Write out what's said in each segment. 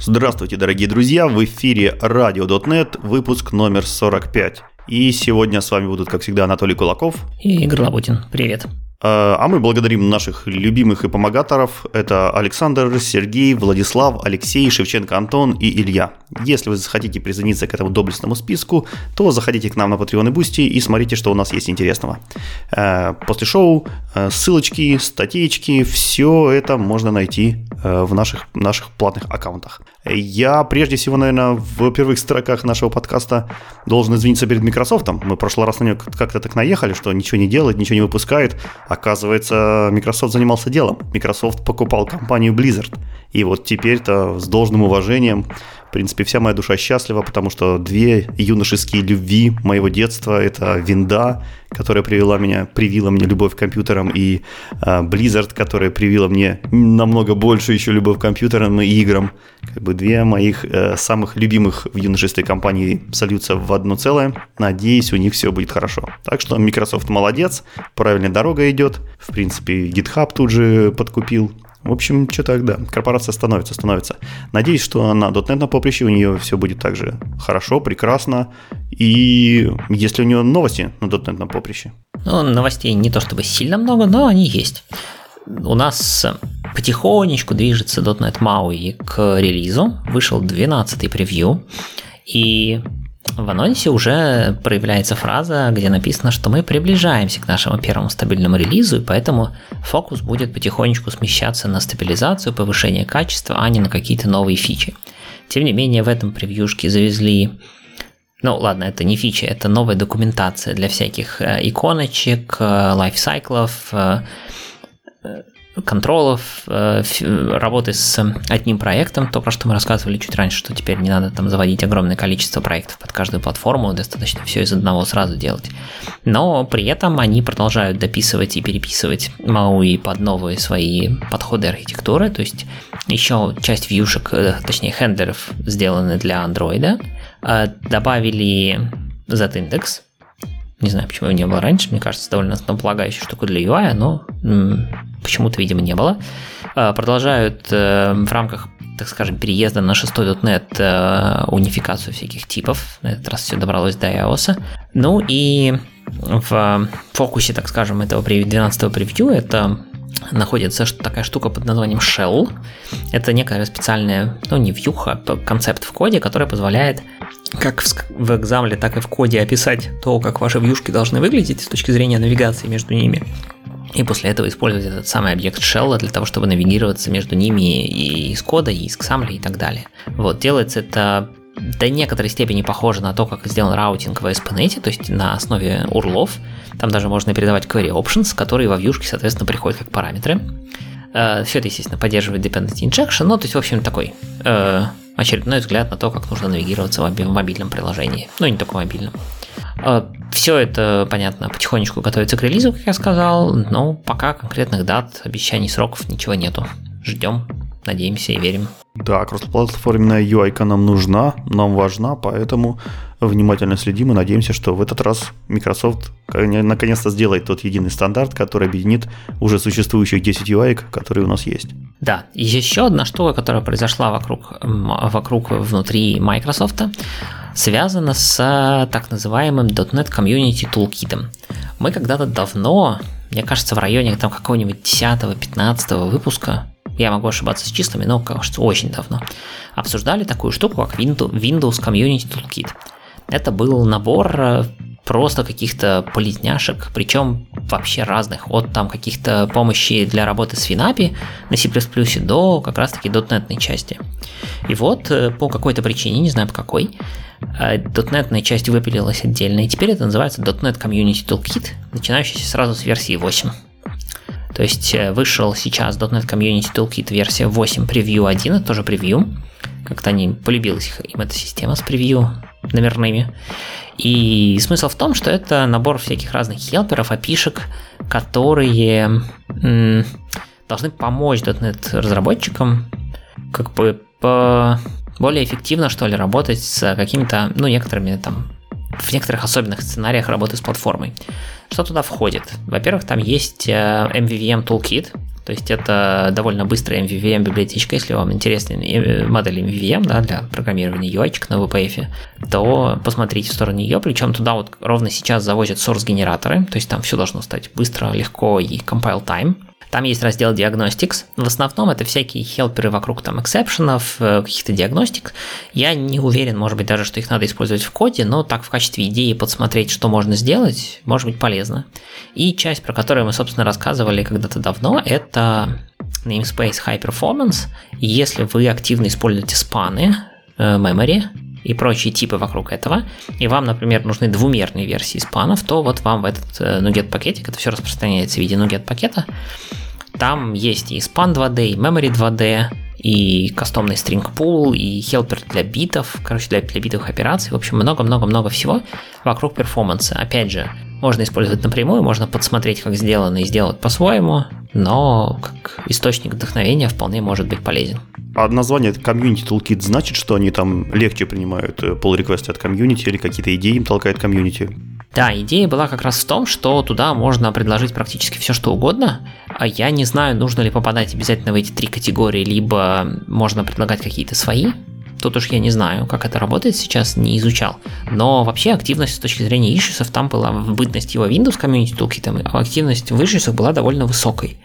Здравствуйте, дорогие друзья! В эфире Radio.net, выпуск номер 45. И сегодня с вами будут, как всегда, Анатолий Кулаков и Игорь Лабутин. Привет. А, а мы благодарим наших любимых и помогаторов. Это Александр, Сергей, Владислав, Алексей, Шевченко Антон и Илья. Если вы захотите присоединиться к этому доблестному списку, то заходите к нам на Patreon и Boosty и смотрите, что у нас есть интересного. Э, после шоу э, ссылочки, статейки, все это можно найти в наших, наших платных аккаунтах. Я прежде всего, наверное, в первых строках нашего подкаста должен извиниться перед Microsoft. Мы в прошлый раз на нее как-то так наехали, что ничего не делает, ничего не выпускает. Оказывается, Microsoft занимался делом. Microsoft покупал компанию Blizzard. И вот теперь-то с должным уважением принципе, вся моя душа счастлива, потому что две юношеские любви моего детства – это Винда, которая привела меня, привила мне любовь к компьютерам, и э, Blizzard, которая привила мне намного больше еще любовь к компьютерам и играм. Как бы две моих э, самых любимых в юношестве компании сольются в одно целое. Надеюсь, у них все будет хорошо. Так что Microsoft молодец, правильная дорога идет. В принципе, GitHub тут же подкупил в общем, что так, да, корпорация становится, становится. Надеюсь, что на .NET поприще у нее все будет так же хорошо, прекрасно. И если у нее новости на .NET поприще? Ну, новостей не то чтобы сильно много, но они есть. У нас потихонечку движется .NET MAUI к релизу. Вышел 12-й превью. И в анонсе уже проявляется фраза, где написано, что мы приближаемся к нашему первому стабильному релизу, и поэтому фокус будет потихонечку смещаться на стабилизацию, повышение качества, а не на какие-то новые фичи. Тем не менее, в этом превьюшке завезли ну ладно, это не фича, это новая документация для всяких э, иконочек, э, лайфсайклов, э, контролов, э, работы с одним проектом, то, про что мы рассказывали чуть раньше, что теперь не надо там заводить огромное количество проектов под каждую платформу, достаточно все из одного сразу делать. Но при этом они продолжают дописывать и переписывать MAUI под новые свои подходы архитектуры, то есть еще часть вьюшек, э, точнее хендлеров сделаны для андроида, э, добавили Z-индекс, не знаю, почему его не было раньше. Мне кажется, довольно основополагающая штука для UI, но почему-то, видимо, не было. А, продолжают э, в рамках так скажем, переезда на 6.NET э, унификацию всяких типов. На этот раз все добралось до iOS. Ну и в фокусе, так скажем, этого 12-го превью это находится такая штука под названием Shell. Это некая специальная, ну не вьюха, а концепт в коде, который позволяет как в экзамле, так и в коде описать то, как ваши вьюшки должны выглядеть с точки зрения навигации между ними. И после этого использовать этот самый объект shell для того, чтобы навигироваться между ними и из кода, и из XAML и так далее. Вот, делается это до некоторой степени похоже на то, как сделан раутинг в ASP.NET, то есть на основе урлов. Там даже можно передавать query options, которые во вьюшке, соответственно, приходят как параметры. Э, Все это, естественно, поддерживает dependency injection, ну, то есть, в общем, такой э, очередной взгляд на то, как нужно навигироваться в мобильном приложении. Ну, не только мобильном. А, Все это, понятно, потихонечку готовится к релизу, как я сказал, но пока конкретных дат, обещаний, сроков ничего нету. Ждем, надеемся и верим. Да, кроссплатформенная UI нам нужна, нам важна, поэтому внимательно следим и надеемся, что в этот раз Microsoft наконец-то сделает тот единый стандарт, который объединит уже существующих 10 UI, которые у нас есть. Да, и еще одна штука, которая произошла вокруг, вокруг внутри Microsoft, связана с так называемым .NET Community Toolkit. Мы когда-то давно, мне кажется, в районе там какого-нибудь 10-15 выпуска, я могу ошибаться с числами, но, кажется, очень давно, обсуждали такую штуку, как Windows Community Toolkit. Это был набор э, просто каких-то полезняшек, причем вообще разных, от там каких-то помощи для работы с Финапи на C++ до как раз-таки .NET части. И вот э, по какой-то причине, не знаю по какой, .NET э, часть выпилилась отдельно, и теперь это называется .NET Community Toolkit, начинающийся сразу с версии 8. То есть вышел сейчас .NET Community Toolkit версия 8 превью 1, это тоже превью. Как-то не полюбилась им эта система с превью номерными. И смысл в том, что это набор всяких разных хелперов, опишек, которые м, должны помочь .NET разработчикам как бы по более эффективно, что ли, работать с какими-то, ну, некоторыми там в некоторых особенных сценариях работы с платформой. Что туда входит? Во-первых, там есть MVVM э, Toolkit, То есть это довольно быстрая MVVM библиотечка, если вам интересна э, модель MVVM да, для программирования UI на VPF, то посмотрите в сторону нее, причем туда вот ровно сейчас завозят source генераторы, то есть там все должно стать быстро, легко и compile time. Там есть раздел Diagnostics. В основном это всякие хелперы вокруг там эксепшенов, э, каких-то диагностик. Я не уверен, может быть, даже, что их надо использовать в коде, но так в качестве идеи подсмотреть, что можно сделать, может быть полезно. И часть, про которую мы, собственно, рассказывали когда-то давно, это namespace High Performance. Если вы активно используете спаны, э, memory, и прочие типы вокруг этого, и вам, например, нужны двумерные версии спанов, то вот вам в этот э, NuGet пакетик, это все распространяется в виде NuGet пакета, там есть и span 2D, и memory 2D, и кастомный string pool, и helper для битов, короче, для, для битовых операций. В общем, много-много-много всего вокруг перформанса. Опять же, можно использовать напрямую, можно подсмотреть, как сделано, и сделать по-своему, но как источник вдохновения вполне может быть полезен. А название Community Toolkit значит, что они там легче принимают э, pull реквесты от комьюнити или какие-то идеи им толкает комьюнити? Да, идея была как раз в том, что туда можно предложить практически все, что угодно. А я не знаю, нужно ли попадать обязательно в эти три категории, либо можно предлагать какие-то свои. Тут уж я не знаю, как это работает сейчас, не изучал. Но вообще активность с точки зрения ишисов там была в бытность его Windows Community Toolkit, активность в ишисах была довольно высокой.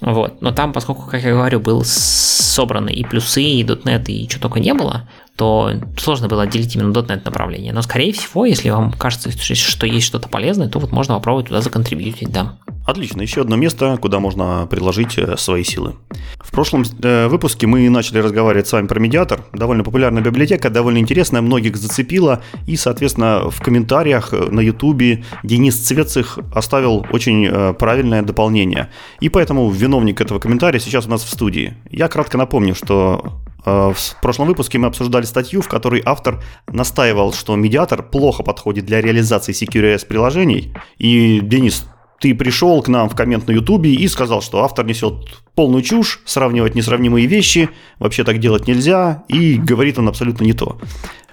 Вот. Но там, поскольку, как я говорю, был собраны и плюсы, и .NET, и что только не было, то сложно было отделить именно .NET направление. Но, скорее всего, если вам кажется, что есть что-то полезное, то вот можно попробовать туда законтрибьютить, да. Отлично, еще одно место, куда можно предложить э, свои силы. В прошлом э, выпуске мы начали разговаривать с вами про медиатор. Довольно популярная библиотека, довольно интересная, многих зацепила. И, соответственно, в комментариях э, на ютубе Денис Цвецых оставил очень правильное дополнение. И поэтому виновник этого комментария сейчас у нас в студии. Я кратко напомню, что в прошлом выпуске мы обсуждали статью, в которой автор настаивал, что медиатор плохо подходит для реализации CQRS приложений. И, Денис, ты пришел к нам в коммент на Ютубе и сказал, что автор несет полную чушь, сравнивать несравнимые вещи, вообще так делать нельзя, и говорит он абсолютно не то.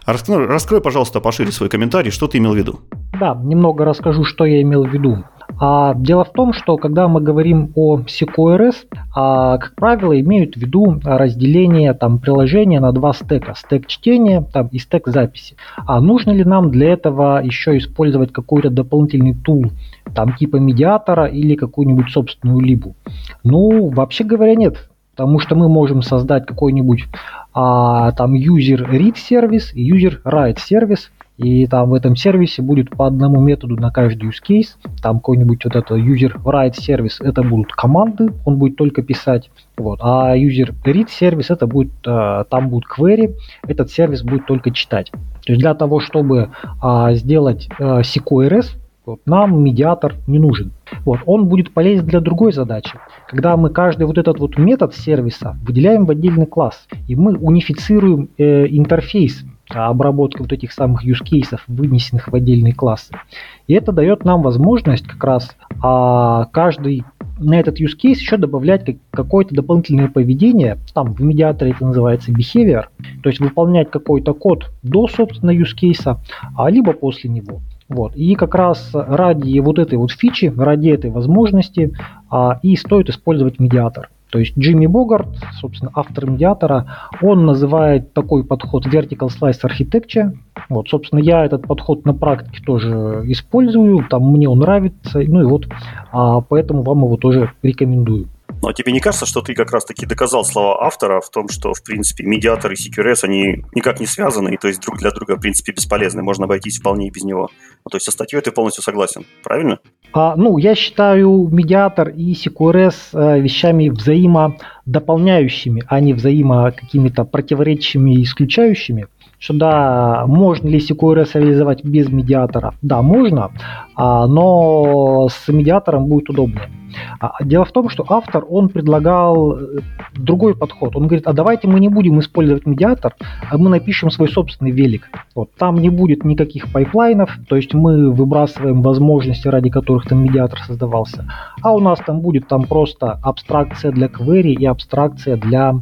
Раскрой, раскрой, пожалуйста, пошире свой комментарий, что ты имел в виду. Да, немного расскажу, что я имел в виду. А, дело в том, что когда мы говорим о CQRS, а, как правило, имеют в виду разделение там, приложения на два стека. Стек чтения там, и стек записи. А нужно ли нам для этого еще использовать какой-то дополнительный тул, там, типа медиатора или какую-нибудь собственную либу? Ну, вообще говоря, нет. Потому что мы можем создать какой-нибудь а, там user read сервис user write сервис, и там в этом сервисе будет по одному методу на каждый use case. Там какой-нибудь вот это user write сервис, это будут команды, он будет только писать. Вот. А user read сервис, это будет, э, там будет query, этот сервис будет только читать. То есть для того, чтобы а, сделать а, CQRS, вот, нам медиатор не нужен. Вот, он будет полезен для другой задачи. Когда мы каждый вот этот вот метод сервиса выделяем в отдельный класс, и мы унифицируем э, интерфейс обработки вот этих самых use cases, вынесенных в отдельные классы. И это дает нам возможность как раз а, каждый на этот use case еще добавлять какое-то дополнительное поведение, там в медиаторе это называется behavior, то есть выполнять какой-то код до, собственно, use case, а либо после него. Вот. И как раз ради вот этой вот фичи, ради этой возможности а, и стоит использовать медиатор. То есть Джимми Богарт, собственно, автор медиатора, он называет такой подход Vertical Slice Architecture. Вот, собственно, я этот подход на практике тоже использую, там мне он нравится, ну и вот а, поэтому вам его тоже рекомендую. Ну а тебе не кажется, что ты как раз-таки доказал слова автора в том, что, в принципе, медиатор и CQRS, они никак не связаны, и то есть друг для друга, в принципе, бесполезны, можно обойтись вполне и без него. Ну, то есть со статьей ты полностью согласен, правильно? А, ну, я считаю медиатор и CQRS э, вещами взаимодополняющими, а не взаимо какими-то противоречащими и исключающими что да, можно ли CQRS реализовать без медиатора? Да, можно, а, но с медиатором будет удобнее. А, дело в том, что автор, он предлагал э, другой подход. Он говорит, а давайте мы не будем использовать медиатор, а мы напишем свой собственный велик. Вот, там не будет никаких pipeline ов, то есть мы выбрасываем возможности, ради которых там медиатор создавался. А у нас там будет там просто абстракция для query и абстракция для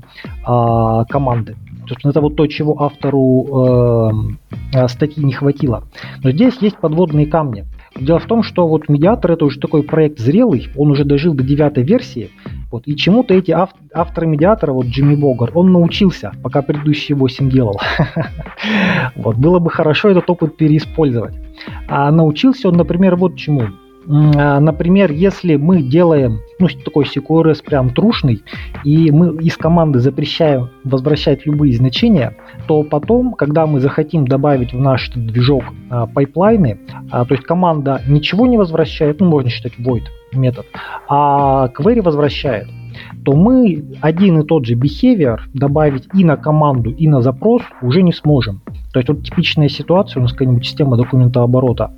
а, команды. Собственно, это вот то, чего автору э, статьи не хватило. Но здесь есть подводные камни. Дело в том, что вот медиатор это уже такой проект зрелый, он уже дожил до девятой версии, Вот. И чему-то эти ав- авторы медиатора, вот Джимми Богар, он научился, пока предыдущие 8 делал. Вот. Было бы хорошо этот опыт переиспользовать. А научился он, например, вот чему. А, например, если мы делаем, ну, такой CQRS прям трушный, и мы из команды запрещаем возвращать любые значения, то потом, когда мы захотим добавить в наш движок а, pipeline ы, а, то есть команда ничего не возвращает, ну, можно считать void метод, а query возвращает, то мы один и тот же behavior добавить и на команду, и на запрос уже не сможем. То есть вот типичная ситуация, у нас какая-нибудь система документооборота.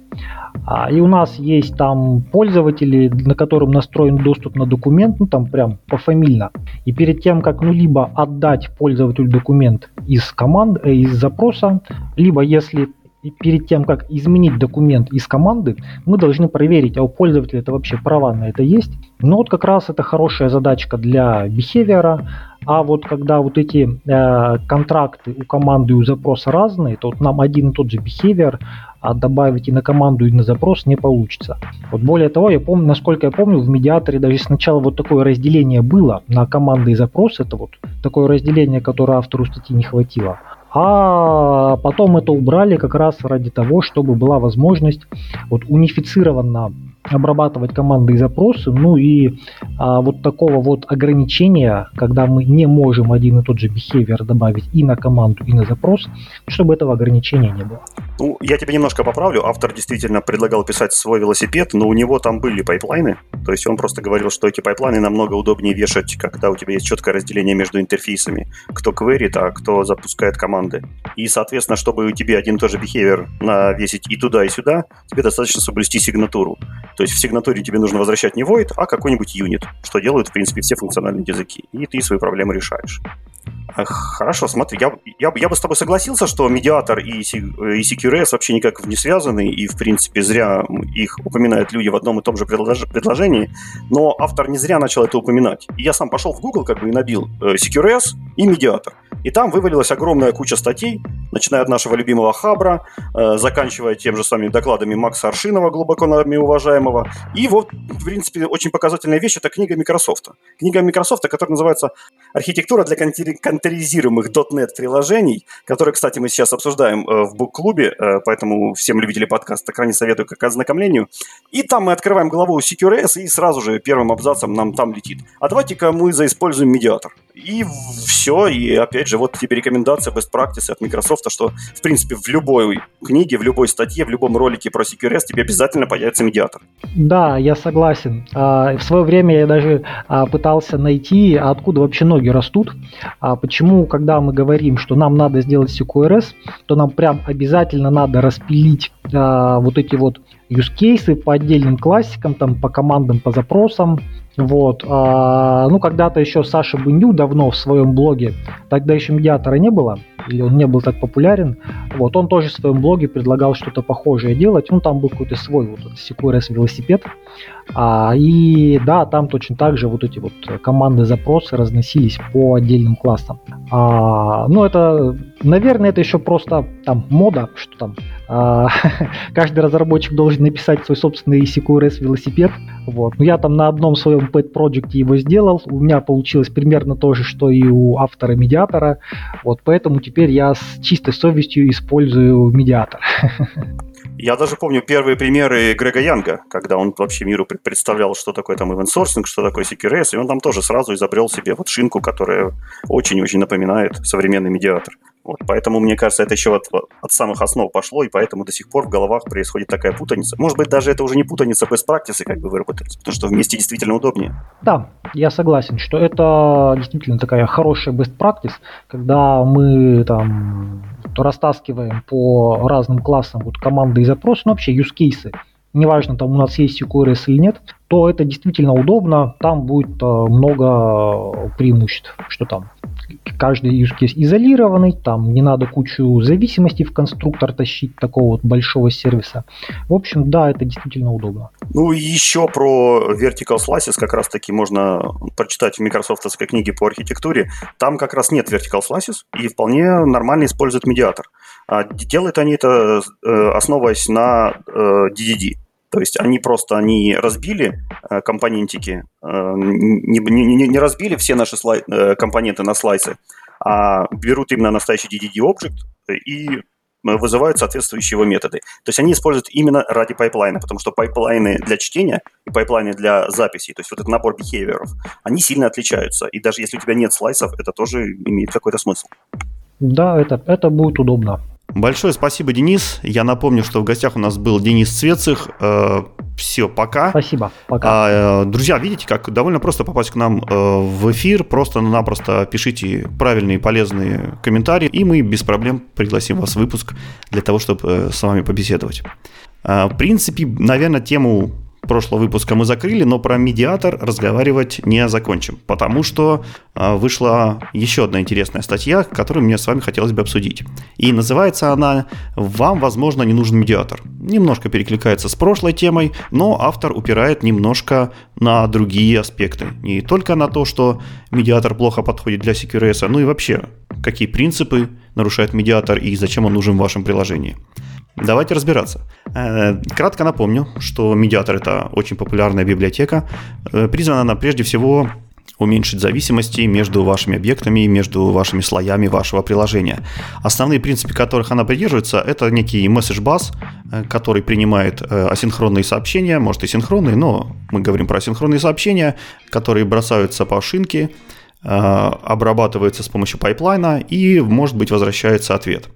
А, и у нас есть там пользователи, на котором настроен доступ на документ, ну там прям пофамильно. И перед тем, как ну либо отдать пользователю документ из команд, э, из запроса, либо если и перед тем, как изменить документ из команды, мы должны проверить, а у пользователя это вообще права на это есть. Но вот как раз это хорошая задачка для бихевиора. А вот когда вот эти э, контракты у команды и у запроса разные, то вот нам один и тот же behavior а добавить и на команду, и на запрос не получится. Вот более того, я помню, насколько я помню, в медиаторе даже сначала вот такое разделение было на команды и запрос. Это вот такое разделение, которое автору статьи не хватило. А потом это убрали как раз ради того, чтобы была возможность вот унифицированно обрабатывать команды и запросы, ну и а, вот такого вот ограничения, когда мы не можем один и тот же behavior добавить и на команду, и на запрос, чтобы этого ограничения не было. Ну, я тебя немножко поправлю. Автор действительно предлагал писать свой велосипед, но у него там были pipeline ы. То есть он просто говорил, что эти pipeline ы намного удобнее вешать, когда у тебя есть четкое разделение между интерфейсами. Кто query ит, а кто запускает команды. И, соответственно, чтобы у тебя один и тот же behavior навесить и туда, и сюда, тебе достаточно соблюсти сигнатуру. То есть в сигнатуре тебе нужно возвращать не void, а какой-нибудь unit, что делают, в принципе, все функциональные языки. И ты свои проблемы решаешь. Хорошо, смотри, я, я, я бы с тобой согласился, что медиатор и, и CQRS вообще никак не связаны, и, в принципе, зря их упоминают люди в одном и том же предлож, предложении, но автор не зря начал это упоминать. И я сам пошел в Google как бы и набил э, CQRS и медиатор. И там вывалилась огромная куча статей, начиная от нашего любимого Хабра, э, заканчивая тем же самыми докладами Макса Аршинова, глубоко нами уважаемого. И вот, в принципе, очень показательная вещь – это книга Microsoft. Книга Microsoft, которая называется «Архитектура для контейнеризируемых .NET приложений», которую, кстати, мы сейчас обсуждаем э, в бук-клубе, э, поэтому всем любителям подкаста крайне советую как ознакомлению. И там мы открываем главу CQRS, и сразу же первым абзацем нам там летит. А давайте-ка мы заиспользуем медиатор. И все, и опять же, вот тебе рекомендация best practice от Microsoft, что, в принципе, в любой книге, в любой статье, в любом ролике про CQRS тебе обязательно появится медиатор. Да, я согласен. А, в свое время я даже а, пытался найти, откуда вообще ноги растут. А почему, когда мы говорим, что нам надо сделать CQRS, то нам прям обязательно надо распилить вот эти вот use cases по отдельным классикам, там, по командам, по запросам, вот. А, ну, когда-то еще Саша Быню давно в своем блоге, тогда еще медиатора не было, или он не был так популярен, вот, он тоже в своем блоге предлагал что-то похожее делать, ну, там был какой-то свой вот CQRS велосипед, а, и да, там точно так же вот эти вот команды запросы разносились по отдельным классам. А, ну, это, наверное, это еще просто там мода, что там а, каждый разработчик должен написать свой собственный CQRS велосипед. Вот. Но я там на одном своем pet проекте его сделал. У меня получилось примерно то же, что и у автора медиатора. Вот поэтому теперь я с чистой совестью использую медиатор. Я даже помню первые примеры Грега Янга, когда он вообще миру представлял, что такое там event sourcing, что такое CQRS, и он там тоже сразу изобрел себе вот шинку, которая очень-очень напоминает современный медиатор. Вот, поэтому, мне кажется, это еще от, от самых основ пошло, и поэтому до сих пор в головах происходит такая путаница. Может быть, даже это уже не путаница без практики, как бы выработались, потому что вместе действительно удобнее. Да, я согласен, что это действительно такая хорошая best practice, когда мы там растаскиваем по разным классам вот команды и запросы, ну вообще use cases, неважно, там у нас есть CQRS или нет, то это действительно удобно, там будет э, много преимуществ, что там каждый case изолированный, там не надо кучу зависимостей в конструктор тащить такого вот большого сервиса. В общем, да, это действительно удобно. Ну и еще про Vertical Slices как раз таки можно прочитать в микрософтовской книге по архитектуре. Там как раз нет Vertical Slices и вполне нормально используют медиатор. А делают они это, э, основываясь на DDD. Э, То есть они просто не разбили э, компонентики, э, не, не, не разбили все наши слай, э, компоненты на слайсы, а берут именно настоящий DDD объект и вызывают соответствующие его методы. То есть они используют именно ради pipeline а, потому что pipeline ы для чтения и pipeline ы для записи, то есть вот этот набор behavior ов, они сильно отличаются. И даже если у тебя нет slice ов, это тоже имеет какой-то смысл. Да, это, это будет удобно. Большое спасибо, Денис. Я напомню, что в гостях у нас был Денис Цвецих. Э, все, пока. Спасибо, пока. А, э, друзья, видите, как довольно просто попасть к нам э, в эфир. Просто-напросто пишите правильные, полезные комментарии, и мы без проблем пригласим вас в выпуск для того, чтобы с вами побеседовать. В принципе, наверное, тему прошлого выпуска мы закрыли, но про медиатор разговаривать не закончим, потому что а, вышла еще одна интересная статья, которую мне с вами хотелось бы обсудить. И называется она «Вам, возможно, не нужен медиатор». Немножко перекликается с прошлой темой, но автор упирает немножко на другие аспекты. Не только на то, что медиатор плохо подходит для CQRS, ну и вообще, какие принципы нарушает медиатор и зачем он нужен в вашем приложении. Давайте разбираться. Э, кратко напомню, что медиатор это очень популярная библиотека. Э, призвана она прежде всего уменьшить зависимости между вашими объектами, между вашими слоями вашего приложения. Основные принципы, которых она придерживается, это некий message bus, э, который принимает асинхронные сообщения, может и синхронные, но мы говорим про асинхронные сообщения, которые бросаются по шинке, обрабатываются с помощью pipeline а и, может быть, возвращается ответ.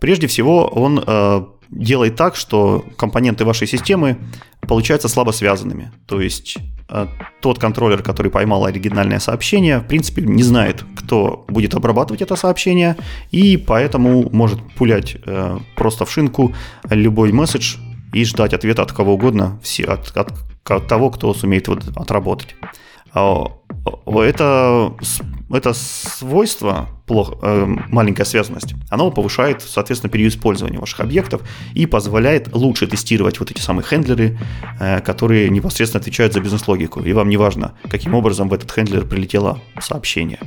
Прежде всего, он э, делает так, что компоненты вашей системы получаются слабо связанными. То есть э, тот контроллер, который поймал оригинальное сообщение, в принципе, не знает, кто будет обрабатывать это сообщение, и поэтому может пулять э, просто в шинку любой месседж и ждать ответа от кого угодно, от, от, от того, кто сумеет вот отработать. А, это, это свойство, плохо, э, маленькая связанность, оно повышает, соответственно, период использования ваших объектов и позволяет лучше тестировать вот эти самые хендлеры, э, которые непосредственно отвечают за бизнес-логику. И вам не важно, каким образом в этот хендлер прилетело сообщение.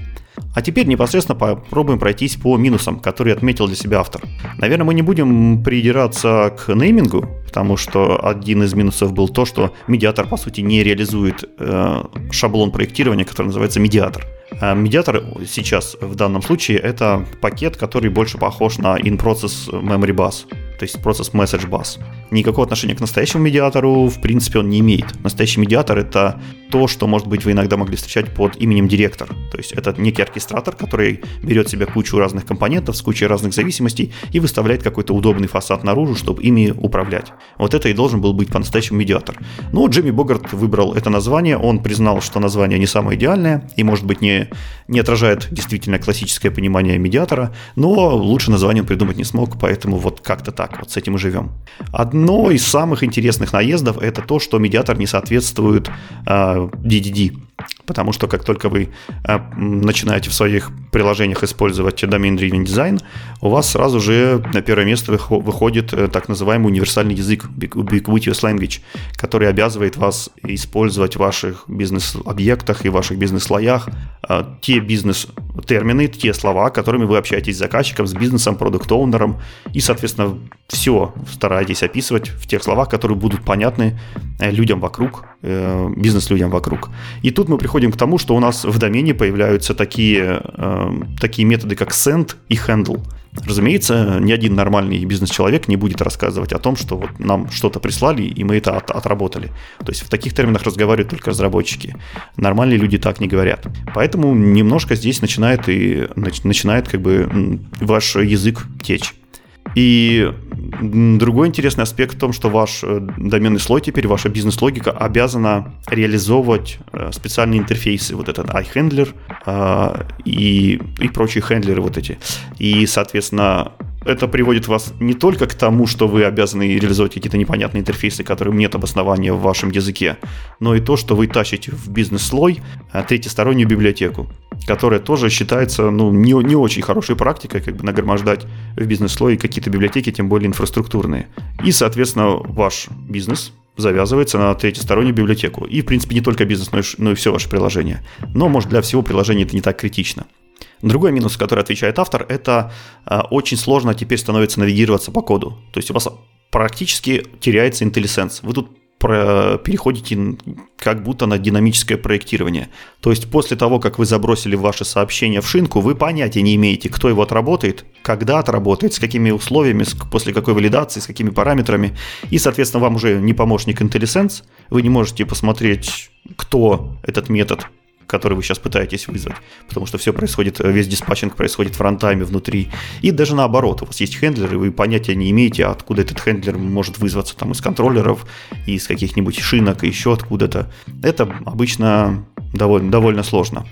А теперь непосредственно попробуем пройтись по минусам, которые отметил для себя автор. Наверное, мы не будем придираться к неймингу, потому что один из минусов был то, что медиатор, по сути, не реализует э, шаблон проектирования, который называется медиатор. А медиатор сейчас в данном случае это пакет, который больше похож на in-process memory bus то есть процесс message bus. Никакого отношения к настоящему медиатору, в принципе, он не имеет. Настоящий медиатор — это то, что, может быть, вы иногда могли встречать под именем директор. То есть это некий оркестратор, который берет в себя кучу разных компонентов с кучей разных зависимостей и выставляет какой-то удобный фасад наружу, чтобы ими управлять. Вот это и должен был быть по-настоящему медиатор. Но Джимми Богарт выбрал это название, он признал, что название не самое идеальное и, может быть, не, не отражает действительно классическое понимание медиатора, но лучше название он придумать не смог, поэтому вот как-то так вот с этим и живем. Одно из самых интересных наездов это то, что медиатор не соответствует э, DDD. Потому что как только вы э, начинаете в своих приложениях использовать Domain Driven Design, у вас сразу же на первое место выходит э, так называемый универсальный язык Ubiquitous Language, который обязывает вас использовать в ваших бизнес-объектах и ваших бизнес-слоях э, те бизнес-термины, те слова, которыми вы общаетесь с заказчиком, с бизнесом, продукт-оунером, и, соответственно, все старайтесь описывать в тех словах, которые будут понятны людям вокруг, бизнес-людям вокруг. И тут мы приходим к тому, что у нас в домене появляются такие, э, такие методы, как send и handle. Разумеется, ни один нормальный бизнес-человек не будет рассказывать о том, что вот нам что-то прислали, и мы это от, отработали. То есть в таких терминах разговаривают только разработчики. Нормальные люди так не говорят. Поэтому немножко здесь начинает и начинает как бы ваш язык течь. И другой интересный аспект в том, что ваш э, доменный слой теперь, ваша бизнес-логика обязана реализовывать э, специальные интерфейсы, вот этот iHandler э, и, и прочие хендлеры вот эти. И, соответственно, это приводит вас не только к тому, что вы обязаны реализовать какие-то непонятные интерфейсы, которым нет обоснования в вашем языке, но и то, что вы тащите в бизнес-слой третьестороннюю библиотеку которая тоже считается ну, не, не очень хорошей практикой, как бы нагромождать в бизнес-слой какие-то библиотеки, тем более инфраструктурные. И, соответственно, ваш бизнес завязывается на третьестороннюю библиотеку. И, в принципе, не только бизнес, но и, но и все ваше приложение. Но, может, для всего приложения это не так критично. Другой минус, который отвечает автор, это э, очень сложно теперь становится навигироваться по коду. То есть у вас практически теряется IntelliSense. Вы тут переходите как будто на динамическое проектирование. То есть после того, как вы забросили ваше сообщение в шинку, вы понятия не имеете, кто его отработает, когда отработает, с какими условиями, после какой валидации, с какими параметрами. И, соответственно, вам уже не помощник IntelliSense, вы не можете посмотреть, кто этот метод который вы сейчас пытаетесь вызвать, потому что все происходит, весь dispatching происходит в runtime е внутри. И даже наоборот, у вас есть handler, и вы понятия не имеете, откуда этот handler может вызваться, там из контроллеров, из каких-нибудь шинок, еще откуда-то. Это обычно довольно, довольно сложно.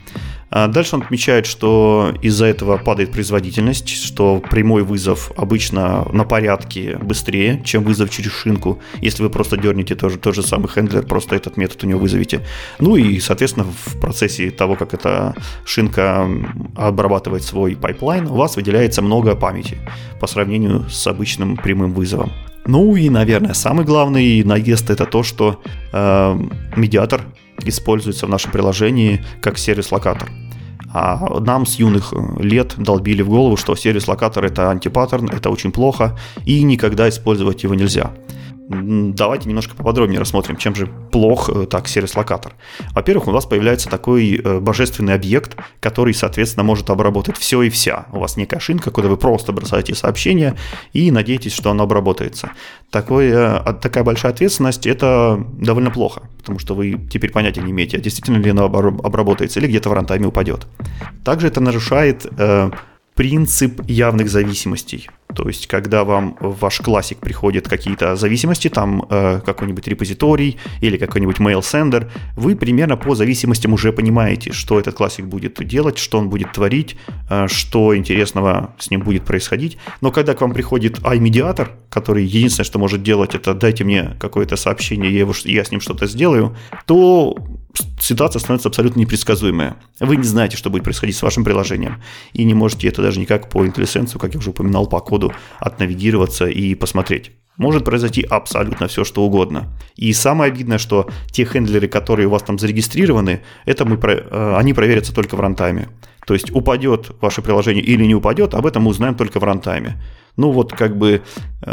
А дальше он отмечает, что из-за этого падает производительность, что прямой вызов обычно на порядки быстрее, чем вызов через шинку. Если вы просто дернете тот же, тот же самый handler, просто этот метод у него вызовете. Ну и, соответственно, в процессе того, как эта шинка обрабатывает свой пайплайн, у вас выделяется много памяти по сравнению с обычным прямым вызовом. Ну и, наверное, самый главный наезд это то, что э, медиатор используется в нашем приложении как сервис-локатор. А нам с юных лет долбили в голову, что сервис-локатор это антипаттерн, это очень плохо, и никогда использовать его нельзя. Давайте немножко поподробнее рассмотрим, чем же плох э, так сервис-локатор. Во-первых, у вас появляется такой э, божественный объект, который, соответственно, может обработать все и вся. У вас некая шинка, куда вы просто бросаете сообщение и надеетесь, что оно обработается. Такое, э, такая большая ответственность – это довольно плохо, потому что вы теперь понятия не имеете, а действительно ли оно обработается или где-то в рантайме упадет. Также это нарушает принцип явных зависимостей. То есть, когда вам в ваш классик приходят какие-то зависимости, там э, какой-нибудь репозиторий или какой-нибудь mail sender, вы примерно по зависимостям уже понимаете, что этот классик будет делать, что он будет творить, э, что интересного с ним будет происходить. Но когда к вам приходит iMediator, который единственное, что может делать, это дайте мне какое-то сообщение, я, его, я с ним что-то сделаю, то ситуация становится абсолютно непредсказуемая. Вы не знаете, что будет происходить с вашим приложением, и не можете это даже никак по IntelliSense, как я уже упоминал, по коду отнавигироваться и посмотреть. Может произойти абсолютно все, что угодно. И самое обидное, что те хендлеры, которые у вас там зарегистрированы, это мы, э, они проверятся только в рантайме. То есть упадет ваше приложение или не упадет, об этом мы узнаем только в рантайме. Ну вот как бы э,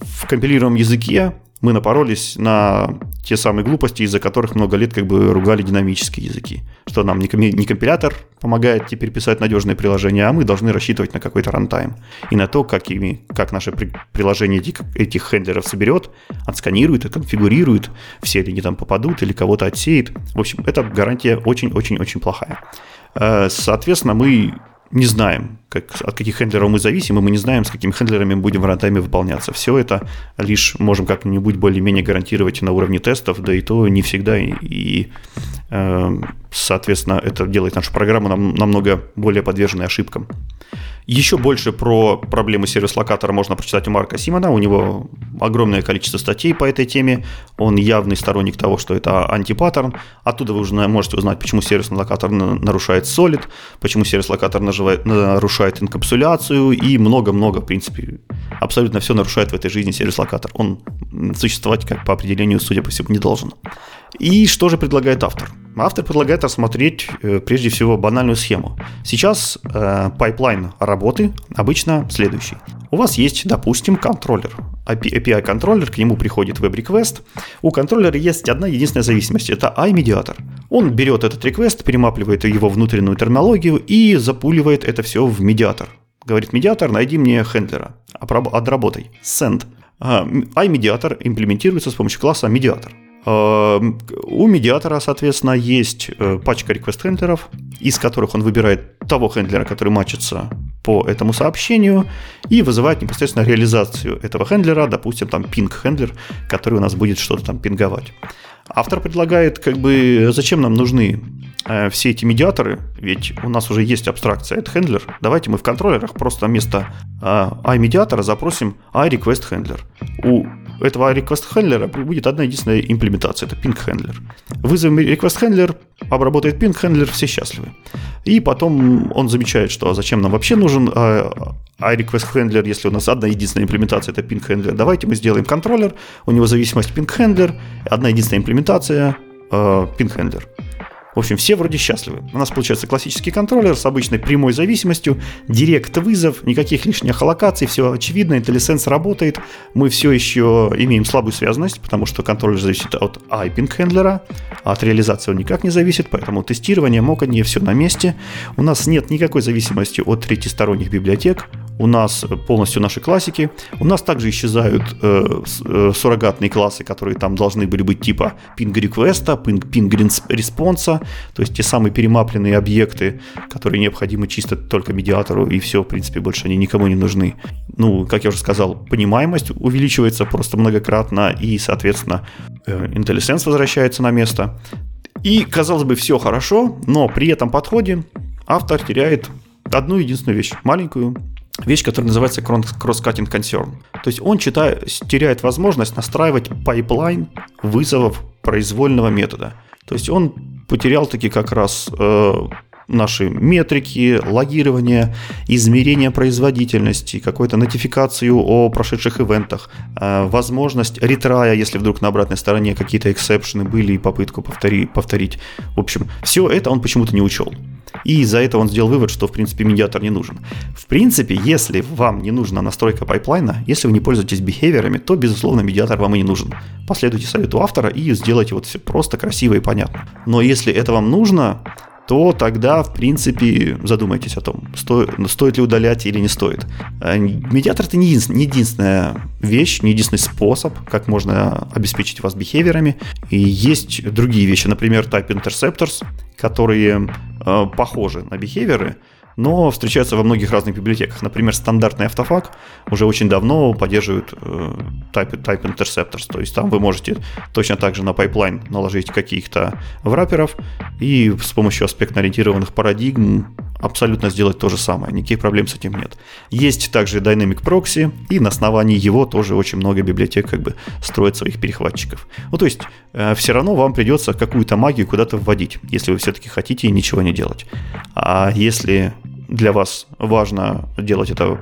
в компилируемом языке мы напоролись на те самые глупости, из-за которых много лет как бы ругали динамические языки. Что нам не, компилятор помогает теперь писать надежные приложения, а мы должны рассчитывать на какой-то рантайм. И на то, как, ими, как наше при, приложение этих, этих хендлеров соберет, отсканирует и конфигурирует, все ли они там попадут или кого-то отсеет. В общем, эта гарантия очень-очень-очень плохая. Э, соответственно, мы не знаем, как, от каких хендлеров мы зависим, и мы не знаем, с какими хендлерами мы будем в выполняться. Все это лишь можем как-нибудь более-менее гарантировать на уровне тестов, да и то не всегда. И, и э, соответственно, это делает нашу программу нам, намного более подверженной ошибкам. Еще больше про проблемы сервис-локатора можно прочитать у Марка Симона. У него огромное количество статей по этой теме. Он явный сторонник того, что это антипаттерн. Оттуда вы уже можете узнать, почему сервис-локатор нарушает Solid, почему сервис-локатор нарушает инкапсуляцию и много-много, в принципе, абсолютно все нарушает в этой жизни сервис-локатор. Он существовать, как по определению, судя по всему, не должен. И что же предлагает автор? Автор предлагает рассмотреть э, прежде всего банальную схему. Сейчас э, пайплайн работы обычно следующий. У вас есть, допустим, контроллер. API-контроллер, к нему приходит web-request. У контроллера есть одна единственная зависимость, это IMediator. Он берет этот request, перемапливает его во внутреннюю терминологию и запуливает это все в медиатор. Говорит, медиатор, найди мне хендлера, отработай, send. iMediator имплементируется с помощью класса медиатор. Эм, у медиатора, соответственно, есть э, пачка request-хендлеров, из которых он выбирает того хендлера, который матчится по этому сообщению, и вызывает непосредственно реализацию этого хендлера, допустим, там пинг-хендлер, который у нас будет что-то там пинговать. Автор предлагает, как бы, зачем нам нужны э, все эти медиаторы, ведь у нас уже есть абстракция это хендлер. Давайте мы в контроллерах просто вместо э, iMediator запросим iRequestHandler. У этого request handler будет одна единственная имплементация, это ping handler. Вызовем request handler, обработает ping handler, все счастливы. И потом он замечает, что зачем нам вообще нужен а, а request handler, если у нас одна единственная имплементация, это ping handler. Давайте мы сделаем контроллер, у него зависимость ping handler, одна единственная имплементация, а, ping handler. В общем, все вроде счастливы. У нас получается классический контроллер с обычной прямой зависимостью, директ-вызов, никаких лишних аллокаций, все очевидно, IntelliSense работает. Мы все еще имеем слабую связанность, потому что контроллер зависит от IPing-хендлера, а от реализации он никак не зависит, поэтому тестирование, моканье, все на месте. У нас нет никакой зависимости от третьесторонних библиотек, у нас полностью наши классики. У нас также исчезают э, э, суррогатные классы, которые там должны были быть типа ping request, ping, ping response, то есть те самые перемапленные объекты, которые необходимы чисто только медиатору, и все, в принципе, больше они никому не нужны. Ну, как я уже сказал, понимаемость увеличивается просто многократно, и, соответственно, э, IntelliSense возвращается на место. И, казалось бы, все хорошо, но при этом подходе автор теряет одну единственную вещь, маленькую вещь, которая называется cross-cutting concern. То есть он читает, теряет возможность настраивать пайплайн вызовов произвольного метода. То есть он потерял таки как раз э, наши метрики, логирование, измерение производительности, какую-то нотификацию о прошедших ивентах, э, возможность ретрая, если вдруг на обратной стороне какие-то эксепшены были и попытку повтори, повторить. В общем, все это он почему-то не учел. И из-за этого он сделал вывод, что в принципе медиатор не нужен. В принципе, если вам не нужна настройка пайплайна, если вы не пользуетесь бихевиорами, то, безусловно, медиатор вам и не нужен. Последуйте совету автора и сделайте вот все просто, красиво и понятно. Но если это вам нужно, то тогда, в принципе, задумайтесь о том, стоит, стоит ли удалять или не стоит. Э, медиатор это не единственная вещь, не единственный способ, как можно обеспечить вас бихевиорами. И есть другие вещи, например, Type Interceptors, которые э, похожи на бихевиоры, но встречаются во многих разных библиотеках. Например, стандартный автофак уже очень давно поддерживает э, type, type interceptors, то есть там вы можете точно так же на пайплайн наложить каких-то враперов и с помощью аспектно-ориентированных парадигм абсолютно сделать то же самое, никаких проблем с этим нет. Есть также Dynamic Proxy, и на основании его тоже очень много библиотек как бы строят своих перехватчиков. Ну, то есть, э, все равно вам придется какую-то магию куда-то вводить, если вы все-таки хотите ничего не делать. А если для вас важно делать это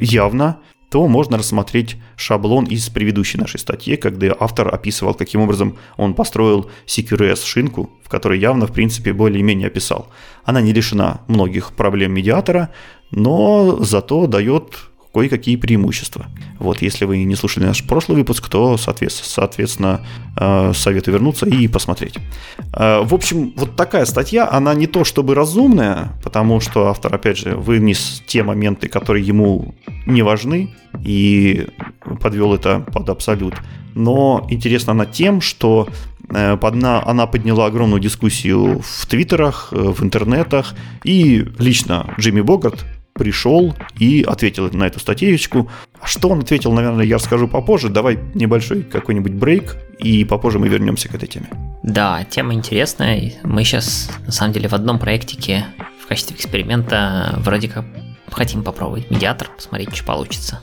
явно, то можно рассмотреть шаблон из предыдущей нашей статьи, когда автор описывал, каким образом он построил CQRS-шинку, в которой явно, в принципе, более-менее описал. Она не лишена многих проблем медиатора, но зато дает кое-какие преимущества. Вот, если вы не слушали наш прошлый выпуск, то, соответственно, э, советую вернуться и посмотреть. Э, в общем, вот такая статья, она не то чтобы разумная, потому что автор, опять же, вынес те моменты, которые ему не важны, и подвел это под абсолют. Но интересна она тем, что э, она подняла огромную дискуссию в твиттерах, в интернетах, и лично Джимми Богарт пришел и ответил на эту статейку. А что он ответил, наверное, я расскажу попозже. Давай небольшой какой-нибудь брейк, и попозже мы вернемся к этой теме. Да, тема интересная. Мы сейчас, на самом деле, в одном проектике в качестве эксперимента вроде как хотим попробовать медиатор, посмотреть, что получится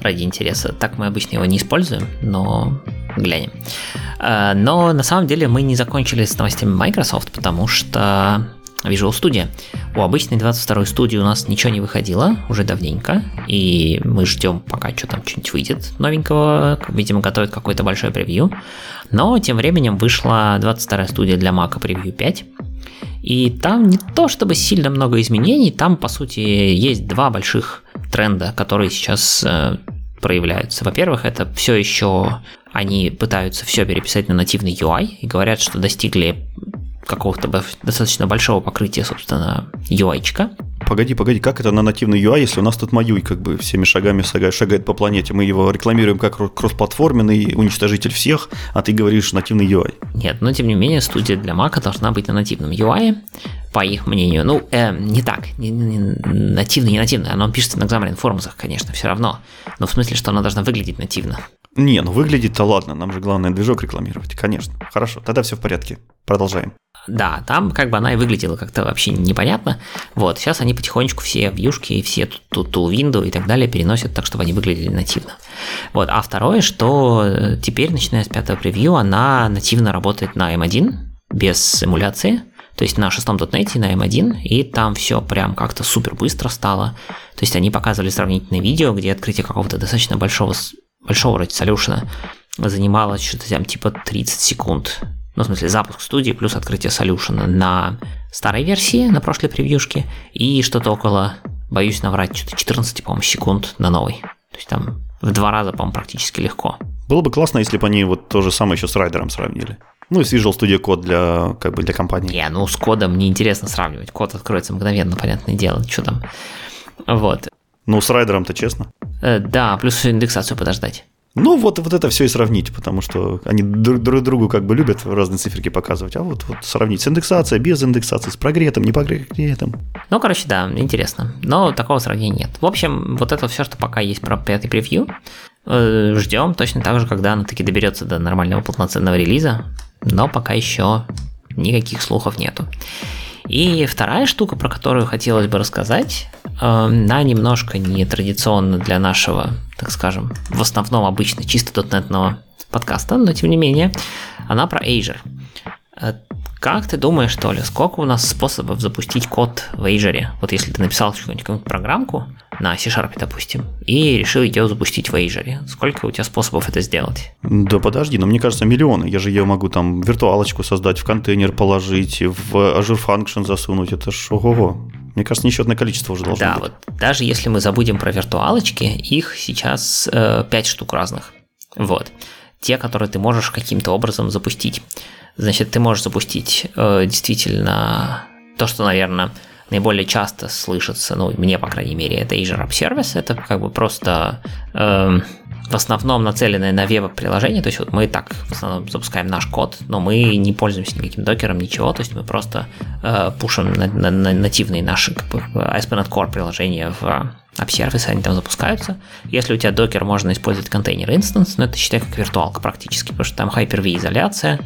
ради интереса. Так мы обычно его не используем, но глянем. А, но на самом деле мы не закончили с новостями Microsoft, потому что Visual Studio. У обычной 22 студии у нас ничего не выходило уже давненько, и мы ждем, пока что там что-нибудь выйдет новенького, видимо, готовят какой-то большой превью. Но тем временем вышла 22 студия для Mac превью 5, и там не то чтобы сильно много изменений, там по сути есть два больших тренда, которые сейчас э, проявляются. Во-первых, это все еще они пытаются все переписать на нативный UI и говорят, что достигли какого-то достаточно большого покрытия, собственно, UI-чика. Погоди, погоди, как это на нативный UI, если у нас тут Маюй как бы всеми шагами шагает по планете? Мы его рекламируем как кроссплатформенный уничтожитель всех, а ты говоришь нативный UI. Нет, но тем не менее студия для Mac должна быть на нативном UI, по их мнению. Ну, э, не так, не, не, нативный, не нативный, оно пишется на Xamarin Forms, конечно, все равно. Но в смысле, что она должна выглядеть нативно. Не, ну выглядит-то ладно, нам же главное движок рекламировать, конечно. Хорошо, тогда все в порядке. Продолжаем. Да, там как бы она и выглядела как-то вообще непонятно. Вот, сейчас они потихонечку все вьюшки все ту window и так далее переносят так, чтобы они выглядели нативно. Вот, а второе, что э, теперь, начиная с пятого превью, она нативно работает на M1 без эмуляции. То есть на шестом .NET на M1, и там все прям как-то супер быстро стало. То есть они показывали сравнительное видео, где открытие какого-то достаточно большого, большого вроде солюшена занимало что-то там типа 30 секунд ну, в смысле, запуск студии плюс открытие солюшена на старой версии, на прошлой превьюшке, и что-то около, боюсь наврать, что-то 14, по-моему, секунд на новой. То есть там в два раза, по-моему, практически легко. Было бы классно, если бы они вот то же самое еще с райдером сравнили. Ну и с Visual Studio Code для, как бы, для компании. Не, ну с кодом неинтересно сравнивать. Код откроется мгновенно, понятное дело. Что там? Вот. Ну, с райдером-то честно. Э, да, плюс индексацию подождать. Ну, вот, вот это все и сравнить, потому что они друг, друг другу как бы любят разные циферки показывать. А вот, вот сравнить с индексацией, без индексации, с прогретом, не прогретом. Ну, короче, да, интересно. Но такого сравнения нет. В общем, вот это все, что пока есть про пятый превью. Э, Ждем точно так же, когда она таки доберется до нормального полноценного релиза. Но пока еще никаких слухов нету. И вторая штука, про которую хотелось бы рассказать, она немножко нетрадиционна для нашего, так скажем, в основном обычно чисто дотнетного подкаста, но тем не менее, она про Azure. Э, как ты думаешь, что ли, сколько у нас способов запустить код в Azure? Вот если ты написал какую-нибудь программку на C-Sharp, допустим, и решил ее запустить в Azure, сколько у тебя способов это сделать? Да подожди, но мне кажется миллионы. Я же ее могу там виртуалочку создать, в контейнер положить, в Azure Function засунуть. Это ж ого-го. Мне кажется, несчетное количество уже должно да, быть. вот даже если мы забудем про виртуалочки, их сейчас э, 5 штук разных. Вот. Те, которые ты можешь каким-то образом запустить. Значит, ты можешь запустить э, действительно то, что, наверное, наиболее часто слышится, ну, мне, по крайней мере, это Azure App Service, это как бы просто э, в основном нацеленное на веб-приложение, то есть вот мы так в основном запускаем наш код, но мы не пользуемся никаким докером, ничего, то есть мы просто э, пушим на, на, на нативные наши как бы, ASP.NET Core приложения в App Service, они там запускаются. Если у тебя докер, можно использовать контейнер instance, но это считай как виртуалка практически, потому что там Hyper-V изоляция,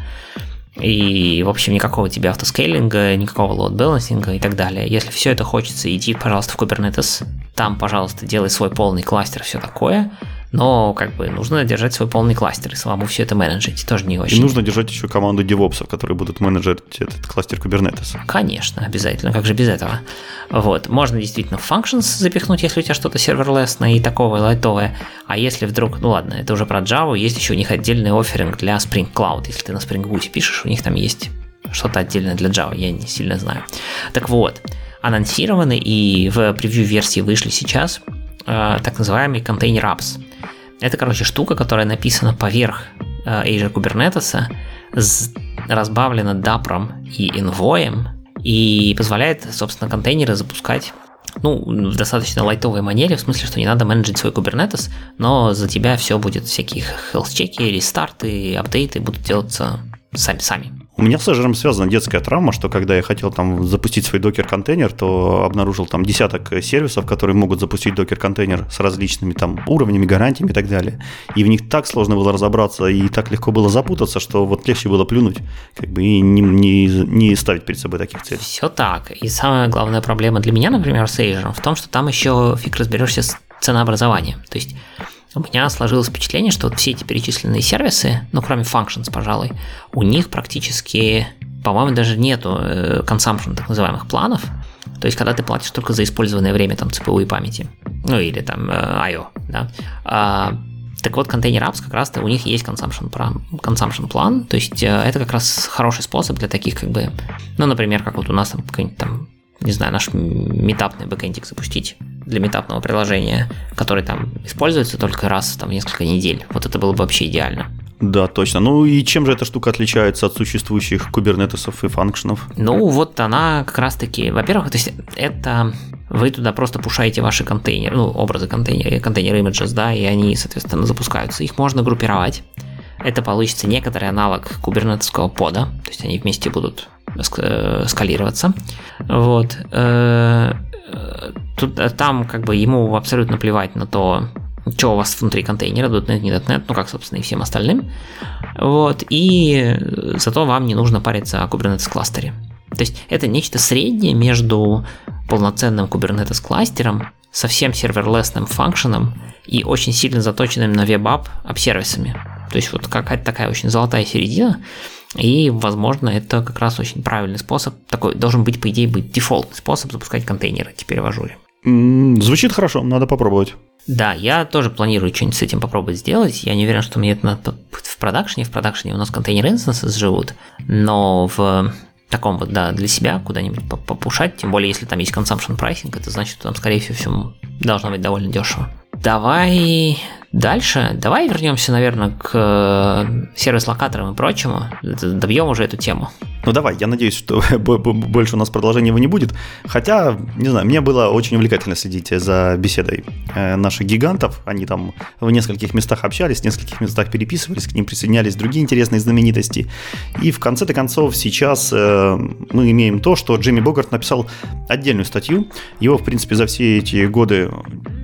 и, в общем, никакого тебе автоскейлинга, никакого лоуд-балансинга и так далее. Если все это хочется, иди, пожалуйста, в Kubernetes. Там, пожалуйста, делай свой полный кластер, все такое но как бы нужно держать свой полный кластер и самому все это менеджить, тоже не очень. И нужно держать еще команду девопсов, которые будут менеджерить этот кластер Kubernetes. Конечно, обязательно, как же без этого. Вот, можно действительно functions запихнуть, если у тебя что-то серверлесное и такого лайтовое, а если вдруг, ну ладно, это уже про Java, есть еще у них отдельный офферинг для Spring Cloud, если ты на Spring Boot пишешь, у них там есть что-то отдельное для Java, я не сильно знаю. Так вот, анонсированы и в превью версии вышли сейчас э, так называемый контейнер apps. Это, короче, штука, которая написана поверх э, Azure Kubernetes, разбавлена Dapper и Envoy, и позволяет, собственно, контейнеры запускать ну, в достаточно лайтовой манере, в смысле, что не надо менеджить свой Kubernetes, но за тебя все будет всякие health-чеки, рестарты, апдейты будут делаться сами-сами. У меня с Azure связана детская травма, что когда я хотел там запустить свой докер-контейнер, то обнаружил там десяток сервисов, которые могут запустить докер-контейнер с различными там уровнями, гарантиями и так далее. И в них так сложно было разобраться и так легко было запутаться, что вот легче было плюнуть как бы, и не, не, не ставить перед собой таких целей. Все так. И самая главная проблема для меня, например, с Azure в том, что там еще фиг разберешься с ценообразованием. То есть у меня сложилось впечатление, что вот все эти перечисленные сервисы, ну, кроме Functions, пожалуй, у них практически, по-моему, даже нету э, consumption так называемых планов. То есть, когда ты платишь только за использованное время там ЦПУ и памяти, ну, или там э, I.O., да, а, так вот, контейнер apps как раз-то у них есть consumption, consumption план, то есть э, это как раз хороший способ для таких как бы, ну, например, как вот у нас там какой-нибудь там не знаю, наш метапный бэкэндик запустить для метапного приложения, который там используется только раз там, в несколько недель. Вот это было бы вообще идеально. Да, точно. Ну и чем же эта штука отличается от существующих кубернетесов и функшенов? Ну вот она как раз таки, во-первых, то есть это вы туда просто пушаете ваши контейнеры, ну образы контейнера, контейнер images, да, и они, соответственно, запускаются. Их можно группировать. Это получится некоторый аналог кубернетовского пода, то есть они вместе будут скалироваться. Вот. Э, тут, э, там как бы ему абсолютно плевать на то, что у вас внутри контейнера, .NET, не .NET, ну как, собственно, и всем остальным. Вот, и зато вам не нужно париться о Kubernetes кластере. То есть это нечто среднее между полноценным Kubernetes кластером, совсем серверлесным функшеном и очень сильно заточенным на web app сервисами. То есть вот какая-то такая очень золотая середина, и, возможно, это как раз очень правильный способ. Такой должен быть, по идее, быть дефолтный способ запускать контейнеры теперь в Azure. Звучит хорошо, надо попробовать. Да, я тоже планирую что-нибудь с этим попробовать сделать. Я не уверен, что мне это надо в продакшене. В продакшене у нас container instances живут, но в таком вот, да, для себя куда-нибудь попушать, тем более, если там есть consumption pricing, это значит, что там, скорее всего, все должно быть довольно дешево. Давай дальше. Давай вернемся, наверное, к э, сервис-локаторам и прочему. Добьем уже эту тему. Ну давай, я надеюсь, что больше у нас продолжения его не будет. Хотя, не знаю, мне было очень увлекательно следить за беседой э, наших гигантов. Они там в нескольких местах общались, в нескольких местах переписывались, к ним присоединялись другие интересные знаменитости. И в конце-то концов сейчас э, мы имеем то, что Джимми Богарт написал отдельную статью. Его, в принципе, за все эти годы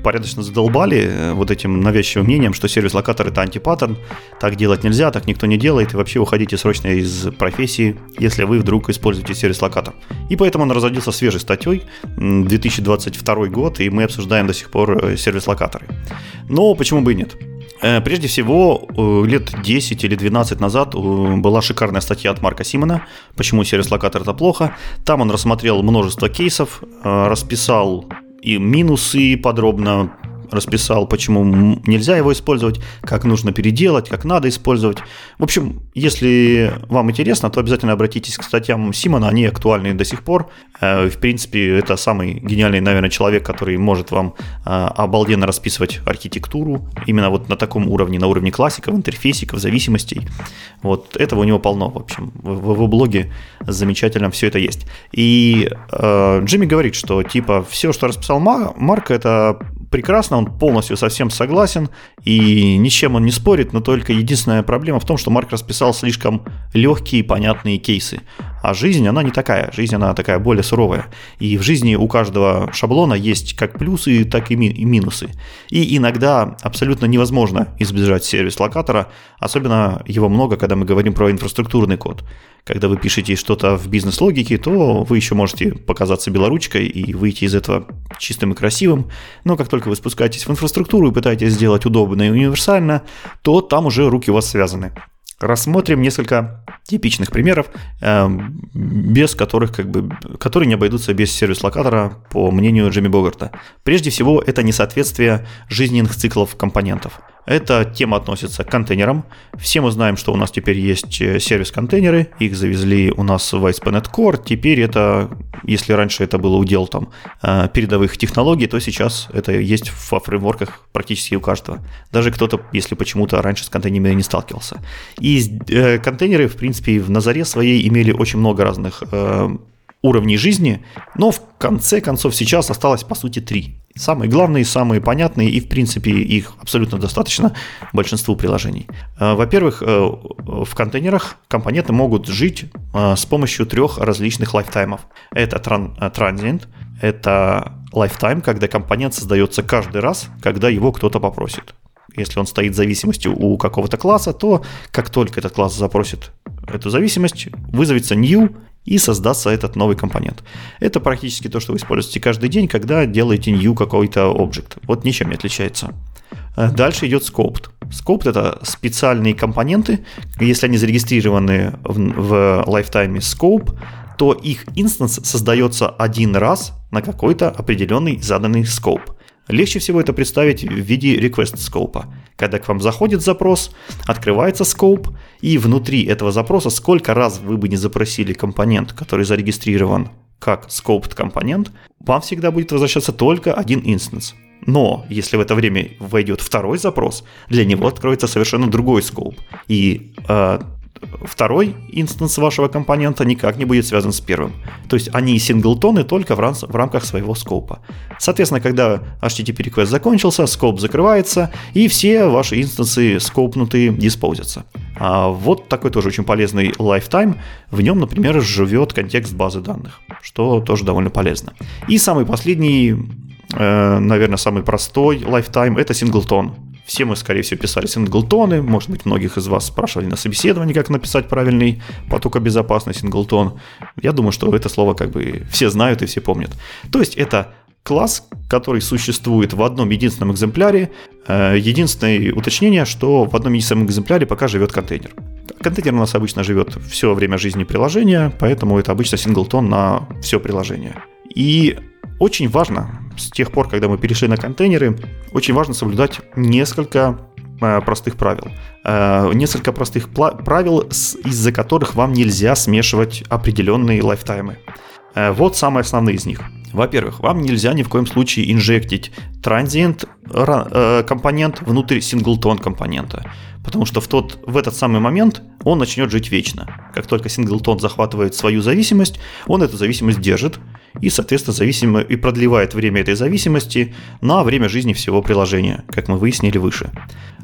порядочно задолбали э, вот этим навязчивым мнением, что сервис-локатор это антипаттерн, так делать нельзя, так никто не делает, и вообще уходите срочно из профессии, если вы вдруг используете сервис-локатор. И поэтому он разродился свежей статьей, 2022 год, и мы обсуждаем до сих пор э, сервис-локаторы. Но почему бы и нет? Э, прежде всего, лет 10 или 12 назад была шикарная статья от Марка Симона «Почему сервис-локатор это плохо». Там он рассмотрел множество кейсов, расписал и минусы подробно расписал, почему нельзя его использовать, как нужно переделать, как надо использовать. В общем, если вам интересно, то обязательно обратитесь к статьям Симона, они актуальны до сих пор. Э, в принципе, это самый гениальный, наверное, человек, который может вам э, обалденно расписывать архитектуру, именно вот на таком уровне, на уровне классиков, интерфейсиков, зависимостей. Вот этого у него полно, в общем. В его блоге замечательно все это есть. И э, Джимми говорит, что типа все, что расписал Марк, это прекрасно, он полностью совсем согласен, и ни с чем он не спорит, но только единственная проблема в том, что Марк расписал слишком легкие и понятные кейсы. А жизнь, она не такая, жизнь, она такая более суровая. И в жизни у каждого шаблона есть как плюсы, так и, ми- и минусы. И иногда абсолютно невозможно избежать сервис-локатора, особенно его много, когда мы говорим про инфраструктурный код. Когда вы пишете что-то в бизнес-логике, то вы еще можете показаться белоручкой и выйти из этого чистым и красивым. Но как только вы спускаетесь в инфраструктуру и пытаетесь сделать удобно и универсально, то там уже руки у вас связаны. Рассмотрим несколько типичных примеров, эм, без которых, как бы, которые не обойдутся без сервис-локатора, по мнению Джимми Богарта. Прежде всего, это несоответствие жизненных циклов компонентов. Эта тема относится к контейнерам. Все мы знаем, что у нас теперь есть э, сервис-контейнеры, их завезли у нас в ASP.NET Core. Теперь это, если раньше это было удел там э, передовых технологий, то сейчас это есть во фреймворках практически у каждого. Даже кто-то, если почему-то раньше с контейнерами не сталкивался. И э, контейнеры, в принципе, в Назаре своей имели очень много разных уровней жизни, но в конце концов сейчас осталось по сути три. Самые главные, самые понятные, и в принципе их абсолютно достаточно большинству приложений. Э, во-первых, э, в контейнерах компоненты могут жить э, с помощью трех различных лайфтаймов. Это transient, это lifetime, когда компонент создается каждый раз, когда его кто-то попросит. Если он стоит зависимостью у какого-то класса, то как только этот класс запросит эту зависимость, вызовется new, и создастся этот новый компонент. Это практически то, что вы используете каждый день, когда делаете new какой-то объект. Вот ничем не отличается. Э, дальше идет scoped. Scoped это специальные компоненты. Если они зарегистрированы в, в lifetime scope, то их инстанс создается один раз на какой-то определенный заданный scope. Легче всего это представить в виде request скопа. Когда к вам заходит запрос, открывается скоп, и внутри этого запроса, сколько раз вы бы не запросили компонент, который зарегистрирован как scoped компонент, вам всегда будет возвращаться только один инстанс. Но если в это время войдет второй запрос, для него откроется совершенно другой скоп. И э, второй инстанс вашего компонента никак не будет связан с первым. То есть они синглтоны только в, в рамках своего скопа. Соответственно, когда HTTP request закончился, скоп закрывается, и все ваши инстансы скопнутые диспозятся. А вот такой тоже очень полезный lifetime. В нем, например, живет контекст базы данных, что тоже довольно полезно. И самый последний, э, наверное, самый простой lifetime – это синглтон. Все мы, скорее всего, писали синглтоны. Может быть, многих из вас спрашивали на собеседовании, как написать правильный потокобезопасный синглтон. Я думаю, что это слово как бы все знают и все помнят. То есть это класс, который существует в одном единственном экземпляре. Э, единственное уточнение, что в одном единственном экземпляре пока живет контейнер. Контейнер у нас обычно живет все время жизни приложения, поэтому это обычно синглтон на все приложение. И очень важно, с тех пор, когда мы перешли на контейнеры, очень важно соблюдать несколько э, простых правил. Э, несколько простых правил, из-за которых вам нельзя смешивать определенные лайфтаймы. Э, вот самые основные из них. Во-первых, вам нельзя ни в коем случае инжектить транзиент компонент внутрь синглтон компонента потому что в, тот, в этот самый момент он начнет жить вечно. Как только синглтон захватывает свою зависимость, он эту зависимость держит и, соответственно, зависимо, и продлевает время этой зависимости на время жизни всего приложения, как мы выяснили выше.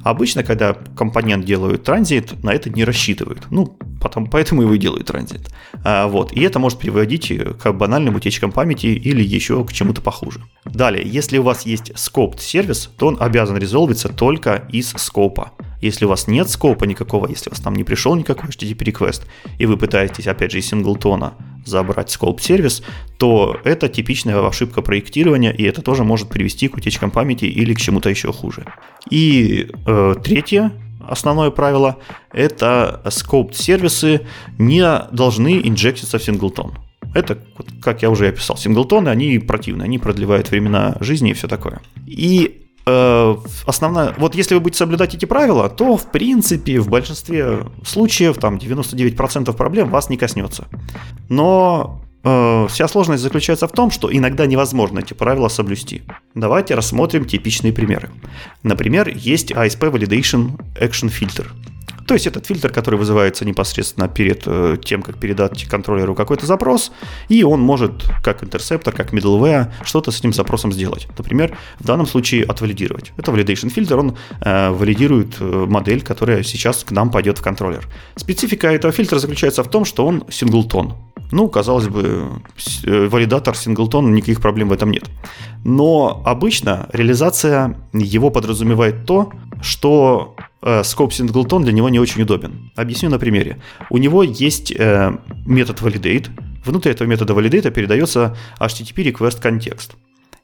Обычно, когда компонент делают транзит, на это не рассчитывают. Ну, потом, поэтому его и делают транзит. А, вот. И это может приводить к банальным утечкам памяти или еще к чему-то похуже. Далее, если у вас есть scoped сервис, то он обязан резолвиться только из скопа. Если у вас нет скопа никакого, если у вас там не пришел никакой HTTP request, и вы пытаетесь, опять же, из синглтона забрать скоп сервис, то это типичная ошибка проектирования, и это тоже может привести к утечкам памяти или к чему-то еще хуже. И э, третье, основное правило, это scoped сервисы не должны инжектиться в синглтон. Это, как я уже описал, синглтоны, они противные, они продлевают времена жизни и все такое. И основная... Вот если вы будете соблюдать эти правила, то, в принципе, в большинстве случаев, там, 99% проблем вас не коснется. Но э, вся сложность заключается в том, что иногда невозможно эти правила соблюсти. Давайте рассмотрим типичные примеры. Например, есть ASP Validation Action Filter – то есть этот фильтр, который вызывается непосредственно перед э, тем, как передать контроллеру какой-то запрос, и он может, как интерсептор, как middleware, что-то с этим запросом сделать. Например, в данном случае отвалидировать. Это validation фильтр, он э, валидирует э, модель, которая сейчас к нам пойдет в контроллер. Специфика этого фильтра заключается в том, что он синглтон. Ну, казалось бы, э, валидатор синглтон, никаких проблем в этом нет. Но обычно реализация его подразумевает то, что э, скоп синглтон для него не очень удобен. Объясню на примере. У него есть э, метод validate. Внутри этого метода validate передается HTTP request контекст.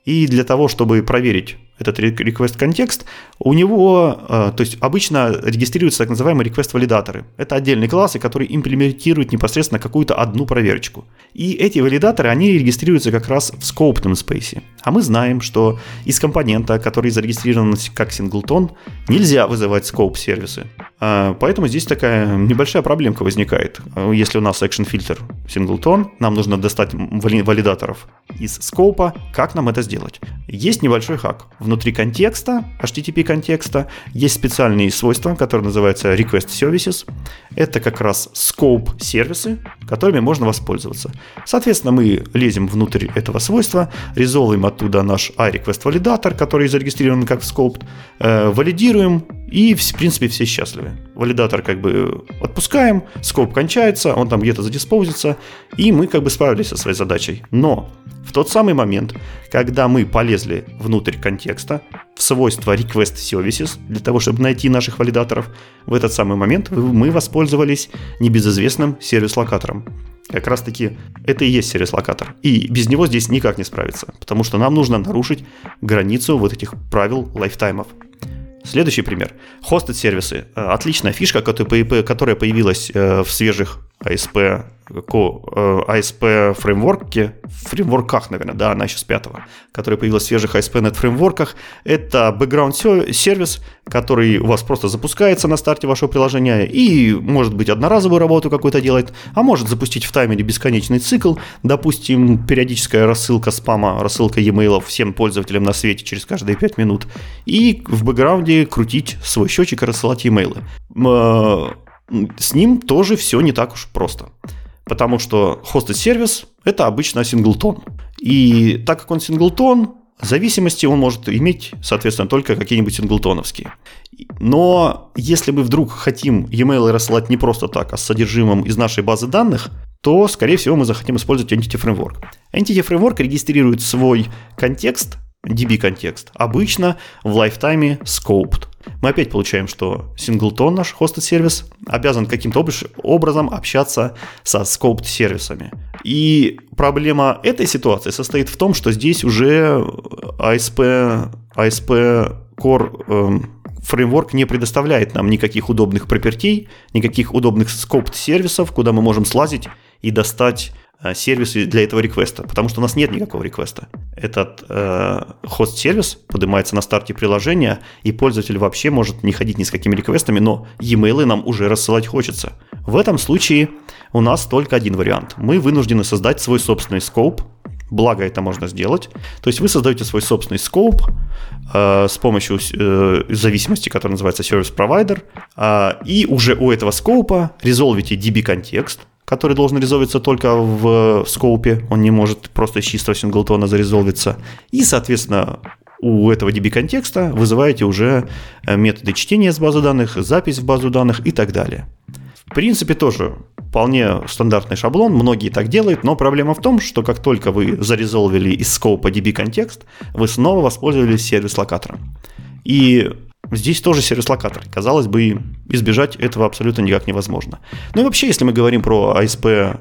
И для того, чтобы проверить этот request контекст, у него, э, то есть обычно регистрируются так называемые request валидаторы. Это отдельные классы, которые имплементируют непосредственно какую-то одну проверочку. И эти валидаторы, они регистрируются как раз в скоптном спейсе. А мы знаем, что из компонента, который зарегистрирован как синглтон, нельзя вызывать скоп сервисы. А, поэтому здесь такая небольшая проблемка возникает. Если у нас action фильтр синглтон, нам нужно достать валидаторов из скопа. Как нам это сделать? Есть небольшой хак. Внутри контекста, HTTP контекста, есть специальные свойства, которые называются request services. Это как раз scope сервисы, которыми можно воспользоваться. Соответственно, мы лезем внутрь этого свойства, резолвим оттуда наш iRequest валидатор, который зарегистрирован как scope, э, валидируем, и, в принципе, все счастливы. Валидатор как бы отпускаем, скоп кончается, он там где-то задиспоузится, и мы как бы справились со своей задачей. Но в тот самый момент, когда мы полезли внутрь контекста, в свойства request services, для того, чтобы найти наших валидаторов, в этот самый момент мы воспользовались небезызвестным сервис-локатором. Как раз таки это и есть сервис-локатор. И без него здесь никак не справиться, потому что нам нужно нарушить границу вот этих правил лайфтаймов. Следующий пример. Хостед сервисы. Э, отличная фишка, которая появилась э, в свежих ASP ASP э, фреймворке, фреймворках, наверное, да, она еще с пятого, которая появилась в свежих ASP.NET фреймворках. Это background сервис, который у вас просто запускается на старте вашего приложения и, может быть, одноразовую работу какую-то делает, а может запустить в таймере бесконечный цикл, допустим, периодическая рассылка спама, рассылка e-mail всем пользователям на свете через каждые 5 минут, и в бэкграунде крутить свой счетчик и рассылать e-mail. С ним тоже все не так уж просто потому что хостед сервис – это обычно синглтон. И так как он синглтон, зависимости он может иметь, соответственно, только какие-нибудь синглтоновские. Но если мы вдруг хотим e-mail рассылать не просто так, а с содержимым из нашей базы данных, то, скорее всего, мы захотим использовать Entity Framework. Entity Framework регистрирует свой контекст, DB-контекст, обычно в лайфтайме scoped. Мы опять получаем, что синглтон наш хостед сервис обязан каким-то образом общаться со scoped сервисами. И проблема этой ситуации состоит в том, что здесь уже ASP, ASP Core фреймворк не предоставляет нам никаких удобных пропертей, никаких удобных scoped сервисов, куда мы можем слазить и достать э, сервис для этого реквеста, потому что у нас нет никакого реквеста. Этот э, хост-сервис поднимается на старте приложения, и пользователь вообще может не ходить ни с какими реквестами, но e-mail нам уже рассылать хочется. В этом случае у нас только один вариант. Мы вынуждены создать свой собственный скоп, благо это можно сделать. То есть вы создаете свой собственный скоп э, с помощью э, зависимости, которая называется Provider, э, и уже у этого скопа резолвите DB-контекст, который должен резолвиться только в скопе, он не может просто из чистого синглтона зарезолвиться. И, соответственно, у этого DB-контекста вызываете уже э, методы чтения с базы данных, запись в базу данных и так далее. В принципе, тоже вполне стандартный шаблон, многие так делают, но проблема в том, что как только вы зарезолвили из скопа DB контекст, вы снова воспользовались сервис-локатором. И здесь тоже сервис-локатор. Казалось бы, избежать этого абсолютно никак невозможно. Ну и вообще, если мы говорим про ASP, э,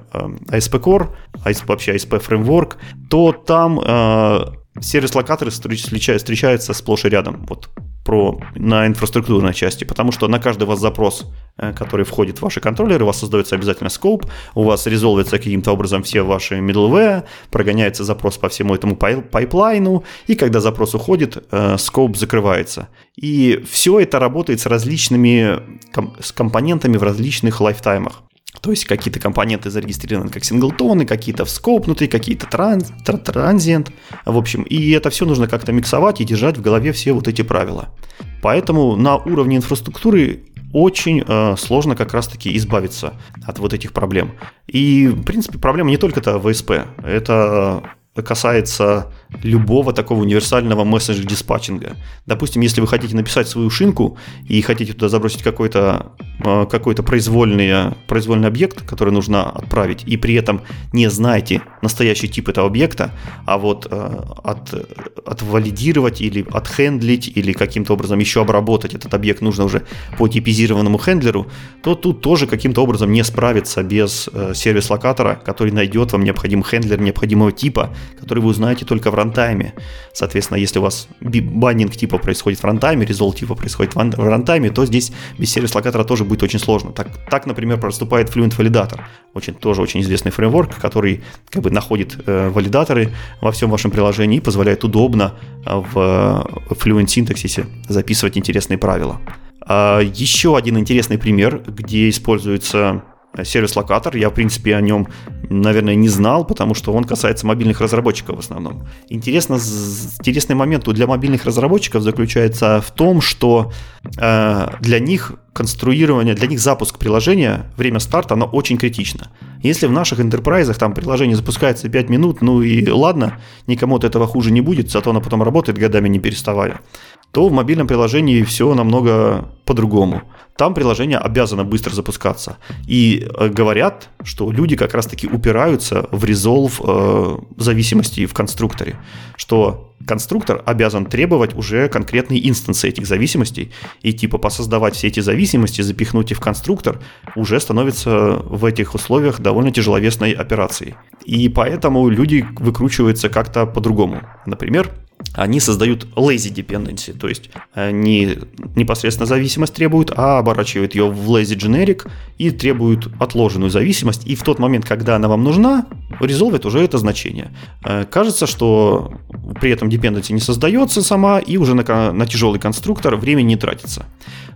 ASP Core, ASP, вообще ASP Framework, то там э, сервис-локаторы встречаются сплошь и рядом. Вот про, на инфраструктурной части, потому что на каждый вас запрос, э, который входит в ваши контроллеры, у вас создается обязательно скоп, у вас резолвится каким-то образом все ваши middleware, прогоняется запрос по всему этому пайплайну, и когда запрос уходит, э, скоп закрывается. И все это работает с различными с компонентами в различных лайфтаймах. То есть какие-то компоненты зарегистрированы как синглтоны, какие-то вскопнутые, какие-то транс, транзиент. В общем, и это все нужно как-то миксовать и держать в голове все вот эти правила. Поэтому на уровне инфраструктуры очень э, сложно как раз-таки избавиться от вот этих проблем. И, в принципе, проблема не только-то в ASP. Это касается любого такого универсального месседж-диспатчинга. Допустим, если вы хотите написать свою шинку и хотите туда забросить какой-то э, какой произвольный, произвольный объект, который нужно отправить, и при этом не знаете настоящий тип этого объекта, а вот э, от, отвалидировать или отхендлить или каким-то образом еще обработать этот объект нужно уже по типизированному хендлеру, то тут тоже каким-то образом не справиться без э, сервис-локатора, который найдет вам необходимый хендлер необходимого типа, который вы узнаете только в рантайме. Соответственно, если у вас баннинг типа происходит в рантайме, резолт типа происходит в рантайме, то здесь без сервис-локатора тоже будет очень сложно. Так, так например, проступает Fluent Validator, очень, тоже очень известный фреймворк, который как бы находит э, валидаторы во всем вашем приложении и позволяет удобно э, в Fluent синтаксисе записывать интересные правила. А еще один интересный пример, где используется сервис-локатор. Я, в принципе, о нем, наверное, не знал, потому что он касается мобильных разработчиков в основном. Интересно, интересный момент для мобильных разработчиков заключается в том, что э, для них конструирование, для них запуск приложения, время старта, оно очень критично. Если в наших интерпрайзах там приложение запускается 5 минут, ну и ладно, никому от этого хуже не будет, зато оно потом работает годами не переставая то в мобильном приложении все намного по-другому. Там приложение обязано быстро запускаться. И э, говорят, что люди как раз-таки упираются в резолв э, зависимости в конструкторе, что конструктор обязан требовать уже конкретные инстансы этих зависимостей, и типа посоздавать все эти зависимости, запихнуть их в конструктор, уже становится в этих условиях довольно тяжеловесной операцией. И поэтому люди выкручиваются как-то по-другому. Например, они создают lazy dependency, то есть не непосредственно зависимость требуют, а оборачивают ее в lazy generic и требуют отложенную зависимость, и в тот момент, когда она вам нужна, резолвит уже это значение. Э, кажется, что при этом dependency не создается сама, и уже на, на тяжелый конструктор время не тратится.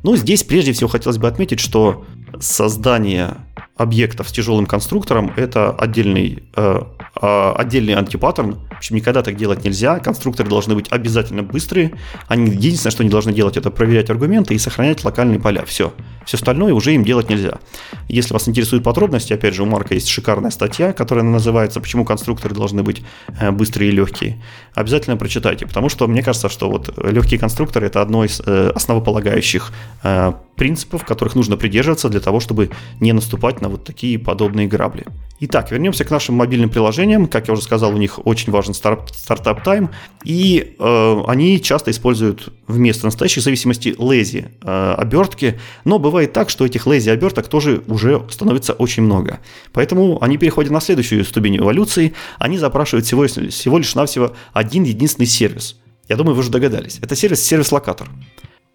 Но здесь прежде всего хотелось бы отметить, что создание объектов с тяжелым конструктором это отдельный, э, э, отдельный антипаттерн. В общем, никогда так делать нельзя. Конструкторы должны быть обязательно быстрые. Они единственное, что они должны делать, это проверять аргументы и сохранять локальные поля. Все. Все остальное уже им делать нельзя. Если вас интересуют подробности, опять же, у Марка есть шикарная статья, которая называется «Почему конструкторы должны быть э, быстрые и легкие». Обязательно прочитайте, потому что мне кажется, что вот легкие конструкторы – это одно из э, основополагающих э, принципов, которых нужно придерживаться для того, чтобы не наступать на вот такие подобные грабли. Итак, вернемся к нашим мобильным приложениям. Как я уже сказал, у них очень важен стартап тайм, и э, они часто используют вместо настоящих зависимостей lazy э, обертки, но бывает так, что этих lazy оберток тоже уже становится очень много. Поэтому они переходят на следующую ступень эволюции, они запрашивают всего, всего лишь навсего один единственный сервис. Я думаю, вы уже догадались. Это сервис сервис-локатор.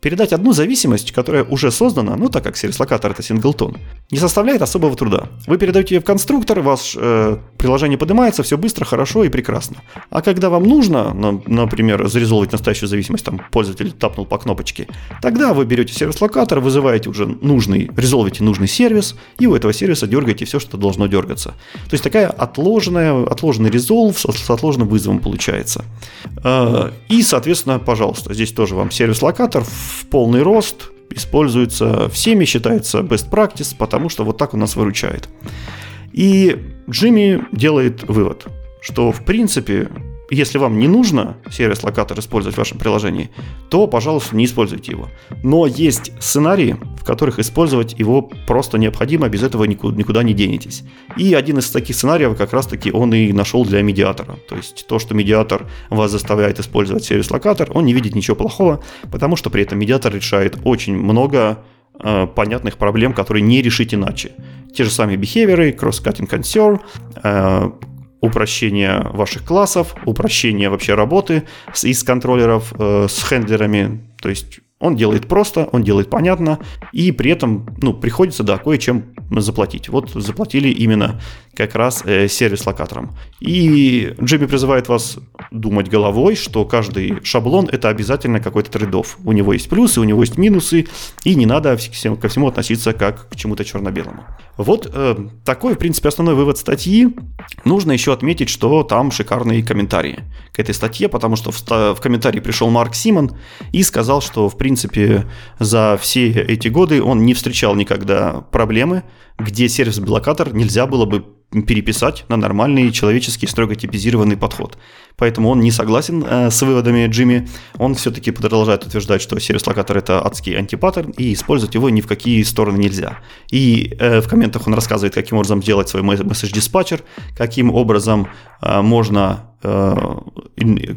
Передать одну зависимость, которая уже создана, ну так как сервис-локатор это синглтон, не составляет особого труда. Вы передаете ее в конструктор, ваше э, приложение поднимается, все быстро, хорошо и прекрасно. А когда вам нужно, на, например, зарезолвить настоящую зависимость, там пользователь тапнул по кнопочке, тогда вы берете сервис-локатор, вызываете уже нужный, резолвите нужный сервис, и у этого сервиса дергаете все, что должно дергаться. То есть такая отложенная, отложенный резолв с отложенным вызовом получается. Э, и, соответственно, пожалуйста, здесь тоже вам сервис-локатор в полный рост, используется всеми, считается best practice, потому что вот так у нас выручает. И Джимми делает вывод, что в принципе если вам не нужно сервис-локатор использовать в вашем приложении, то, пожалуйста, не используйте его. Но есть сценарии, в которых использовать его просто необходимо, без этого никуда, не денетесь. И один из таких сценариев как раз-таки он и нашел для медиатора. То есть то, что медиатор вас заставляет использовать сервис-локатор, он не видит ничего плохого, потому что при этом медиатор решает очень много э, понятных проблем, которые не решить иначе. Те же самые behavior, cross-cutting concern, упрощение ваших классов, упрощение вообще работы с, из контроллеров э, с хендлерами. То есть он делает просто, он делает понятно, и при этом ну, приходится, да, кое-чем заплатить. Вот заплатили именно как раз э, сервис-локатором. И Джимми призывает вас думать головой, что каждый шаблон это обязательно какой-то трейдов. У него есть плюсы, у него есть минусы, и не надо ко всему относиться как к чему-то черно-белому. Вот э, такой, в принципе, основной вывод статьи. Нужно еще отметить, что там шикарные комментарии к этой статье, потому что в, в комментарии пришел Марк Симон и сказал, что, в принципе, за все эти годы он не встречал никогда проблемы, где сервис-блокатор нельзя было бы переписать на нормальный человеческий строго типизированный подход. Поэтому он не согласен э, с выводами Джимми. Он все-таки продолжает утверждать, что сервис-локатор это адский антипаттерн, и использовать его ни в какие стороны нельзя. И э, в комментах он рассказывает, каким образом сделать свой месседж-диспатчер, каким образом э, можно Э,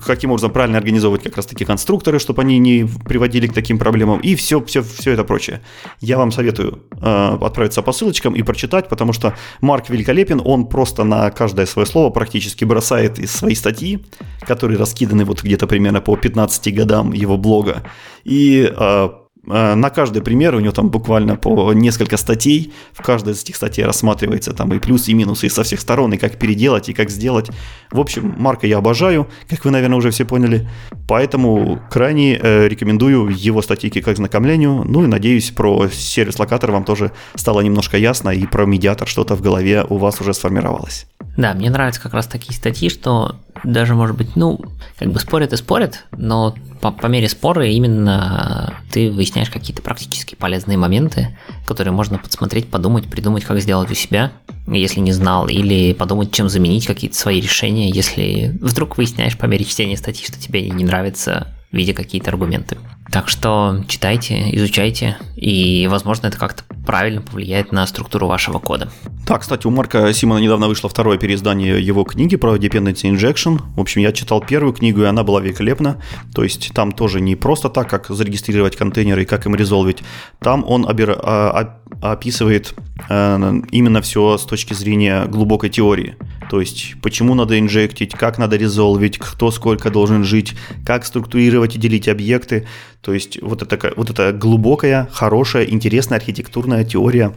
каким образом правильно организовывать как раз таки конструкторы, чтобы они не приводили к таким проблемам, и все, все, все это прочее. Я вам советую э, отправиться по ссылочкам и прочитать, потому что Марк великолепен, он просто на каждое свое слово практически бросает из своей статьи, которые раскиданы вот где-то примерно по 15 годам его блога, и э, Э, на каждый пример у него там буквально по несколько статей. В каждой из этих статей рассматривается там и плюсы, и минусы, и со всех сторон, и как переделать, и как сделать. В общем, Марка я обожаю, как вы, наверное, уже все поняли. Поэтому крайне э, рекомендую его статьи к ознакомлению. Ну и надеюсь, про сервис-локатор вам тоже стало немножко ясно, и про медиатор что-то в голове у вас уже сформировалось. Да, мне нравятся как раз такие статьи, что даже, может быть, ну, как бы спорят и спорят, но по, по мере спора именно ты выясняешь какие-то практически полезные моменты, которые можно подсмотреть, подумать, придумать, как сделать у себя, если не знал, или подумать, чем заменить какие-то свои решения, если вдруг выясняешь по мере чтения статьи, что тебе не нравится, видя какие-то аргументы. Так что читайте, изучайте, и, возможно, это как-то правильно повлияет на структуру вашего кода. Да, кстати, у Марка Симона недавно вышло второе переиздание его книги про Dependency Injection. В общем, я читал первую книгу, и она была великолепна. То есть там тоже не просто так, как зарегистрировать контейнеры и как им резолвить. Там он обер... А, описывает э, именно все с точки зрения глубокой теории. То есть, почему надо инжектить, как надо резолвить, кто сколько должен жить, как структурировать и делить объекты. То есть, вот это, вот это глубокая, хорошая, интересная архитектурная теория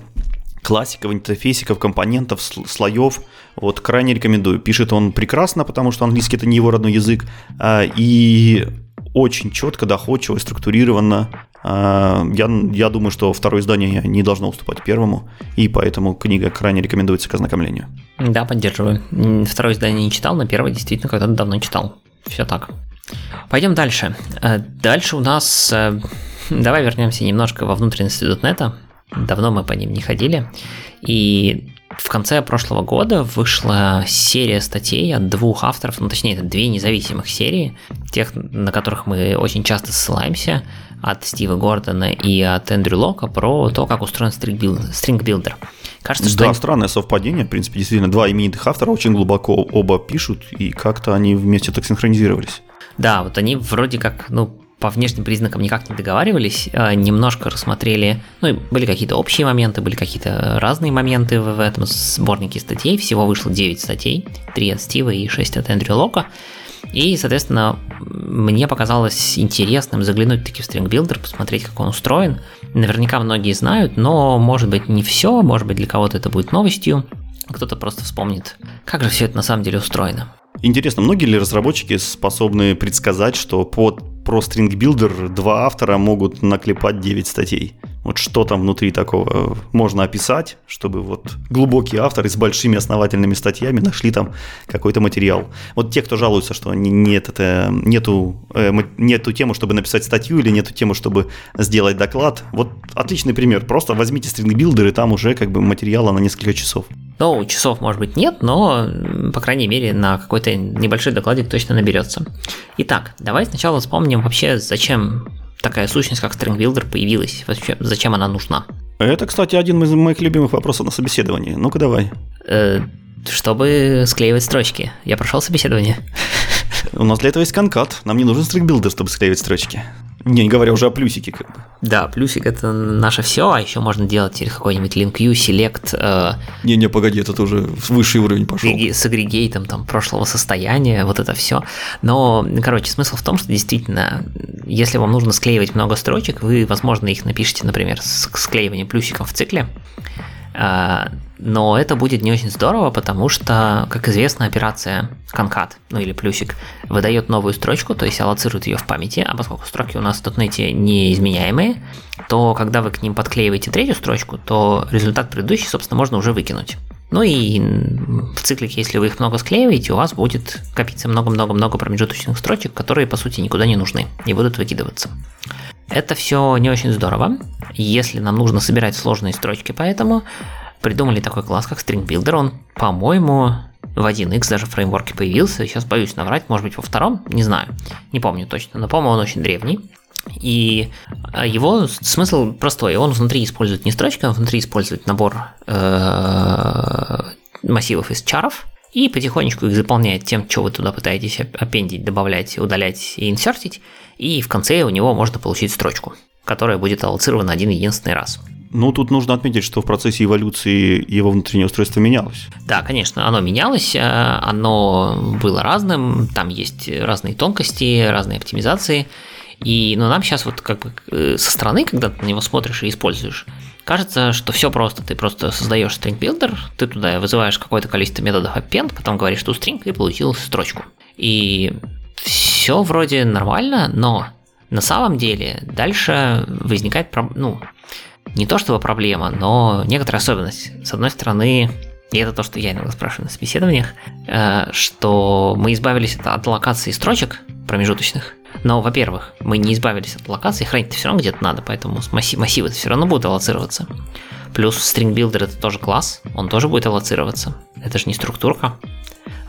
классиков, интерфейсиков, компонентов, слоев. Вот крайне рекомендую. Пишет он прекрасно, потому что английский это не его родной язык. А, и очень четко, доходчиво, структурированно. А, я, я думаю, что второе издание не должно уступать первому, и поэтому книга крайне рекомендуется к ознакомлению. Да, поддерживаю. Второе издание не читал, но первое действительно когда-то давно читал. Все так. Пойдем дальше. Э, дальше у нас... Э, давай вернемся немножко во внутренности .NET. Давно мы по ним не ходили. И в конце прошлого года вышла серия статей от двух авторов, ну точнее, это две независимых серии, тех, на которых мы очень часто ссылаемся, от Стива Гордона и от Эндрю Лока про то, как устроен StringBuilder. Кажется, что... Да, они... странное совпадение, в принципе, действительно, два именитых автора очень глубоко оба пишут, и как-то они вместе так синхронизировались. Да, вот они вроде как, ну, по внешним признакам никак не договаривались, а немножко рассмотрели, ну, были какие-то общие моменты, были какие-то разные моменты в этом сборнике статей, всего вышло 9 статей, 3 от Стива и 6 от Эндрю Лока, И, соответственно, мне показалось интересным заглянуть таки в String Builder, посмотреть, как он устроен. Наверняка многие знают, но может быть не все, может быть для кого-то это будет новостью. Кто-то просто вспомнит, как же все это на самом деле устроено. Интересно, многие ли разработчики способны предсказать, что под про String Builder два автора могут наклепать 9 статей? Вот что там внутри такого можно описать, чтобы вот глубокие авторы с большими основательными статьями нашли там какой-то материал. Вот те, кто жалуются, что нет, это, нету, э, нету темы, чтобы написать статью или нету темы, чтобы сделать доклад. Вот отличный пример. Просто возьмите Builder и там уже как бы материала на несколько часов. Ну, часов, может быть, нет, но, по крайней мере, на какой-то небольшой докладик точно наберется. Итак, давай сначала вспомним вообще, зачем такая сущность, как String Builder, появилась, вообще, зачем она нужна. Это, кстати, один из моих любимых вопросов на собеседовании. Ну-ка давай. Э, чтобы склеивать строчки. Я прошел собеседование. У нас для этого есть конкат. Нам не нужен Builder, чтобы склеивать строчки. Не, не говоря уже о плюсике. Как бы. Да, плюсик это наше все, а еще можно делать через какой-нибудь link view, select. Э, Не-не, погоди, это уже высший уровень пошел. С агрегейтом там прошлого состояния, вот это все. Но, короче, смысл в том, что действительно, если вам нужно склеивать много строчек, вы, возможно, их напишите, например, с склеиванием плюсиков в цикле. Но это будет не очень здорово, потому что, как известно, операция конкат, ну или плюсик, выдает новую строчку, то есть аллоцирует ее в памяти, а поскольку строки у нас в .NET неизменяемые, то когда вы к ним подклеиваете третью строчку, то результат предыдущий, собственно, можно уже выкинуть. Ну и в циклике, если вы их много склеиваете, у вас будет копиться много-много-много промежуточных строчек, которые, по сути, никуда не нужны и будут выкидываться. Это все не очень здорово, если нам нужно собирать сложные строчки, поэтому придумали такой класс, как String Builder. Он, по-моему, в 1x даже в фреймворке появился. Сейчас боюсь наврать, может быть во втором, не знаю, не помню точно, но, по-моему, он очень древний. И а, его смысл простой. Он внутри использует не строчки, он внутри использует набор э, массивов из чаров, и потихонечку их заполняет тем, что вы туда пытаетесь аппендить, добавлять, удалять и инсертить, и в конце у него можно получить строчку, которая будет аллоцирована один единственный раз. Ну, тут нужно отметить, что в процессе эволюции его внутреннее устройство менялось. Да, конечно, оно менялось, э, оно было разным, там есть разные тонкости, разные оптимизации. И, но нам сейчас вот как бы э, со стороны, когда ты на него смотришь и используешь, кажется, что все просто. Ты просто создаешь string builder, ты туда вызываешь какое-то количество методов append, потом говоришь, что string и получил строчку. И все вроде нормально, но на самом деле дальше возникает, ну, не то чтобы проблема, но некоторая особенность. С одной стороны, и это то, что я иногда спрашиваю на собеседованиях, э, что мы избавились от локации строчек промежуточных, но, во-первых, мы не избавились от локации, хранить все равно где-то надо, поэтому массив, массивы все равно будут аллоцироваться. Плюс String Builder это тоже класс, он тоже будет аллоцироваться. Это же не структурка.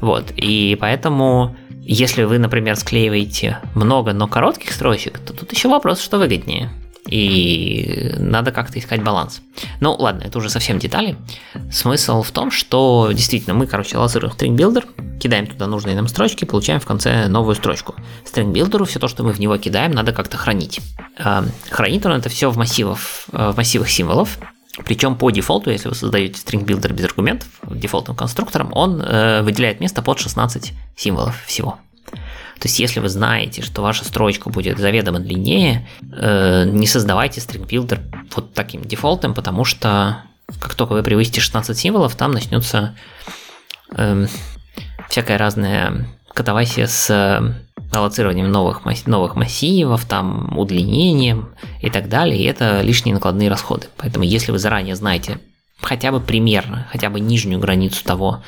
Вот, и поэтому, если вы, например, склеиваете много, но коротких строчек, то тут еще вопрос, что выгоднее – и надо как-то искать баланс. Ну ладно, это уже совсем детали. Смысл в том, что действительно мы, короче, лазерим string builder, кидаем туда нужные нам строчки, получаем в конце новую строчку. String builder все то, что мы в него кидаем, надо как-то хранить. А, хранит он это все в, массивах, э, в массивах символов, причем по дефолту, если вы создаете string builder без аргументов, дефолтным конструктором, он э, выделяет место под 16 символов всего. То есть, если вы знаете, что ваша строчка будет заведомо длиннее, э, не создавайте builder вот таким дефолтом, потому что как только вы превысите 16 символов, там начнется э, всякая разная катавасия с аллоцированием новых, новых массивов, там, удлинением и так далее, и это лишние накладные расходы. Поэтому если вы заранее знаете хотя бы примерно, хотя бы нижнюю границу того,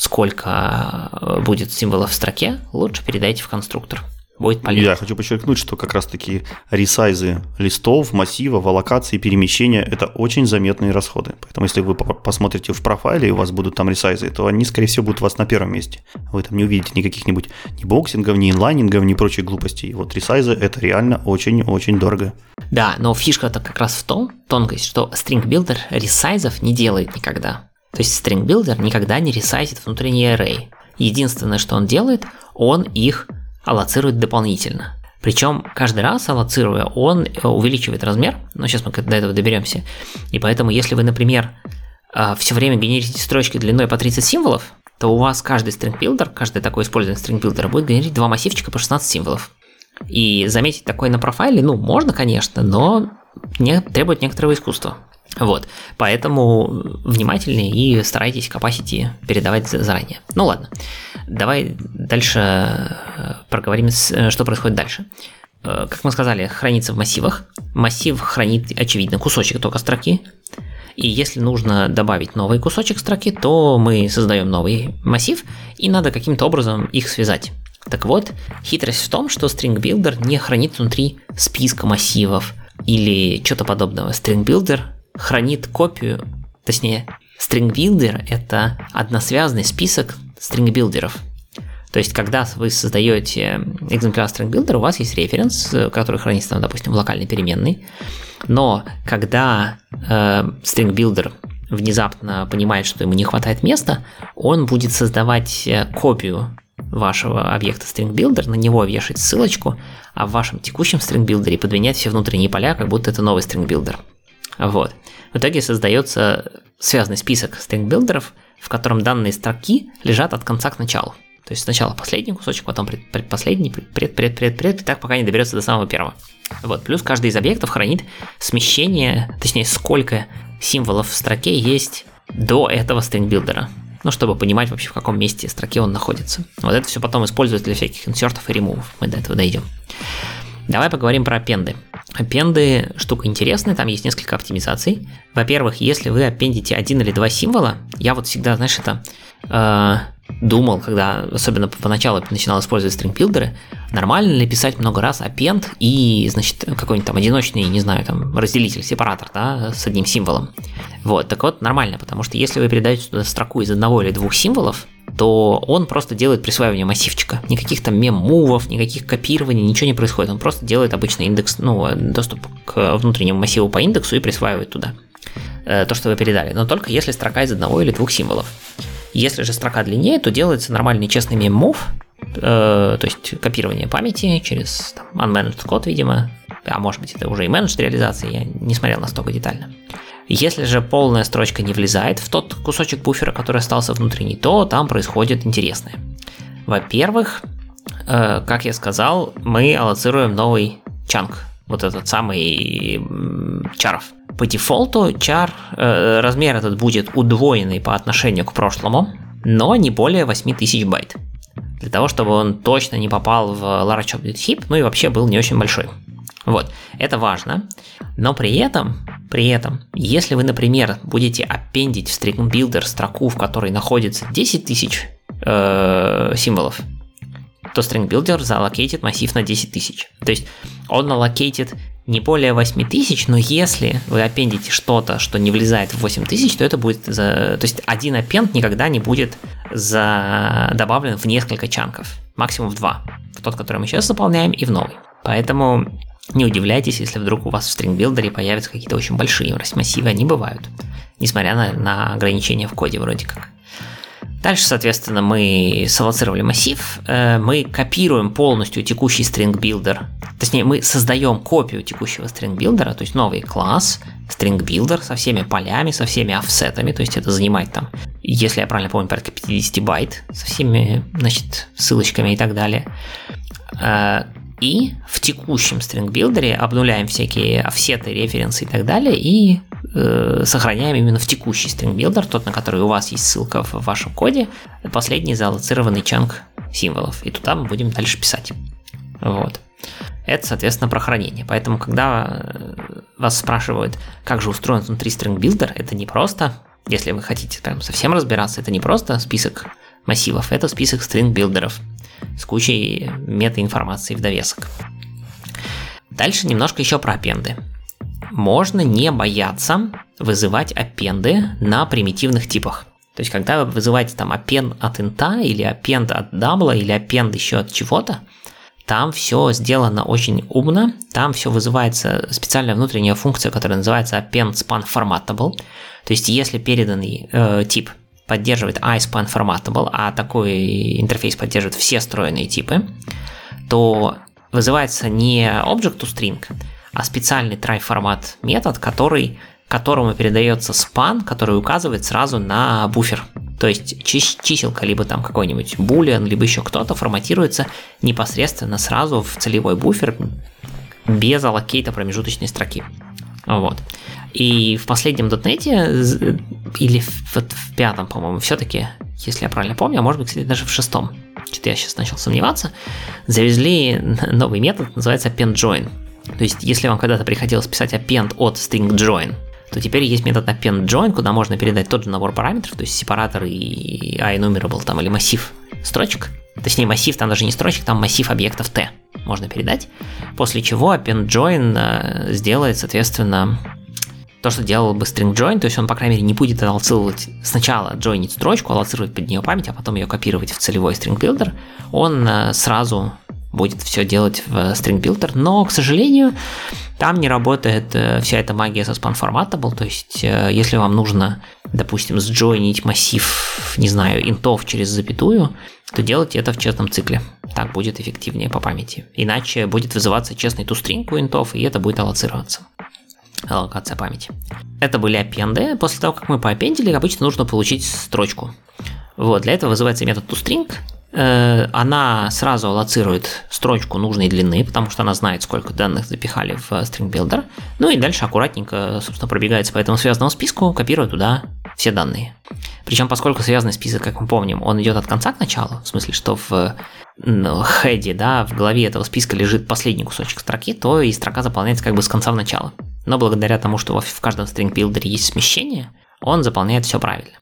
сколько э, будет символов в строке, лучше передайте в конструктор. Будет полезно. Я хочу подчеркнуть, что как раз таки ресайзы листов, массивов, аллокации, перемещения – это очень заметные расходы. Поэтому если вы посмотрите в профайле, и у вас будут там ресайзы, то они, скорее всего, будут у вас на первом месте. Вы там не увидите никаких-нибудь ни боксингов, ни инлайнингов, ни прочих глупостей. Вот ресайзы – это реально очень-очень дорого. Да, но фишка-то как раз в том, тонкость, что String Builder ресайзов не делает никогда. То есть builder никогда не ресайзит внутренний array. Единственное, что он делает, он их аллоцирует дополнительно. Причем каждый раз аллоцируя, он э, увеличивает размер, но сейчас мы до этого доберемся. И поэтому, если вы, например, э, все время генерите строчки длиной по 30 символов, то у вас каждый builder, каждый такой string builder будет генерить два массивчика по 16 символов. И заметить такое на профайле, ну, можно, конечно, но не, требует некоторого искусства. Вот, поэтому внимательнее и старайтесь capacity передавать заранее. Ну ладно, давай дальше э, проговорим, э, что происходит дальше. Э, как мы сказали, хранится в массивах. Массив хранит, очевидно, кусочек только строки. И если нужно добавить новый кусочек строки, то мы создаем новый массив, и надо каким-то образом их связать. Так вот, хитрость в том, что String Builder не хранит внутри списка массивов или что-то подобного. String Builder хранит копию, точнее, String это односвязанный список string. То есть, когда вы создаете экземпляр string у вас есть референс, который хранится, там, допустим, в локальной переменной. Но когда э, внезапно понимает, что ему не хватает места, он будет создавать э, копию вашего объекта string builder, на него вешать ссылочку, а в вашем текущем string builder подменять все внутренние поля, как будто это новый string builder. Вот. В итоге создается связанный список StringBuilder ов, в котором данные строки лежат от конца к началу. То есть сначала последний кусочек, потом предпоследний, пред, пред, пред, пред, и так пока не доберется до самого первого. Вот, плюс каждый из объектов хранит смещение, точнее, сколько символов в строке есть до этого StringBuilder а. Ну, чтобы понимать вообще, в каком месте строки он находится. Вот это все потом используется для всяких инсертов и ремувов. Мы до этого дойдем. Давай поговорим про аппенды. Аппенды штука интересная, там есть несколько оптимизаций. Во-первых, если вы аппендите один или два символа, я вот всегда, знаешь, это э, думал, когда особенно поначалу начинал использовать стрингбилдеры, нормально ли писать много раз append и, значит, какой-нибудь там одиночный, не знаю, там, разделитель, сепаратор, да, с одним символом. Вот, так вот, нормально, потому что если вы передаете туда строку из одного или двух символов, то он просто делает присваивание массивчика. Никаких там мем-мувов, никаких копирований, ничего не происходит. Он просто делает обычный индекс, ну, доступ к внутреннему массиву по индексу и присваивает туда э, то, что вы передали. Но только если строка из одного или двух символов. Если же строка длиннее, то делается нормальный честный mem-move, э, то есть копирование памяти через там, unmanaged код, видимо, а может быть это уже и managed реализация, я не смотрел настолько детально. Если же полная строчка не влезает в тот кусочек буфера, который остался внутренний, то там происходит интересное. Во-первых, э, как я сказал, мы аллоцируем новый чанк, вот этот самый чаров. По дефолту чар, э, размер этот будет удвоенный по отношению к прошлому, но не более 8000 байт. Для того, чтобы он точно не попал в large object heap, ну и вообще был не очень большой. Вот, это важно. Но при этом, при этом, если вы, например, будете аппендить в string builder строку, в которой находится 10 тысяч э, символов, то string builder залокейтит массив на 10 тысяч. То есть он аллокейтит не более 8 тысяч, но если вы аппендите что-то, что не влезает в 8 тысяч, то это будет за... То есть один аппенд никогда не будет за... добавлен в несколько чанков, максимум в два. В тот, который мы сейчас заполняем, и в новый. Поэтому не удивляйтесь, если вдруг у вас в стрингбилдере появятся какие-то очень большие массивы, они бывают, несмотря на, на ограничения в коде вроде как. Дальше, соответственно, мы салоцировали массив, э, мы копируем полностью текущий string builder, точнее, мы создаем копию текущего string builder, то есть новый класс string builder со всеми полями, со всеми офсетами, то есть это занимает там, если я правильно помню, порядка 50 байт, со всеми, значит, ссылочками и так далее. И в текущем string builder обнуляем всякие офсеты, референсы и так далее, и э, сохраняем именно в текущий string builder, тот, на который у вас есть ссылка в вашем коде, последний залоцированный чанк символов. И туда мы будем дальше писать. Вот. Это, соответственно, про хранение. Поэтому, когда э, вас спрашивают, как же устроен внутри string builder, это не просто, если вы хотите прям совсем разбираться, это не просто список массивов, это список string билдеров с кучей метаинформации в довесок. Дальше немножко еще про аппенды. Можно не бояться вызывать аппенды на примитивных типах. То есть, когда вы вызываете там append от инта, или append от дабла, или append еще от чего-то, там все сделано очень умно, там все вызывается специальная внутренняя функция, которая называется append span formatable. То есть, если переданный э, тип поддерживает iSpan formatable, а такой интерфейс поддерживает все встроенные типы, то вызывается не object to string, а специальный try format метод, который которому передается спан, который указывает сразу на буфер. То есть чиселка, либо там какой-нибудь boolean, либо еще кто-то форматируется непосредственно сразу в целевой буфер без аллокейта промежуточной строки. Вот. И в последнем дотнете, или в, в пятом, по-моему, все-таки, если я правильно помню, а может быть, кстати, даже в шестом, что-то я сейчас начал сомневаться, завезли новый метод, называется append join. То есть, если вам когда-то приходилось писать append от string join, то теперь есть метод append join, куда можно передать тот же набор параметров, то есть сепаратор и enumerable там, или массив строчек. Точнее, массив там даже не строчек, там массив объектов t можно передать. После чего append join э, сделает, соответственно, то, что делал бы string join, то есть он, по крайней мере, не будет аллоцировать сначала джойнить строчку, аллоцировать под нее память, а потом ее копировать в целевой string builder, он э, сразу будет все делать в string builder, но, к сожалению, там не работает э, вся эта магия со span formatable, то есть э, если вам нужно, допустим, сджойнить массив, не знаю, интов через запятую, то делайте это в честном цикле. Так будет эффективнее по памяти. Иначе будет вызываться честный тустринг у интов, и это будет аллоцироваться аллокация памяти. Это были аппенды. После того, как мы поаппендили, обычно нужно получить строчку. Вот, для этого вызывается метод toString. Э, она сразу аллоцирует строчку нужной длины, потому что она знает, сколько данных запихали в string builder. Ну и дальше аккуратненько, собственно, пробегается по этому связанному списку, копируя туда все данные. Причем, поскольку связанный список, как мы помним, он идет от конца к началу, в смысле, что в хеде, да, в голове этого списка лежит последний кусочек строки, то и строка заполняется как бы с конца в начало. Но благодаря тому, что в каждом builder есть смещение, он заполняет все правильно.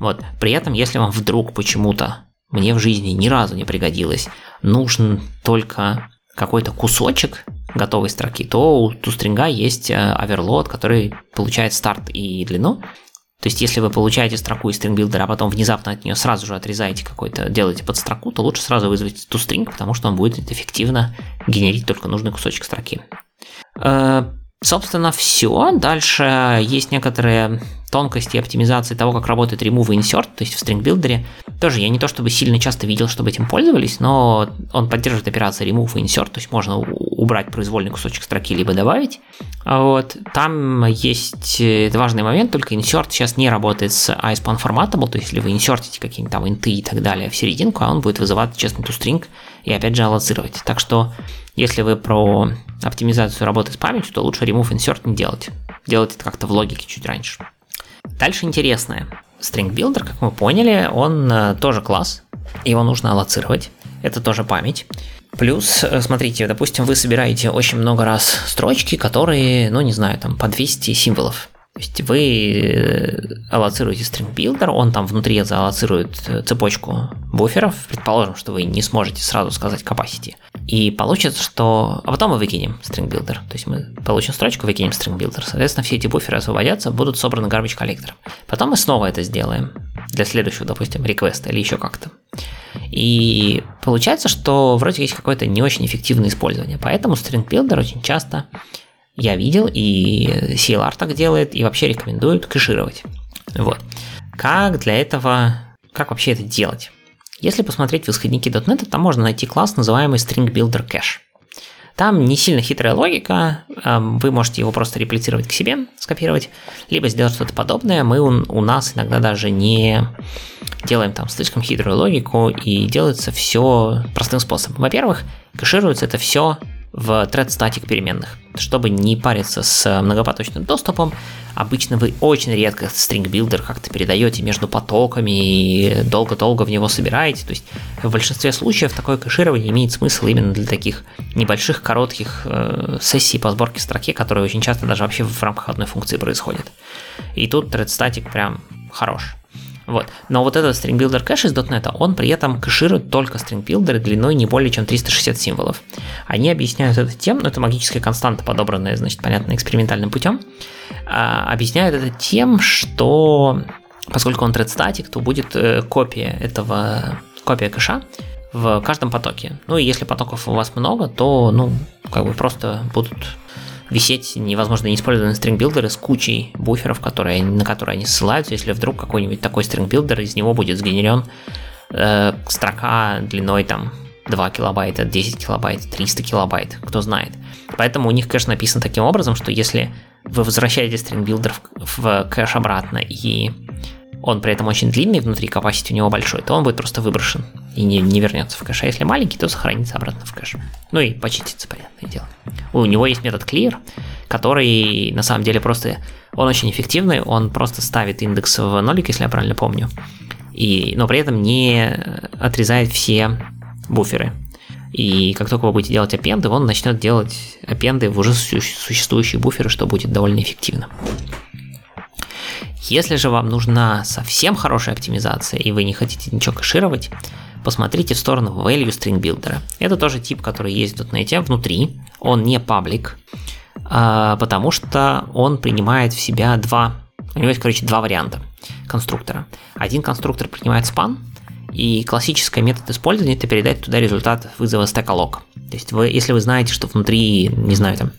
Вот. При этом, если вам вдруг почему-то мне в жизни ни разу не пригодилось, нужен только какой-то кусочек готовой строки, то у тустринга есть оверлот, который получает старт и длину. То есть, если вы получаете строку из builder, а потом внезапно от нее сразу же отрезаете какой-то, делаете под строку, то лучше сразу вызвать toString, потому что он будет эффективно генерить только нужный кусочек строки. Собственно, все. Дальше есть некоторые тонкости оптимизации того, как работает remove и insert, то есть в string builder. Тоже я не то чтобы сильно часто видел, чтобы этим пользовались, но он поддерживает операции remove и insert, то есть можно убрать произвольный кусочек строки либо добавить. Вот. Там есть важный момент, только insert сейчас не работает с ispan formatable, то есть если вы инсертите какие-нибудь там инты и так далее в серединку, а он будет вызывать честный toString и опять же аллоцировать. Так что если вы про оптимизацию работы с памятью, то лучше remove insert не делать. Делать это как-то в логике чуть раньше. Дальше интересное. String Builder, как мы поняли, он э, тоже класс, его нужно аллоцировать. Это тоже память. Плюс, э, смотрите, допустим, вы собираете очень много раз строчки, которые, ну не знаю, там по 200 символов. То есть вы э, аллоцируете builder, он там внутри зааллоцирует э, цепочку буферов, предположим, что вы не сможете сразу сказать capacity. И получится, что... А потом мы выкинем builder. То есть мы получим строчку, выкинем builder. Соответственно, все эти буферы освободятся, будут собраны garbage коллектором. Потом мы снова это сделаем для следующего, допустим, реквеста или еще как-то. И получается, что вроде есть какое-то не очень эффективное использование. Поэтому builder очень часто я видел, и CLR так делает, и вообще рекомендуют кэшировать. Вот. Как для этого, как вообще это делать? Если посмотреть в исходники .NET, там можно найти класс, называемый String Builder Cache. Там не сильно хитрая логика, эм, вы можете его просто реплицировать к себе, скопировать, либо сделать что-то подобное. Мы у, у нас иногда даже не делаем там слишком хитрую логику, и делается все простым способом. Во-первых, кэшируется это все в thread static переменных. Чтобы не париться с многопоточным доступом, обычно вы очень редко string builder как-то передаете между потоками и долго-долго в него собираете. То есть в большинстве случаев такое кэширование имеет смысл именно для таких небольших, коротких э, сессий по сборке строки, которые очень часто даже вообще в рамках одной функции происходят. И тут thread static прям хорош. Вот. Но вот этот string builder кэш из .NET, он при этом кэширует только string builder длиной не более чем 360 символов. Они объясняют это тем, ну это магическая константа, подобранная, значит, понятно, экспериментальным путем, а, объясняют это тем, что поскольку он thread static, то будет э, копия этого, копия кэша в каждом потоке. Ну и если потоков у вас много, то, ну, как бы просто будут висеть невозможно неиспользованные стрингбилдеры с кучей буферов, которые, на которые они ссылаются, если вдруг какой-нибудь такой стрингбилдер, из него будет сгенерен э, строка длиной там 2 килобайта, 10 килобайт, 300 килобайт, кто знает. Поэтому у них, конечно, написано таким образом, что если вы возвращаете builder в, в кэш обратно, и он при этом очень длинный, внутри capacity у него большой, то он будет просто выброшен и не, не вернется в кэш. А если маленький, то сохранится обратно в кэш. Ну и почистится, понятное дело. У него есть метод clear, который на самом деле просто, он очень эффективный, он просто ставит индекс в нолик, если я правильно помню, и, но при этом не отрезает все буферы. И как только вы будете делать аппенды, он начнет делать аппенды в уже существующие буферы, что будет довольно эффективно. Если же вам нужна совсем хорошая оптимизация, и вы не хотите ничего кэшировать, посмотрите в сторону Value String Builder. Это тоже тип, который есть в .NET внутри, он не паблик, а, потому что он принимает в себя два, у него есть, короче, два варианта конструктора. Один конструктор принимает span, и классический метод использования это передать туда результат вызова стека-лог. То есть вы, если вы знаете, что внутри, не знаю, там,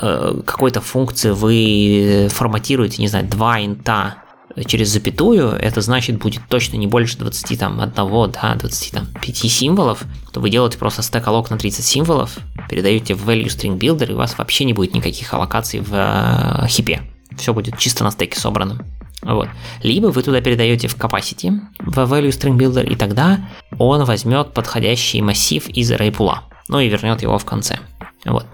Э, какой-то функции вы форматируете, не знаю, два инта через запятую, это значит будет точно не больше 20, там, 1, да, 25 символов, то вы делаете просто стек аллок на 30 символов, передаете в value string builder, и у вас вообще не будет никаких аллокаций в э, хипе. Все будет чисто на стеке собрано. Вот. Либо вы туда передаете в capacity, в value string builder, и тогда он возьмет подходящий массив из array пула, ну и вернет его в конце. Вот.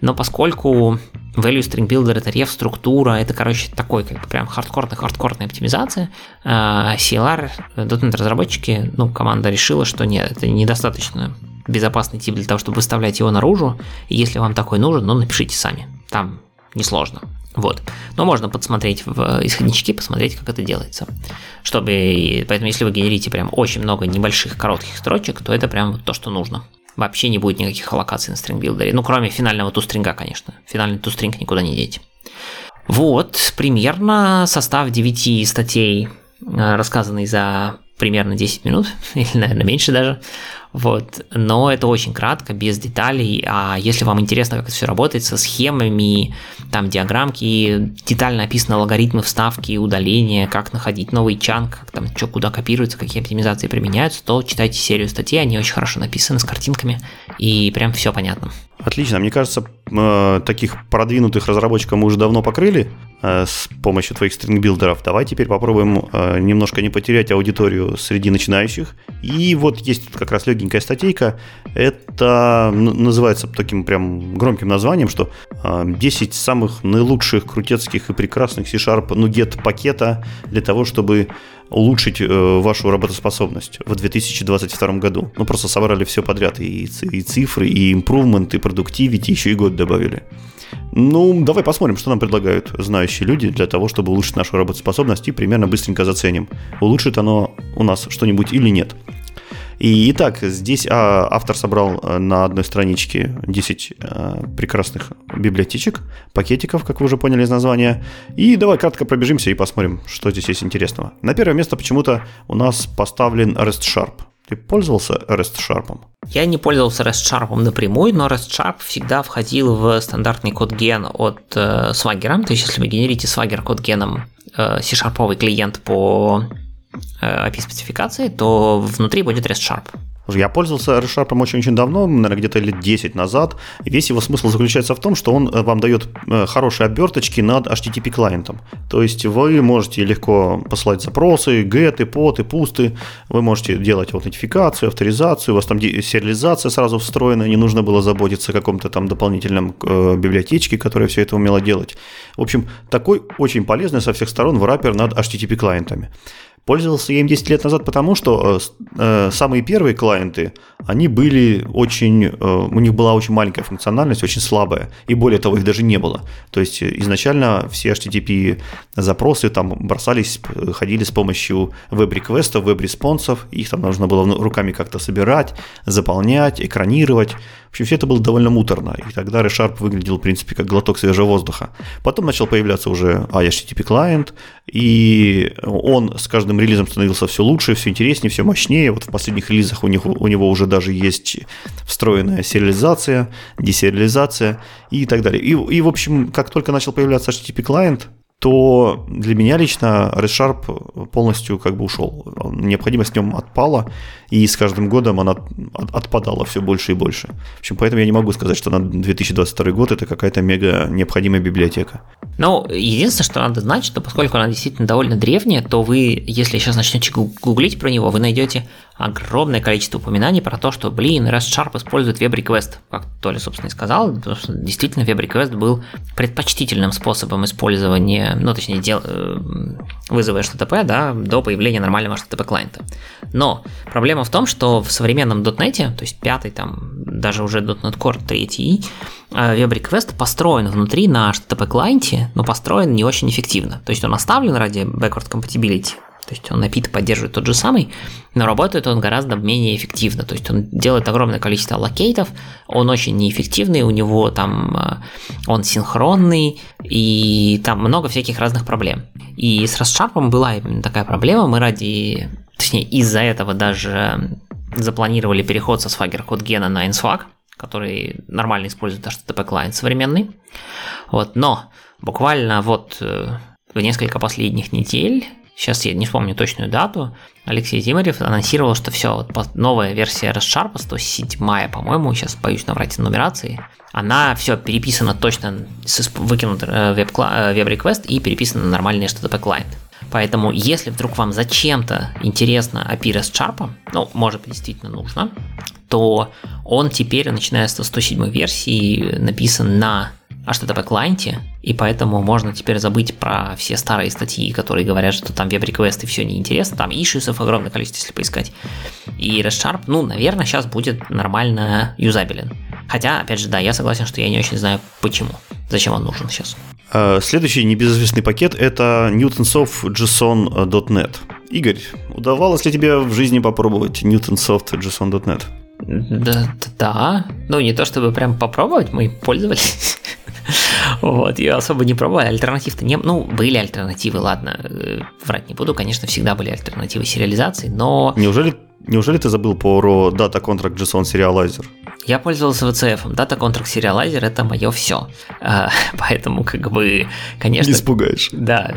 Но поскольку Value String Builder это рев структура, это, короче, такой как бы прям хардкорная хардкорная оптимизация, а CLR, .NET разработчики, ну, команда решила, что нет, это недостаточно безопасный тип для того, чтобы выставлять его наружу, и если вам такой нужен, ну, напишите сами, там несложно. Вот. Но можно подсмотреть в исходнички, посмотреть, как это делается. Чтобы, поэтому если вы генерите прям очень много небольших коротких строчек, то это прям вот то, что нужно вообще не будет никаких аллокаций на стрингбилдере. Ну, кроме финального тустринга, конечно. Финальный тустринг никуда не деть. Вот, примерно состав 9 статей, э, рассказанный за примерно 10 минут, или, наверное, меньше даже. Вот. Но это очень кратко, без деталей. А если вам интересно, как это все работает, со схемами, там диаграммки, детально описаны алгоритмы вставки, удаления, как находить новый чанк, как там что куда копируется, какие оптимизации применяются, то читайте серию статей, они очень хорошо написаны с картинками, и прям все понятно. Отлично. Мне кажется, э, таких продвинутых разработчиков мы уже давно покрыли э, с помощью твоих стрингбилдеров. Давай теперь попробуем э, немножко не потерять аудиторию среди начинающих. И вот есть как раз легенькая статейка. Это называется таким прям громким названием, что 10 самых наилучших, крутецких и прекрасных C-Sharp Nuget пакета для того, чтобы улучшить э, вашу работоспособность в 2022 году. Ну, просто собрали все подряд, и, и цифры, и improvement, и productivity, еще и год добавили. Ну, давай посмотрим, что нам предлагают знающие люди для того, чтобы улучшить нашу работоспособность, и примерно быстренько заценим, улучшит оно у нас что-нибудь или нет. И итак, здесь а, автор собрал э, на одной страничке 10 а, прекрасных библиотечек, пакетиков, как вы уже поняли из названия. И давай кратко пробежимся и посмотрим, что здесь есть интересного. На первое место почему-то у нас поставлен REST-Sharp. Ты пользовался REST-Sharp? Я не пользовался REST-Sharp напрямую, но REST-Sharp всегда входил в стандартный код ген от э, Swagger. То есть, если вы генерите Swagger код геном э, C-Sharp клиент по API-спецификации, э, то внутри будет REST-Sharp. Я пользовался ReSharp очень-очень давно, наверное, где-то лет 10 назад. Весь его смысл заключается в том, что он э, вам дает э, хорошие оберточки над HTTP клиентом. То есть вы можете легко посылать запросы, геты, поты, пусты. Вы можете делать аутентификацию, авторизацию. У вас там сериализация сразу встроена, не нужно было заботиться о каком-то там дополнительном библиотечке, которая все это умела делать. В общем, такой очень полезный со всех сторон враппер над HTTP клиентами. Пользовался я им 10 лет назад, потому что э, э, самые первые клиенты, они были очень, э, у них была очень маленькая функциональность, очень слабая, и более того, их даже не было. То есть э, изначально все HTTP запросы там бросались, ходили с помощью веб-реквестов, веб-респонсов, их там нужно было руками как-то собирать, заполнять, экранировать. Общем, все это было довольно муторно, и тогда ReSharp выглядел, в принципе, как глоток свежего воздуха. Потом начал появляться уже HTTP клиент, и он с каждым релизом становился все лучше, все интереснее, все мощнее. Вот в последних релизах у него, у него уже даже есть встроенная сериализация, десериализация и так далее. И, и, в общем, как только начал появляться HTTP клиент, то для меня лично RedSharp полностью как бы ушел. Необходимость в нем отпала, и с каждым годом она отпадала все больше и больше. В общем, поэтому я не могу сказать, что на 2022 год это какая-то мега необходимая библиотека. Ну, единственное, что надо знать, что поскольку она действительно довольно древняя, то вы, если сейчас начнете гуглить про него, вы найдете огромное количество упоминаний про то, что, блин, REST-Sharp использует WebRequest, как Толя, собственно, и сказал, потому что действительно WebRequest был предпочтительным способом использования, ну, точнее, дел, э, вызова HTTP, да, до появления нормального HTTP клиента. Но проблема в том, что в современном .NET, то есть пятый, там, даже уже .NET Core 3, WebRequest построен внутри на HTTP клиенте, но построен не очень эффективно. То есть он оставлен ради backward compatibility, то есть он API-то поддерживает тот же самый, но работает он гораздо менее эффективно. То есть он делает огромное количество аллокейтов, он очень неэффективный, у него там э, он синхронный, и там много всяких разных проблем. И с RustSharp была именно такая проблема, мы ради, точнее из-за этого даже запланировали переход со Swagger CodeGen на InSwag, который нормально использует HTTP клиент современный. Вот, но буквально вот э, в несколько последних недель сейчас я не помню точную дату, Алексей Зимарев анонсировал, что все, вот новая версия ResSharp, 107 по-моему, сейчас боюсь наврать нумерации, она все переписана точно, выкинут э, веб-реквест э, и переписана на нормальный HTTP клиент. Поэтому, если вдруг вам зачем-то интересно API REST ну, может действительно нужно, то он теперь, начиная с 107 версии, написан на HTTP клиенте, и поэтому можно теперь забыть про все старые статьи, которые говорят, что там веб-реквесты все неинтересно, там ишисов огромное количество, если поискать. И REST ну, наверное, сейчас будет нормально юзабелен. Хотя, опять же, да, я согласен, что я не очень знаю, почему, зачем он нужен сейчас. А, следующий небезызвестный пакет – это Newtonsoft JSON.NET. Игорь, удавалось ли тебе в жизни попробовать Newtonsoft JSON.NET? Да, да, ну не то чтобы прям попробовать, мы пользовались. Вот, я особо не пробовал, альтернатив-то не... Ну, были альтернативы, ладно, э, врать не буду, конечно, всегда были альтернативы сериализации, но... Неужели, неужели ты забыл про Data Contract JSON Serializer? Я пользовался VCF. Data Contract Serializer это мое все. А, поэтому, как бы, конечно... Не испугаешь. Да.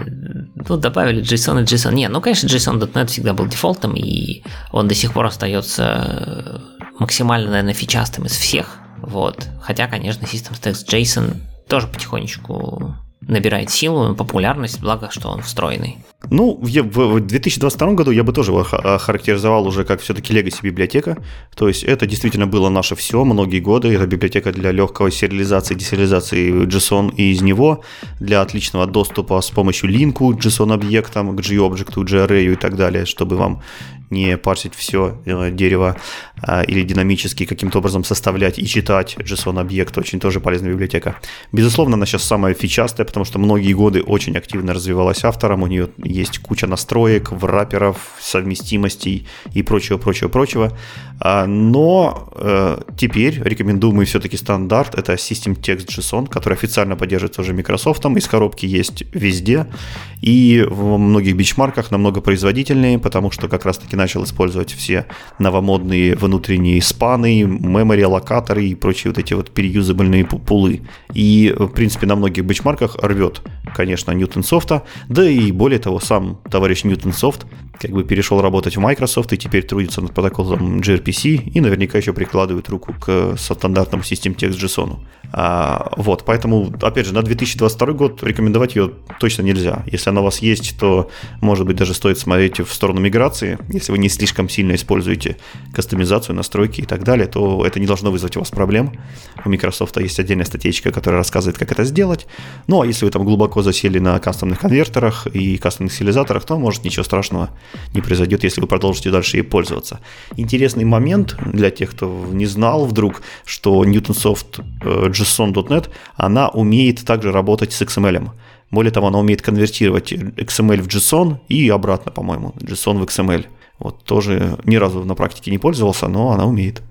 Ну, добавили JSON и JSON. Не, ну, конечно, JSON.NET всегда был дефолтом, и он до сих пор остается максимально, наверное, фичастым из всех. Вот. Хотя, конечно, System Text JSON тоже потихонечку набирает силу, популярность, благо, что он встроенный. Ну, в 2022 году я бы тоже его характеризовал уже как все-таки legacy библиотека. То есть это действительно было наше все многие годы. Это библиотека для легкой сериализации, десериализации JSON и из него, для отличного доступа с помощью линку JSON-объектам, к G-объекту, G-array и так далее, чтобы вам не парсить все э, дерево а, или динамически каким-то образом составлять и читать JSON-объект. Очень тоже полезная библиотека. Безусловно, она сейчас самая фичастая, потому что многие годы очень активно развивалась автором. У нее есть куча настроек, враперов, совместимостей и прочего, прочего, прочего. А, но э, теперь рекомендуемый все-таки стандарт это System Text JSON, который официально поддерживается уже Microsoft. Из коробки есть везде и в многих бичмарках намного производительнее, потому что как раз-таки начал использовать все новомодные внутренние спаны, memory локаторы и прочие вот эти вот переюзабельные пулы. И, в принципе, на многих бичмарках рвет, конечно, Ньютонсофта, да и более того, сам товарищ Ньютонсофт как бы перешел работать в Microsoft и теперь трудится над протоколом gRPC и наверняка еще прикладывает руку к стандартному системе текст JSON. А, вот, поэтому, опять же, на 2022 год рекомендовать ее точно нельзя. Если она у вас есть, то, может быть, даже стоит смотреть в сторону миграции. Если вы не слишком сильно используете кастомизацию, настройки и так далее, то это не должно вызвать у вас проблем. У Microsoft есть отдельная статейка, которая рассказывает, как это сделать. Ну, а если вы там глубоко засели на кастомных конвертерах и кастомных сериализаторах, то, может, ничего страшного не произойдет, если вы продолжите дальше ей пользоваться. Интересный момент для тех, кто не знал вдруг, что Newtonsoft э, JSON.NET, она умеет также работать с XML. Более того, она умеет конвертировать XML в JSON и обратно, по-моему, JSON в XML. Вот тоже ни разу на практике не пользовался, но она умеет.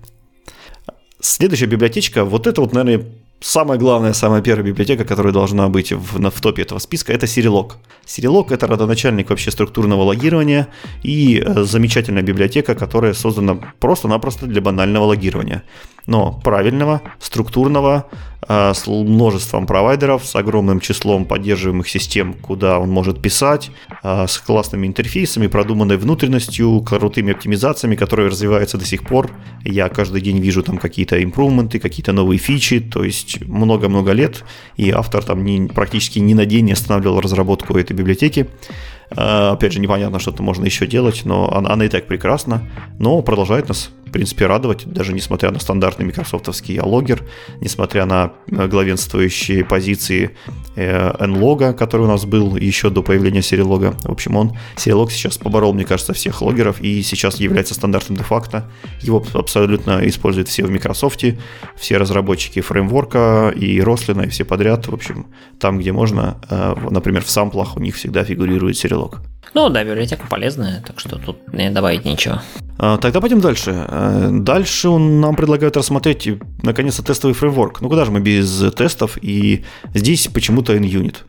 Следующая библиотечка, вот это вот, наверное, самая главная, самая первая библиотека, которая должна быть в, в топе этого списка, это Serilog. Serilog – это родоначальник вообще структурного логирования и э, замечательная библиотека, которая создана просто-напросто для банального логирования. Но правильного, структурного, а, с множеством провайдеров, с огромным числом поддерживаемых систем, куда он может писать, а, с классными интерфейсами, продуманной внутренностью, крутыми оптимизациями, которые развиваются до сих пор. Я каждый день вижу там какие-то импрувменты, какие-то новые фичи, то есть много-много лет, и автор там не, практически ни на день не останавливал разработку этой библиотеки. А, опять же, непонятно, что-то можно еще делать, но она, она и так прекрасна, но продолжает нас принципе, радовать, даже несмотря на стандартный микрософтовский логер, несмотря на э, главенствующие позиции э, nlog, который у нас был еще до появления серилога. В общем, он, серилог сейчас поборол, мне кажется, всех логеров и сейчас является стандартом де-факто. Его абсолютно используют все в Microsoft, все разработчики фреймворка и Рослина, и все подряд. В общем, там, где можно, э, например, в самплах у них всегда фигурирует серилог. Ну да, библиотека полезная, так что тут не добавить ничего. А, тогда пойдем дальше. Э, дальше он нам предлагает рассмотреть, наконец-то, тестовый фреймворк. Ну куда же мы без тестов? И здесь почему-то NUnit.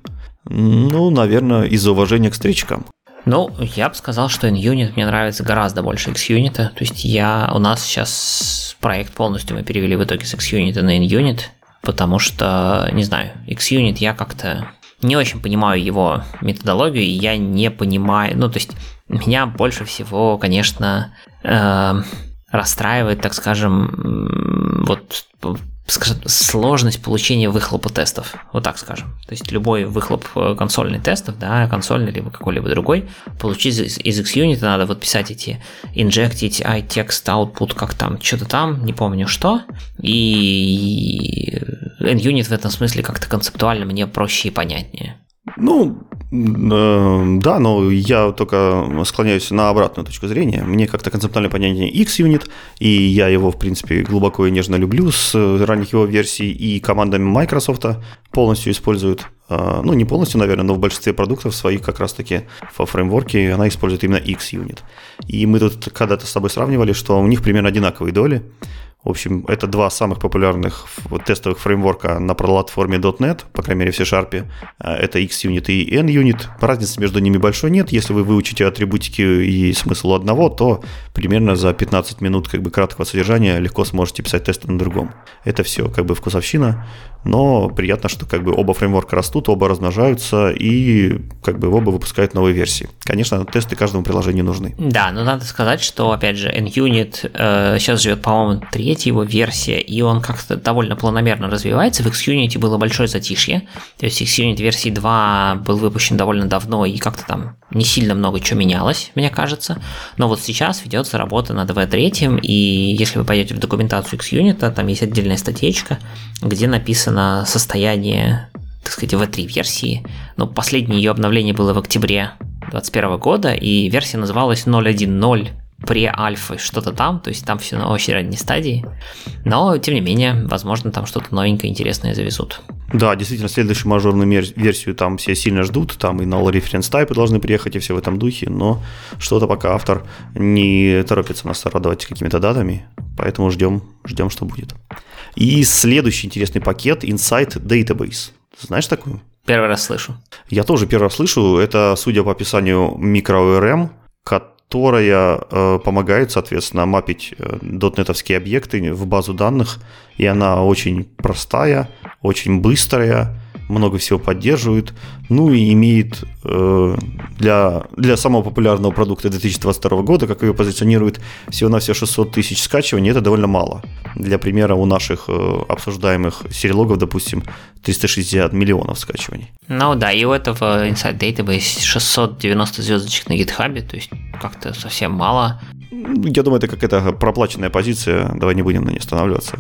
Ну, наверное, из-за уважения к встречкам. Ну, я бы сказал, что NUnit мне нравится гораздо больше XUnit. То есть я, у нас сейчас проект полностью мы перевели в итоге с XUnit на NUnit, потому что, не знаю, XUnit я как-то не очень понимаю его методологию, и я не понимаю, ну, то есть меня больше всего, конечно, э, расстраивает, так скажем, вот скажем, сложность получения выхлопа тестов, вот так скажем. То есть любой выхлоп э, консольный тестов, да, консольный либо какой-либо другой, получить из, из XUnit надо вот писать эти инжектить iText output, как там, что-то там, не помню что, и NUnit в этом смысле как-то концептуально мне проще и понятнее. Ну, э, да, но я только склоняюсь на обратную точку зрения. Мне как-то концептуально понятнее X-Unit, и я его, в принципе, глубоко и нежно люблю с ранних его версий, и командами Microsoft полностью используют, э, ну, не полностью, наверное, но в большинстве продуктов своих как раз-таки во фреймворке она использует именно X-Unit. И мы тут когда-то с тобой сравнивали, что у них примерно одинаковые доли. В общем, это два самых популярных тестовых фреймворка на платформе .NET, по крайней мере в C-Sharp. А, это XUnit и NUnit. Разницы между ними большой нет. Если вы выучите атрибутики и смысл одного, то примерно за 15 минут как бы краткого содержания легко сможете писать тесты на другом. Это все как бы вкусовщина, но приятно, что как бы оба фреймворка растут, оба размножаются и как бы оба выпускают новые версии. Конечно, тесты каждому приложению нужны. Да, но надо сказать, что опять же NUnit э, сейчас живет, по-моему, третий третья его версия, и он как-то довольно планомерно развивается. В XUnit было большое затишье, то есть XUnit версии 2 был выпущен довольно давно, и как-то там не сильно много чего менялось, мне кажется. Но вот сейчас ведется работа над V3, и если вы пойдете в документацию XUnit, там есть отдельная статьечка, где написано состояние так сказать, V3 версии. Но последнее ее обновление было в октябре 2021 года, и версия называлась 0.1.0 пре-альфы, что-то там, то есть там все на очень ранней стадии. Но, тем не менее, возможно, там что-то новенькое, интересное завезут. Да, действительно, следующую мажорную версию там все сильно ждут, там и null reference type должны приехать, и все в этом духе, но что-то пока автор не торопится нас радовать какими-то датами, поэтому ждем, ждем, что будет. И следующий интересный пакет Insight Database. Знаешь такую? Первый раз слышу. Я тоже первый раз слышу. Это, судя по описанию, микро-ORM, которая э, помогает, соответственно, мапить э, дотнетовские объекты в базу данных, и она очень простая, очень быстрая, много всего поддерживает, ну и имеет э, для, для самого популярного продукта 2022 года, как ее позиционирует, всего на все 600 тысяч скачиваний, это довольно мало. Для примера, у наших э, обсуждаемых сериалогов, допустим, 360 миллионов скачиваний. Ну да, и у этого Inside Database 690 звездочек на GitHub, то есть как-то совсем мало. Я думаю, это какая-то проплаченная позиция, давай не будем на ней останавливаться,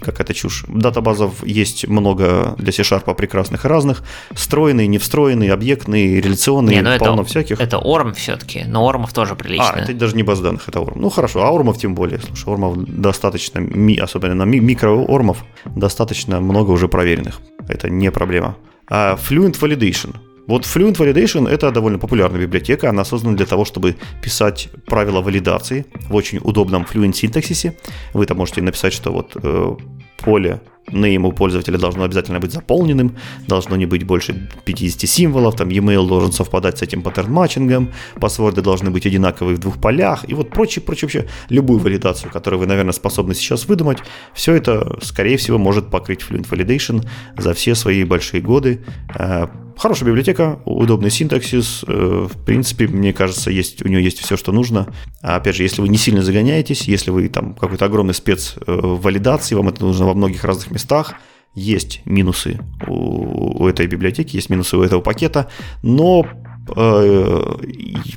какая-то чушь. Датабазов есть много для C-Sharp прекрасных и разных, встроенные, не встроенные, объектные, реляционные, не, ну полно это, всяких. Это ORM все-таки, но ORMов тоже прилично. А, это даже не баз данных, это ORM. Ну хорошо, а ORMов тем более. Слушай, ORMов достаточно, особенно на микро-ORMов, достаточно много уже проверенных. Это не проблема. А Fluent Validation – вот Fluent Validation — это довольно популярная библиотека. Она создана для того, чтобы писать правила валидации в очень удобном Fluent синтаксисе. Вы там можете написать, что вот э, поле name у пользователя должно обязательно быть заполненным, должно не быть больше 50 символов, там e-mail должен совпадать с этим паттерн-матчингом, паспорты должны быть одинаковые в двух полях, и вот прочее, прочее, вообще любую валидацию, которую вы, наверное, способны сейчас выдумать, все это, скорее всего, может покрыть Fluent Validation за все свои большие годы. Э, хорошая библиотека, удобный синтаксис. Э, в принципе, мне кажется, есть, у нее есть все, что нужно. А опять же, если вы не сильно загоняетесь, если вы там какой-то огромный спец э, валидации, вам это нужно во многих разных местах, есть минусы у, у этой библиотеки, есть минусы у этого пакета, но э,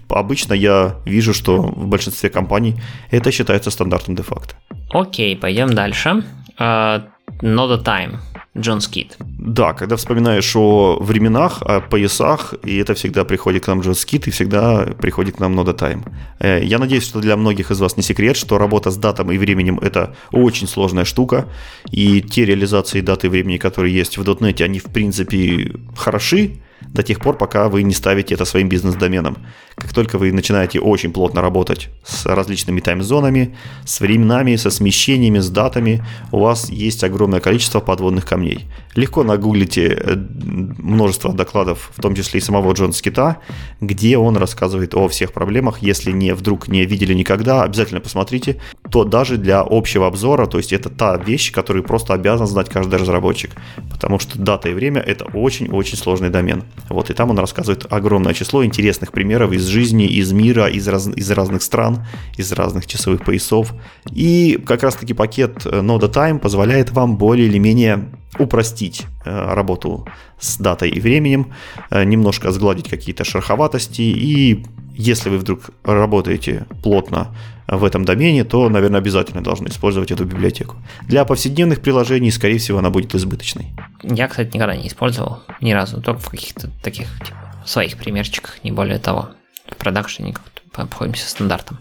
обычно я вижу, что в большинстве компаний это считается стандартом де-факто. Окей, пойдем дальше. Э, Noda Time. Джон Скит. Да, когда вспоминаешь о временах, о поясах, и это всегда приходит к нам Джон Скит, и всегда приходит к нам Noda Time. Э, я надеюсь, что для многих из вас не секрет, что работа с датой и временем – это очень сложная штука, и те реализации даты и времени, которые есть в .NET, они в принципе хороши, до тех пор, пока вы не ставите это своим бизнес-доменом. Как только вы начинаете очень плотно работать с различными тайм-зонами, с временами, со смещениями, с датами, у вас есть огромное количество подводных камней. Легко нагуглите э, множество докладов, в том числе и самого Джона Скита, где он рассказывает о всех проблемах. Если не вдруг не видели никогда, обязательно посмотрите. То даже для общего обзора, то есть это та вещь, которую просто обязан знать каждый разработчик. Потому что дата и время это очень-очень сложный домен. Вот, и там он рассказывает огромное число интересных примеров из жизни, из мира, из, раз, из разных стран, из разных часовых поясов. И как раз-таки пакет Node Time позволяет вам более или менее упростить э, работу с датой и временем, э, немножко сгладить какие-то шероховатости. И если вы вдруг работаете плотно в этом домене, то, наверное, обязательно должны использовать эту библиотеку. Для повседневных приложений, скорее всего, она будет избыточной. Я, кстати, никогда не использовал ни разу, только в каких-то таких типа, своих примерчиках, не более того. В продакшене обходимся стандартом.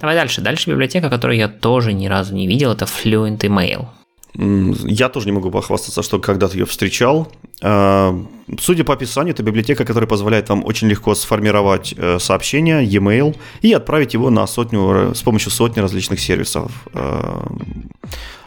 Давай дальше. Дальше библиотека, которую я тоже ни разу не видел, это Fluent Email. Я тоже не могу похвастаться, что когда-то ее встречал. А, судя по описанию, это библиотека, которая позволяет вам очень легко сформировать э, сообщение, e-mail, и отправить его на сотню, с помощью сотни различных сервисов. А,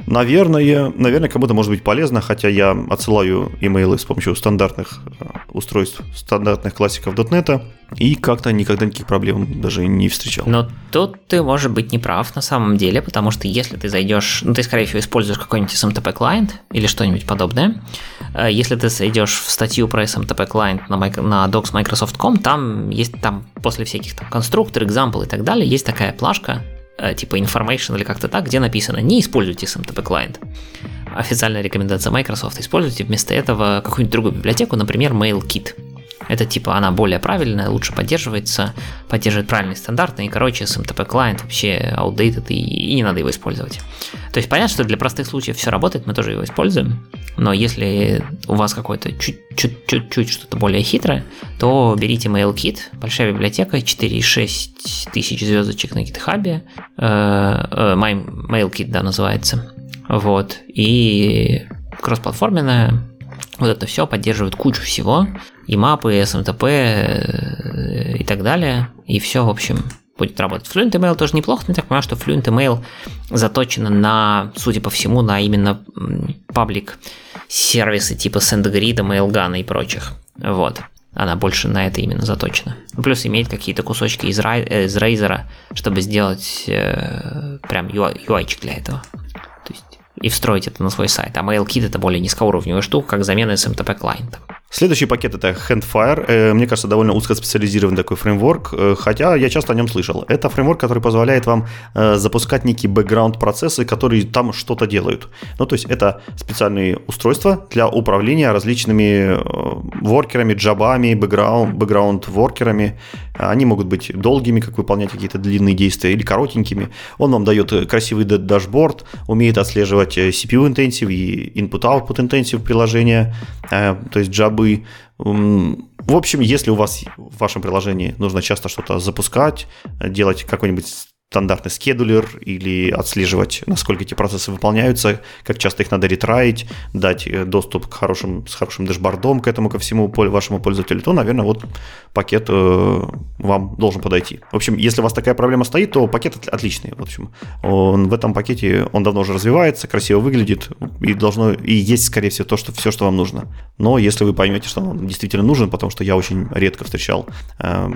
наверное, наверное, кому-то может быть полезно, хотя я отсылаю имейлы с помощью стандартных э, устройств, стандартных классиков .NET, и как-то никогда никаких проблем даже не встречал. Но тут ты, может быть, не прав на самом деле, потому что если ты зайдешь, ну, ты, скорее всего, используешь какой-нибудь SMTP клиент или что-нибудь подобное, э, если ты зайдешь в статью про SMTP клиент на, на docs Microsoft.com, там есть там после всяких там конструктор, example и так далее, есть такая плашка, э, типа information или как-то так, где написано «Не используйте SMTP клиент». Официальная рекомендация Microsoft. Используйте вместо этого какую-нибудь другую библиотеку, например, MailKit. Это типа она более правильная, лучше поддерживается, поддерживает правильные стандарты, и, короче, SMTP клиент вообще outdated, и, и не надо его использовать. То есть понятно, что для простых случаев все работает, мы тоже его используем, но если у вас какое-то чуть-чуть что-то более хитрое, то берите MailKit, большая библиотека, 4,6 тысяч звездочек на GitHub, э, э, MailKit, да, называется, вот, и кроссплатформенная, вот это все поддерживает кучу всего, и мапы, и SMTP э, и так далее, и все, в общем, будет работать. Fluent Email тоже неплохо, но я так понимаю, что Fluent Email заточена на, судя по всему, на именно паблик сервисы типа SendGrid, Mailgun и прочих. Вот. Она больше на это именно заточена. Плюс имеет какие-то кусочки из, э, из Razer, чтобы сделать э, прям UI, UI для этого и встроить это на свой сайт. А MailKit это более низкоуровневая штука, как замена SMTP клиента. Следующий пакет это Handfire. Э, мне кажется, довольно узкоспециализированный такой фреймворк, э, хотя я часто о нем слышал. Это фреймворк, который позволяет вам э, запускать некие бэкграунд-процессы, которые там что-то делают. Ну, то есть это специальные устройства для управления различными воркерами, джабами, бэкграунд-воркерами. Они могут быть долгими, как выполнять какие-то длинные действия, или коротенькими. Он вам дает красивый дашборд, умеет отслеживать CPU intensive и input-output intensive приложения, то есть джабы бы в общем, если у вас в вашем приложении нужно часто что-то запускать, делать какой-нибудь стандартный скедулер или отслеживать, насколько эти процессы выполняются, как часто их надо ретраить, дать э, доступ к хорошим, с хорошим дэшбордом к этому, ко всему вашему пользователю, то, наверное, вот пакет э, вам должен подойти. В общем, если у вас такая проблема стоит, то пакет отличный. В общем, он, в этом пакете он давно уже развивается, красиво выглядит и должно и есть, скорее всего, то, что все, что вам нужно. Но если вы поймете, что он действительно нужен, потому что я очень редко встречал э,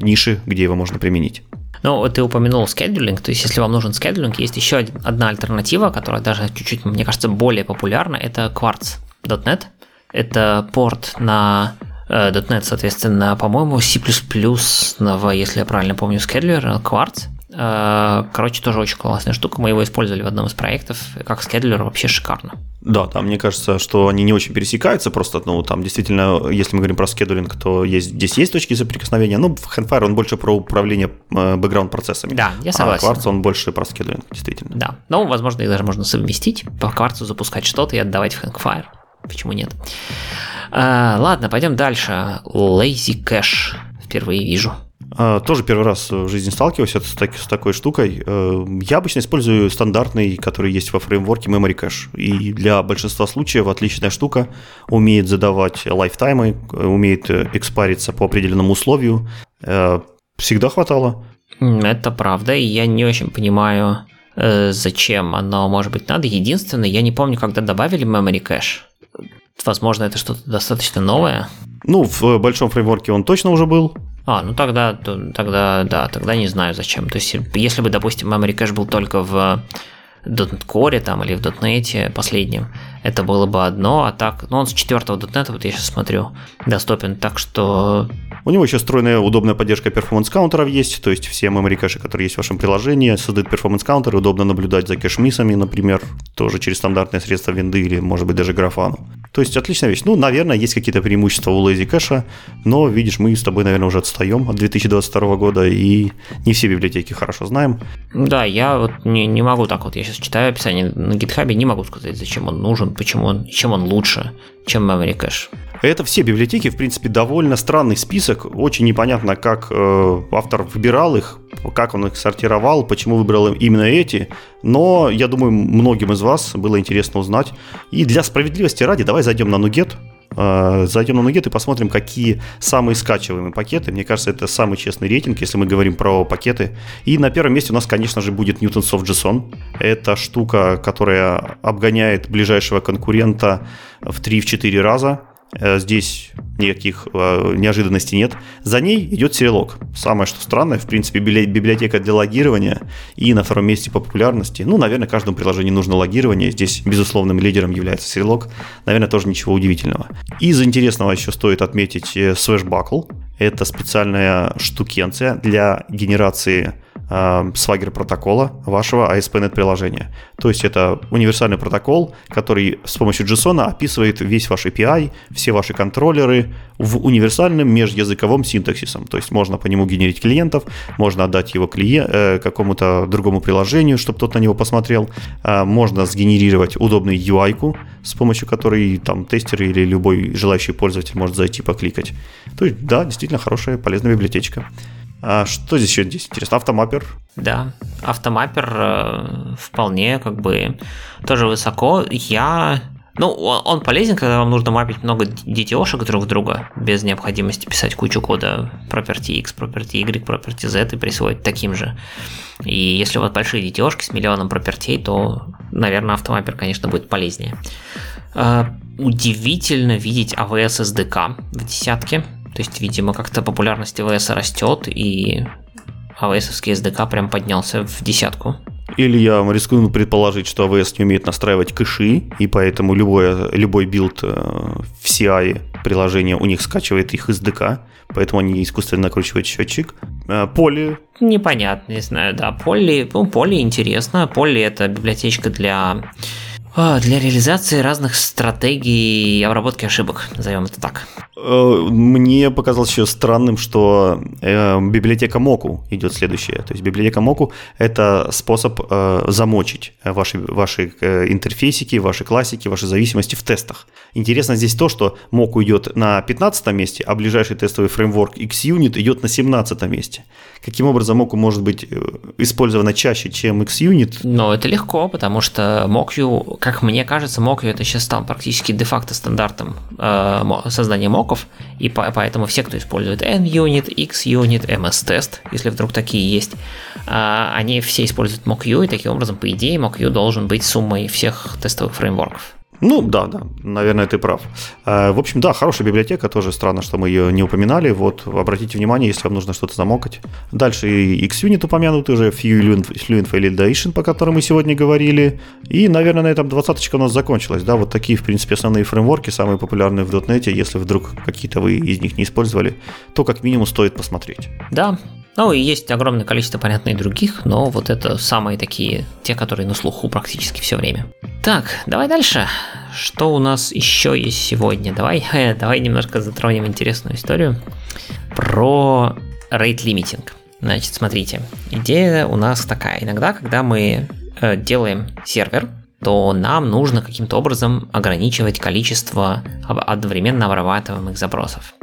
ниши, где его можно применить. Ну, ты упомянул скедулинг, то есть если вам нужен скедулинг, есть еще одна альтернатива, которая даже чуть-чуть, мне кажется, более популярна, это Quartz.net. Это порт на э, .NET, соответственно, по-моему, C++, если я правильно помню, скедлер, Quartz. Э, короче, тоже очень классная штука. Мы его использовали в одном из проектов. Как скедлер вообще шикарно. Да, там мне кажется, что они не очень пересекаются, просто, ну, там действительно, если мы говорим про скедулинг, то есть, здесь есть точки соприкосновения, но в Handfire он больше про управление бэкграунд-процессами. Да, я согласен. А Quartz он больше про скедулинг, действительно. Да, ну, возможно, их даже можно совместить, по Quartz запускать что-то и отдавать в Handfire. Почему нет? А, ладно, пойдем дальше. Lazy Cache. Впервые вижу. А, тоже первый раз в жизни сталкиваюсь с, так, с такой штукой. Э, я обычно использую стандартный, который есть во фреймворке Memory Cache. И для большинства случаев отличная штука. Умеет задавать лайфтаймы, умеет экспариться по определенному условию. Э, всегда хватало. Это правда, и я не очень понимаю, э, зачем оно, может быть, надо. Единственное, я не помню, когда добавили Memory Cache. Возможно, это что-то достаточно новое. Ну, в большом фреймворке он точно уже был. А, ну тогда, тогда, да, тогда не знаю зачем. То есть, если бы, допустим, Memory Cache был только в .NET Core там, или в .NET последнем, это было бы одно, а так, ну он с четвертого .NET, вот я сейчас смотрю, доступен, так что... У него еще встроенная удобная поддержка performance counter ов есть, то есть все memory кэши, которые есть в вашем приложении, создают performance counter ы, удобно наблюдать за cache miss ами, например, тоже через стандартные средства винды или, может быть, даже графану. То есть отличная вещь. Ну, наверное, есть какие-то преимущества у Lazy Cache, но, видишь, мы с тобой, наверное, уже отстаем от 2022 года, и не все библиотеки хорошо знаем. Да, я вот не, не могу так вот, я сейчас читаю описание на GitHub, не могу сказать, зачем он нужен, почему он, чем он лучше, чем Memory Cache. Это все библиотеки, в принципе, довольно странный список. Очень непонятно, как э, автор выбирал их, как он их сортировал, почему выбрал именно эти. Но я думаю, многим из вас было интересно узнать. И для справедливости ради, давай зайдем на Нугет. Э, зайдем на Нугет и посмотрим, какие самые скачиваемые пакеты. Мне кажется, это самый честный рейтинг, если мы говорим про пакеты. И на первом месте у нас, конечно же, будет Newton Soft JSON. Это штука, которая обгоняет ближайшего конкурента в 3-4 раза. Э, здесь никаких э, неожиданностей нет. За ней идет сериалог. Самое что странное, в принципе, библиотека для логирования и на втором месте по популярности. Ну, наверное, каждому приложению нужно логирование. Здесь безусловным лидером является сериалог. Наверное, тоже ничего удивительного. Из интересного еще стоит отметить э, Swashbuckle. Это специальная штукенция для генерации Swagger протокола вашего ASP.NET приложения. То есть это универсальный протокол, который с помощью JSON описывает весь ваш API, все ваши контроллеры в универсальном межязыковом синтаксисом. То есть можно по нему генерить клиентов, можно отдать его клиент, э, какому-то другому приложению, чтобы тот на него посмотрел. Э, можно сгенерировать удобную UI-ку, с помощью которой там тестер или любой желающий пользователь может зайти покликать. То есть, да, действительно хорошая, полезная библиотечка. А что здесь еще здесь интересно? Автомаппер? Да, автомаппер э, вполне как бы тоже высоко. Я ну, он полезен, когда вам нужно мапить много DTO-шек друг друга, без необходимости писать кучу кода property X, property Y, property Z и присвоить таким же. И если у вас большие DTO-шки с миллионом пропертей, то, наверное, автомаппер, конечно, будет полезнее. Uh, удивительно видеть AWS SDK в десятке. То есть, видимо, как-то популярность AWS растет, и AWS SDK прям поднялся в десятку. Или я рискую предположить, что AWS не умеет настраивать кэши, и поэтому любой, любой билд э, в CI приложения у них скачивает их SDK, поэтому они искусственно накручивают счетчик. Э, Polly. Непонятно, не знаю, да. Polly, ну, Polly интересно. Polly это библиотечка для для реализации разных стратегий обработки ошибок, назовем это так. Э, мне показалось еще странным, что э, библиотека Моку идет следующая. То есть библиотека Моку – это способ э, замочить ваши, ваши интерфейсики, ваши классики, ваши зависимости в тестах. Интересно здесь то, что Моку идет на 15 месте, а ближайший тестовый фреймворк XUnit идет на 17 месте. Каким образом Moku может быть использована чаще, чем XUnit? Ну, это легко, потому что Mockview, как мне кажется, Mockview это сейчас стал практически де-факто стандартом э, создания моков, и по- поэтому все, кто использует NUnit, XUnit, MS-Test, если вдруг такие есть, э, они все используют MockView, и таким образом, по идее, MockView должен быть суммой всех тестовых фреймворков. Ну да, да, наверное, ты прав. Э, в общем, да, хорошая библиотека, тоже странно, что мы ее не упоминали. Вот, обратите внимание, если вам нужно что-то замокать. Дальше и XUnit упомянут уже, Fluent, Validation, по которому мы сегодня говорили. И, наверное, на этом двадцаточка у нас закончилась. Да, вот такие, в принципе, основные фреймворки, самые популярные в .NET. Если вдруг какие-то вы из них не использовали, то как минимум стоит посмотреть. Да, ну и есть огромное количество, понятно, и других, но вот это самые такие, те, которые на слуху практически все время. Так, давай дальше. Что у нас еще есть сегодня? Давай, э, давай немножко затронем интересную историю про limiting. Значит, смотрите, идея у нас такая. Иногда, когда мы э, делаем сервер, то нам нужно каким-то образом ограничивать количество одновременно обрабатываемых запросов.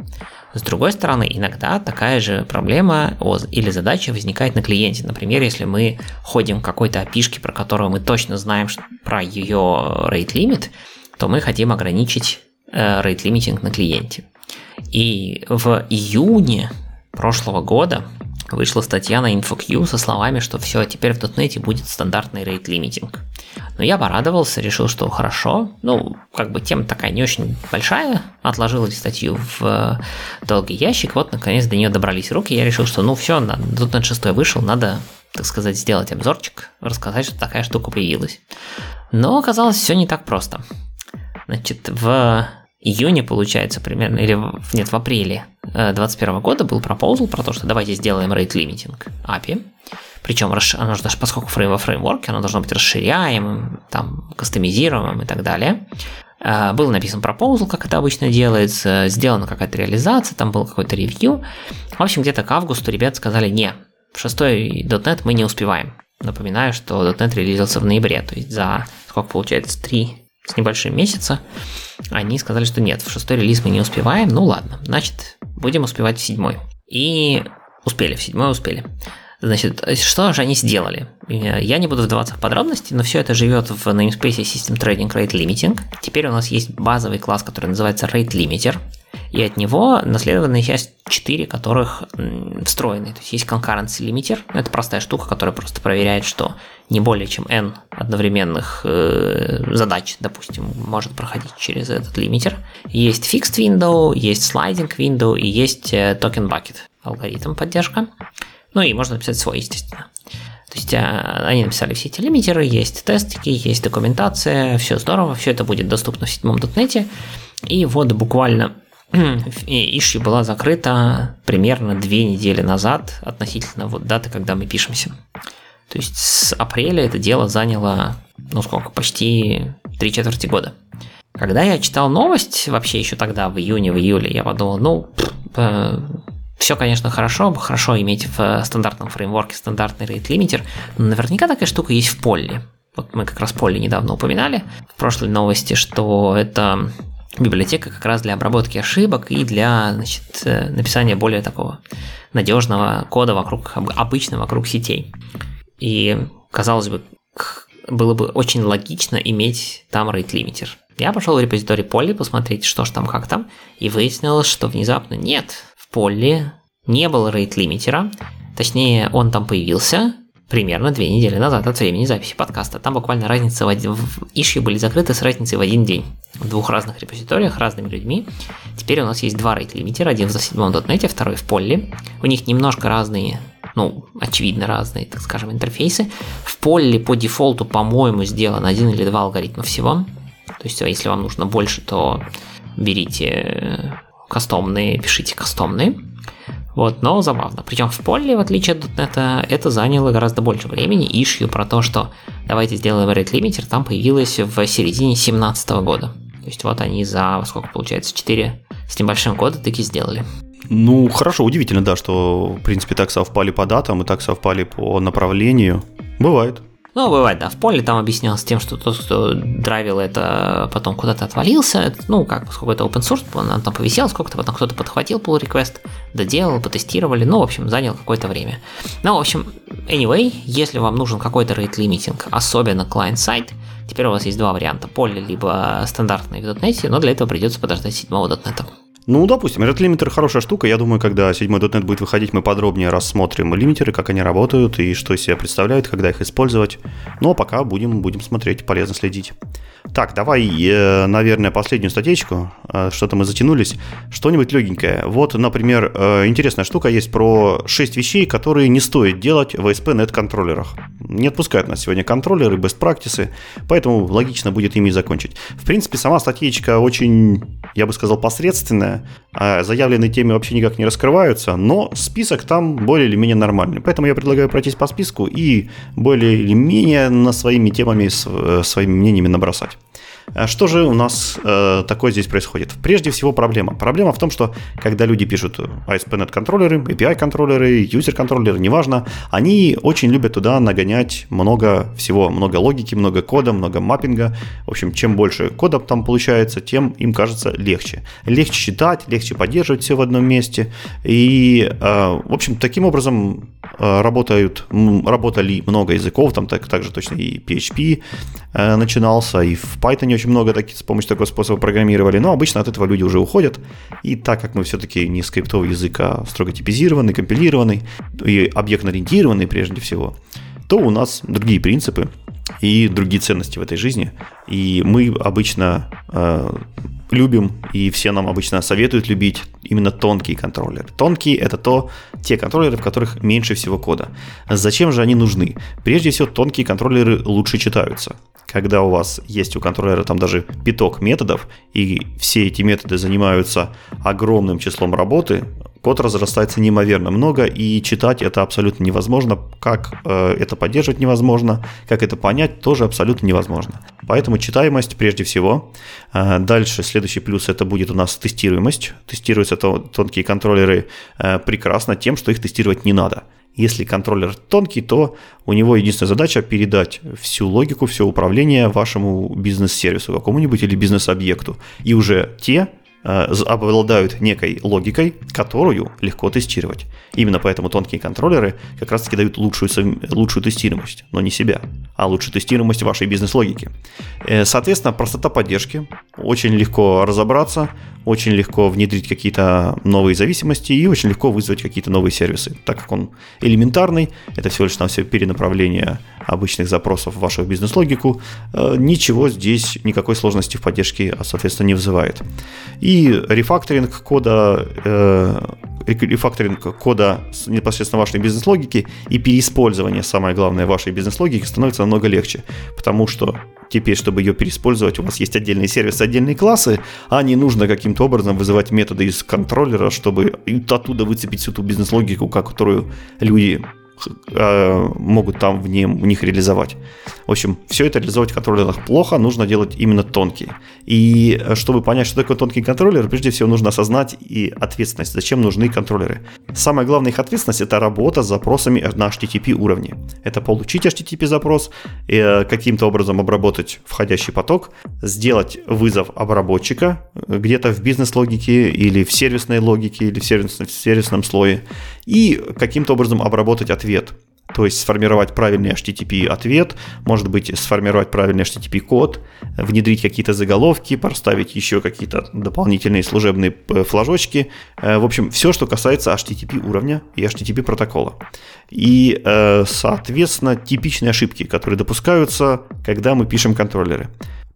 С другой стороны, иногда такая же проблема или задача возникает на клиенте. Например, если мы ходим к какой-то опишке, про которую мы точно знаем про ее rate limit, то мы хотим ограничить э, rate limiting на клиенте. И в июне прошлого года вышла статья на InfoQ со словами, что все, теперь в .NET будет стандартный rate limiting. Но я порадовался, решил, что хорошо. Ну, как бы тема такая не очень большая. Отложил статью в э, долгий ящик. Вот, наконец, до нее добрались руки. Я решил, что ну все, .NET 6 вышел, надо, так сказать, сделать обзорчик, рассказать, что такая штука появилась. Но оказалось все не так просто. Значит, в июне, получается, примерно, или нет, в апреле 2021 э, года был пропозал про то, что давайте сделаем rate limiting API. Причем оно же даже поскольку фрейм во фреймворке, оно должно быть расширяемым, там, кастомизируемым и так далее. Э, был написан пропозал, как это обычно делается, сделана какая-то реализация, там был какой-то ревью. В общем, где-то к августу ребята сказали, не, в .NET мы не успеваем. Напоминаю, что .NET релизился в ноябре, то есть за, сколько получается, три с небольшим месяца, они сказали, что нет, в шестой релиз мы не успеваем, ну ладно, значит, будем успевать в седьмой. И успели, в седьмой успели. Значит, что же они сделали? Я не буду вдаваться в подробности, но все это живет в namespace System Trading Rate Limiting. Теперь у нас есть базовый класс, который называется Rate Limiter и от него наследованная часть 4, которых встроены. То есть есть concurrency limiter, это простая штука, которая просто проверяет, что не более чем n одновременных э, задач, допустим, может проходить через этот лимитер. Есть fixed window, есть sliding window и есть э, token bucket алгоритм поддержка. Ну и можно написать свой, естественно. То есть а, они написали все эти лимитеры, есть тестики, есть документация, все здорово, все это будет доступно в седьмом дотнете. И вот буквально Иши была закрыта примерно две недели назад относительно вот даты, когда мы пишемся. То есть с апреля это дело заняло, ну сколько, почти три четверти года. Когда я читал новость, вообще еще тогда, в июне, в июле, я подумал, ну, э, все, конечно, хорошо, хорошо иметь в стандартном фреймворке стандартный rate limiter, но наверняка такая штука есть в поле. Вот мы как раз поле недавно упоминали в прошлой новости, что это библиотека как раз для обработки ошибок и для значит, э, написания более такого надежного кода вокруг, обычно вокруг сетей. И, казалось бы, было бы очень логично иметь там rate limiter. Я пошел в репозиторий Polly посмотреть, что ж там, как там, и выяснилось, что внезапно нет, в Polly не было rate лимитера, точнее, он там появился, примерно две недели назад от времени записи подкаста. Там буквально разница в, один, в иши были закрыты с разницей в один день. В двух разных репозиториях, разными людьми. Теперь у нас есть два рейт-лимитера, один в .NET, второй в Polly. У них немножко разные ну, очевидно разные, так скажем, интерфейсы. В Polly по дефолту, по-моему, сделан один или два алгоритма всего. То есть, если вам нужно больше, то берите кастомные, пишите кастомные. Вот, но забавно. Причем в поле, в отличие от .NET, это заняло гораздо больше времени. Ишью про то, что давайте сделаем rate limiter, там появилось в середине 2017 года. То есть вот они за, сколько получается, 4 с небольшим года таки сделали. Ну, хорошо, удивительно, да, что, в принципе, так совпали по датам и так совпали по направлению. Бывает. Ну, бывает, да. В поле там объяснялось тем, что тот, кто драйвил это, потом куда-то отвалился. Ну, как, поскольку это open source, он там повисел сколько-то, потом кто-то подхватил pull request, доделал, потестировали. Ну, в общем, занял какое-то время. Ну, в общем, anyway, если вам нужен какой-то rate limiting, особенно client-side, теперь у вас есть два варианта. Поле либо стандартный в .NET, но для этого придется подождать седьмого .NET. Ну, допустим, Red Limiter хорошая штука. Я думаю, когда 7.NET будет выходить, мы подробнее рассмотрим лимитеры, как они работают и что из себя представляют, когда их использовать. Ну, а пока будем, будем смотреть, полезно следить. Так, давай, э, наверное, последнюю статейку. Э, что-то мы затянулись. Что-нибудь легенькое. Вот, например, э, интересная штука есть про 6 вещей, которые не стоит делать в ASP.NET контроллерах. Не отпускают нас сегодня контроллеры, best practices, поэтому логично будет ими закончить. В принципе, сама статейка очень, я бы сказал, посредственная. А заявленные темы вообще никак не раскрываются, но список там более или менее нормальный. Поэтому я предлагаю пройтись по списку и более или менее на своими темами, своими мнениями набросать. А что же у нас э, такое здесь происходит? Прежде всего проблема. Проблема в том, что когда люди пишут ASP.NET контроллеры, API контроллеры, user контроллеры, неважно, они очень любят туда нагонять много всего, много логики, много кода, много маппинга. В общем, чем больше кода там получается, тем им кажется легче. Легче читать, легче поддерживать все в одном месте. И, э, в общем, таким образом э, работают, работали много языков, там так, также точно и PHP э, начинался, и в Python очень много таких, с помощью такого способа программировали, но обычно от этого люди уже уходят. И так как мы все-таки не скриптовый язык, а строго типизированный, компилированный и объектно-ориентированный прежде всего, то у нас другие принципы и другие ценности в этой жизни. И мы обычно э, любим, и все нам обычно советуют любить именно тонкие контроллеры. Тонкие – это то, те контроллеры, в которых меньше всего кода. Зачем же они нужны? Прежде всего, тонкие контроллеры лучше читаются когда у вас есть у контроллера там даже пяток методов, и все эти методы занимаются огромным числом работы, код разрастается неимоверно много, и читать это абсолютно невозможно. Как э, это поддерживать невозможно, как это понять тоже абсолютно невозможно. Поэтому читаемость прежде всего. Э, дальше следующий плюс это будет у нас тестируемость. Тестируются то, тонкие контроллеры э, прекрасно тем, что их тестировать не надо. Если контроллер тонкий, то у него единственная задача передать всю логику, все управление вашему бизнес-сервису какому-нибудь или бизнес-объекту. И уже те обладают некой логикой, которую легко тестировать. Именно поэтому тонкие контроллеры как раз-таки дают лучшую, лучшую тестируемость, но не себя, а лучшую тестируемость вашей бизнес-логики. Э, соответственно, простота поддержки, очень легко разобраться, очень легко внедрить какие-то новые зависимости и очень легко вызвать какие-то новые сервисы. Так как он элементарный, это всего лишь на все перенаправление обычных запросов в вашу бизнес-логику, э, ничего здесь, никакой сложности в поддержке, соответственно, не вызывает. И рефакторинг кода, э, рефакторинг кода непосредственно вашей бизнес-логики и переиспользование, самое главное, вашей бизнес-логики становится намного легче, потому что теперь, чтобы ее переиспользовать, у вас есть отдельные сервисы, отдельные классы, а не нужно каким-то образом вызывать методы из контроллера, чтобы оттуда выцепить всю ту бизнес-логику, которую люди э, могут там в, нем, в них реализовать. В общем, все это реализовать в контроллерах плохо, нужно делать именно тонкие. И э, чтобы понять, что такое тонкий контроллер, прежде всего нужно осознать и ответственность, зачем нужны контроллеры. Самая главная их ответственность – это работа с запросами на HTTP уровне. Это получить HTTP запрос, э, каким-то образом обработать входящий поток, сделать вызов обработчика где-то в бизнес-логике или в сервисной логике или в сервисном, в сервисном слое, и каким-то образом обработать ответ. То есть сформировать правильный HTTP ответ, может быть, сформировать правильный HTTP код, внедрить какие-то заголовки, проставить еще какие-то дополнительные служебные э, флажочки. Э, в общем, все, что касается HTTP уровня и HTTP протокола. И, э, соответственно, типичные ошибки, которые допускаются, когда мы пишем контроллеры.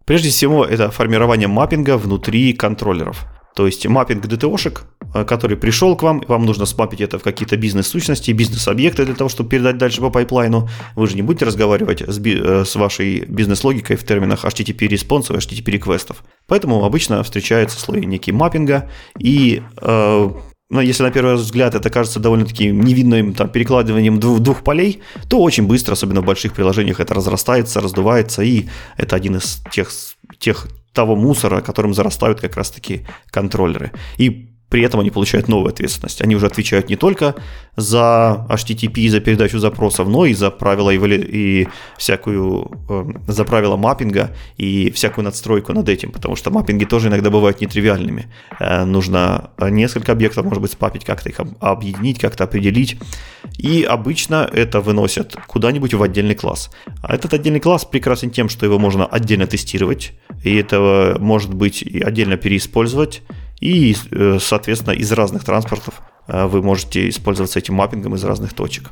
Прежде всего, это формирование mapping а внутри контроллеров. То есть mapping DTO-шек, э, который пришел к вам, вам нужно смапить это в какие-то бизнес-сущности, бизнес-объекты для того, чтобы передать дальше по pipeline у. Вы же не будете разговаривать с, э, с вашей бизнес-логикой в терминах HTTP response ов и HTTP request ов. Поэтому обычно встречается слой некий mapping а, и э, но если на первый взгляд это кажется довольно-таки невинным там, перекладыванием двух, двух полей, то очень быстро, особенно в больших приложениях, это разрастается, раздувается, и это один из тех, тех того мусора, которым зарастают как раз-таки контроллеры. И при этом они получают новую ответственность. Они уже отвечают не только за HTTP, за передачу запросов, но и за правила и, всякую, э, за правила маппинга и всякую надстройку над этим, потому что маппинги тоже иногда бывают нетривиальными. Э, нужно несколько объектов, может быть, спапить, как-то их объединить, как-то определить. И обычно это выносят куда-нибудь в отдельный класс. А этот отдельный класс прекрасен тем, что его можно отдельно тестировать, и это может быть и отдельно переиспользовать, и, э, соответственно, из разных транспортов э, вы можете использоваться этим маппингом из разных точек.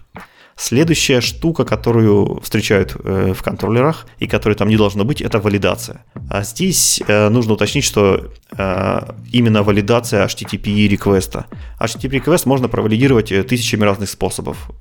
Следующая штука, которую встречают э, в контроллерах и которой там не должно быть, это валидация. А здесь нужно уточнить, что именно валидация HTTP реквеста. HTTP реквест можно провалидировать тысячами разных способов.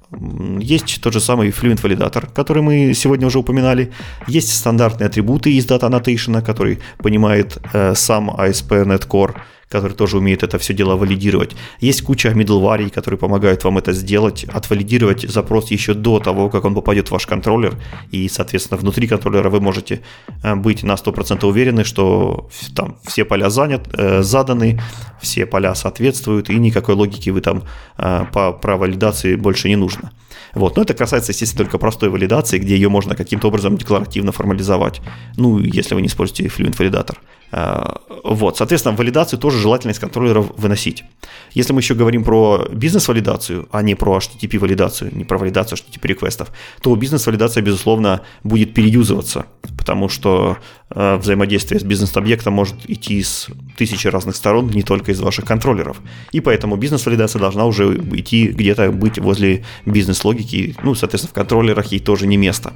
Есть тот же самый Fluent валидатор, который мы сегодня уже упоминали. Есть стандартные атрибуты из Data Annotation, который понимает сам ASP.NET Core который тоже умеет это все дело валидировать. Есть куча middleware, которые помогают вам это сделать, отвалидировать запрос еще до того, как он попадет в ваш контроллер. И, соответственно, внутри контроллера вы можете э, быть на 100% уверены, что там все поля занят, э, заданы, все поля соответствуют, и никакой логики вы там э, по, про валидации больше не нужно. Вот. Но это касается, естественно, только простой валидации, где ее можно каким-то образом декларативно формализовать. Ну, если вы не используете Fluent валидатор. Э, вот, соответственно, валидацию тоже желательно из контроллеров выносить. Если мы еще говорим про бизнес-валидацию, а не про HTTP-валидацию, не про валидацию HTTP-реквестов, то бизнес-валидация, безусловно, будет переюзываться, потому что э, взаимодействие с бизнес-объектом может идти с тысячи разных сторон, не только из ваших контроллеров. И поэтому бизнес-валидация должна уже идти где-то быть возле бизнес-логики, ну, соответственно, в контроллерах ей тоже не место.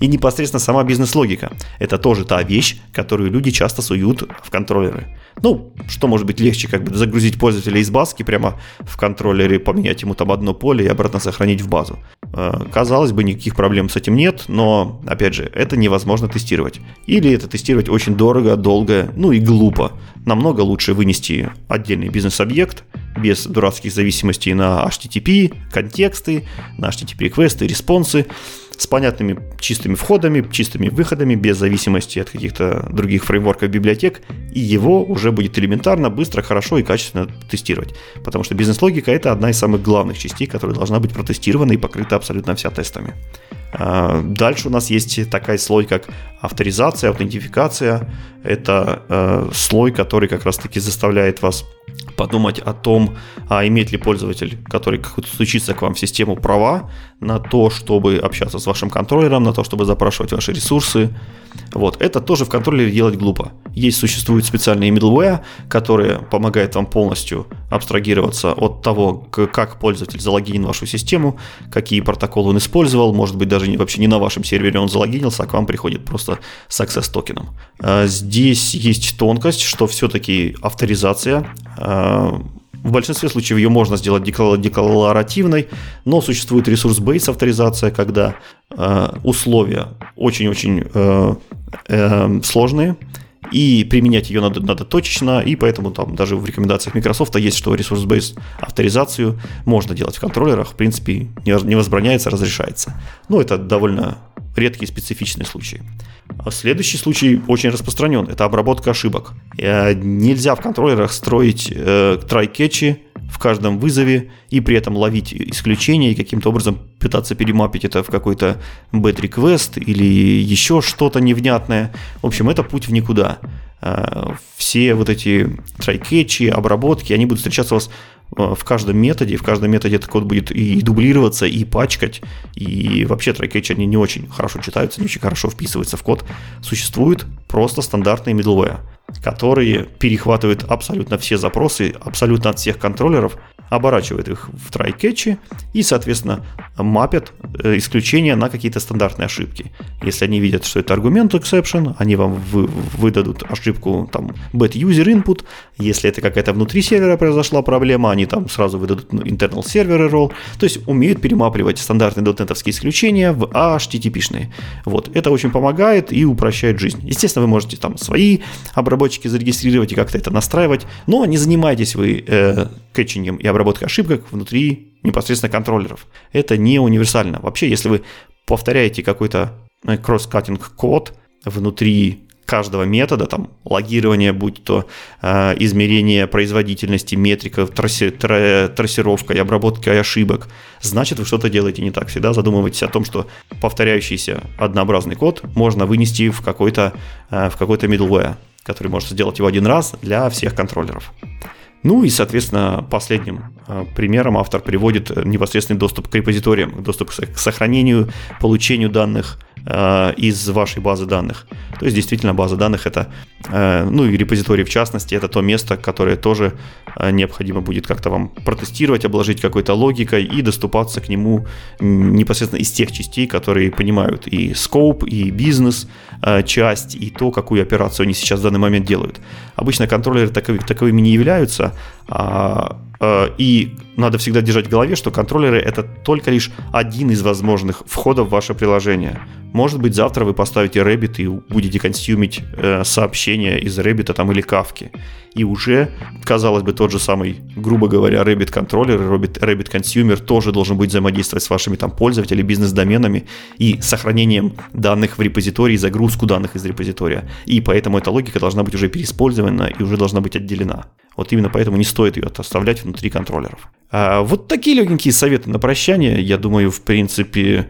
И непосредственно сама бизнес-логика. Это тоже та вещь, которую люди часто суют в контроллеры. Ну, что может быть легче, как бы загрузить пользователя из базки прямо в контроллере, поменять ему там одно поле и обратно сохранить в базу. Э, казалось бы, никаких проблем с этим нет, но, опять же, это невозможно тестировать. Или это тестировать очень дорого, долго, ну и глупо. Намного лучше вынести отдельный бизнес-объект без дурацких зависимостей на HTTP, контексты, на HTTP-реквесты, респонсы, с понятными чистыми входами, чистыми выходами, без зависимости от каких-то других фреймворков библиотек, и его уже будет элементарно, быстро, хорошо и качественно тестировать. Потому что бизнес-логика — это одна из самых главных частей, которая должна быть протестирована и покрыта абсолютно вся тестами. А, дальше у нас есть такая слой, как авторизация, аутентификация. Это э, слой, который как раз-таки заставляет вас подумать о том, а имеет ли пользователь, который стучится к вам в систему права на то, чтобы общаться с вашим контроллером, на то, чтобы запрашивать ваши ресурсы. Вот. Это тоже в контроллере делать глупо. Есть, существуют специальные middleware, которые помогают вам полностью абстрагироваться от того, как пользователь залогинен в вашу систему, какие протоколы он использовал, может быть, даже вообще не на вашем сервере он залогинился, а к вам приходит просто success токеном. А здесь есть тонкость, что все-таки авторизация а, в большинстве случаев ее можно сделать декларативной, но существует ресурс-бейс авторизация, когда э, условия очень-очень э, э, сложные, и применять ее надо, надо точечно, и поэтому там даже в рекомендациях Microsoft есть, что ресурс-бейс авторизацию можно делать в контроллерах, в принципе, не возбраняется, разрешается. Но это довольно редкий специфичный случай. А следующий случай очень распространен. Это обработка ошибок. Э, нельзя в контроллерах строить э, try-catch в каждом вызове и при этом ловить исключения и каким-то образом пытаться перемапить это в какой-то request или еще что-то невнятное. В общем, это путь в никуда. Э, все вот эти try-catch, обработки, они будут встречаться у вас Э, в каждом методе, в каждом методе этот код будет и дублироваться, и пачкать, и вообще трекетчи, они не очень хорошо читаются, не очень хорошо вписываются в код. Существуют просто стандартные middleware, которые перехватывают абсолютно все запросы, абсолютно от всех контроллеров, оборачивает их в try-catch и, соответственно, мапят э, исключения на какие-то стандартные ошибки. Если они видят, что это аргумент exception, они вам вы, выдадут ошибку там bad user input. Если это какая-то внутри сервера произошла проблема, они там сразу выдадут internal server error. То есть умеют перемапливать стандартные дотнетовские исключения в HTTP-шные. Вот. Это очень помогает и упрощает жизнь. Естественно, вы можете там свои обработчики зарегистрировать и как-то это настраивать, но не занимайтесь вы э, кэтчингом и обработкой ошибок внутри непосредственно контроллеров. Это не универсально. Вообще, если вы повторяете какой-то э, кросс-каттинг код внутри каждого метода, там, логирование, будь то э, измерение производительности, метрика, трасси, тра, трассировка и обработка ошибок, значит, вы что-то делаете не так. Всегда задумывайтесь о том, что повторяющийся однообразный код можно вынести в какой-то, э, в какой-то middleware, который может сделать его один раз для всех контроллеров. Ну и, соответственно, последним э, примером автор приводит непосредственный доступ к репозиториям, доступ к сохранению, получению данных – Э, из вашей базы данных. То есть действительно база данных это, э, ну и репозиторий в частности, это то место, которое тоже э, необходимо будет как-то вам протестировать, обложить какой-то логикой и доступаться к нему непосредственно из тех частей, которые понимают и скоп, и бизнес часть, и то, какую операцию они сейчас в данный момент делают. Обычно контроллеры таковыми, таковыми не являются, а и надо всегда держать в голове, что контроллеры это только лишь один из возможных входов в ваше приложение. Может быть, завтра вы поставите Rabbit и будете консюмить э, сообщения из Rabbit там, или Кавки. И уже, казалось бы, тот же самый, грубо говоря, Rabbit контроллер, Rabbit, Rabbit Consumer тоже должен быть взаимодействовать с вашими там пользователями, бизнес-доменами и сохранением данных в репозитории, загрузку данных из репозитория. И поэтому эта логика должна быть уже переиспользована и уже должна быть отделена. Вот именно поэтому не стоит ее оставлять внутри контроллеров. А вот такие легенькие советы на прощание. Я думаю, в принципе,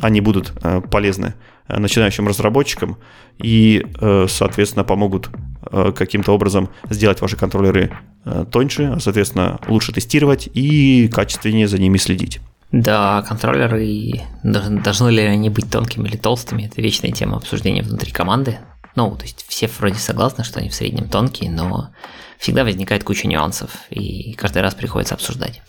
они будут э, полезны начинающим разработчикам и, э, соответственно, помогут каким-то образом сделать ваши контроллеры тоньше, а, соответственно, лучше тестировать и качественнее за ними следить. Да, контроллеры, должны ли они быть тонкими или толстыми, это вечная тема обсуждения внутри команды. Ну, то есть все вроде согласны, что они в среднем тонкие, но всегда возникает куча нюансов, и каждый раз приходится обсуждать.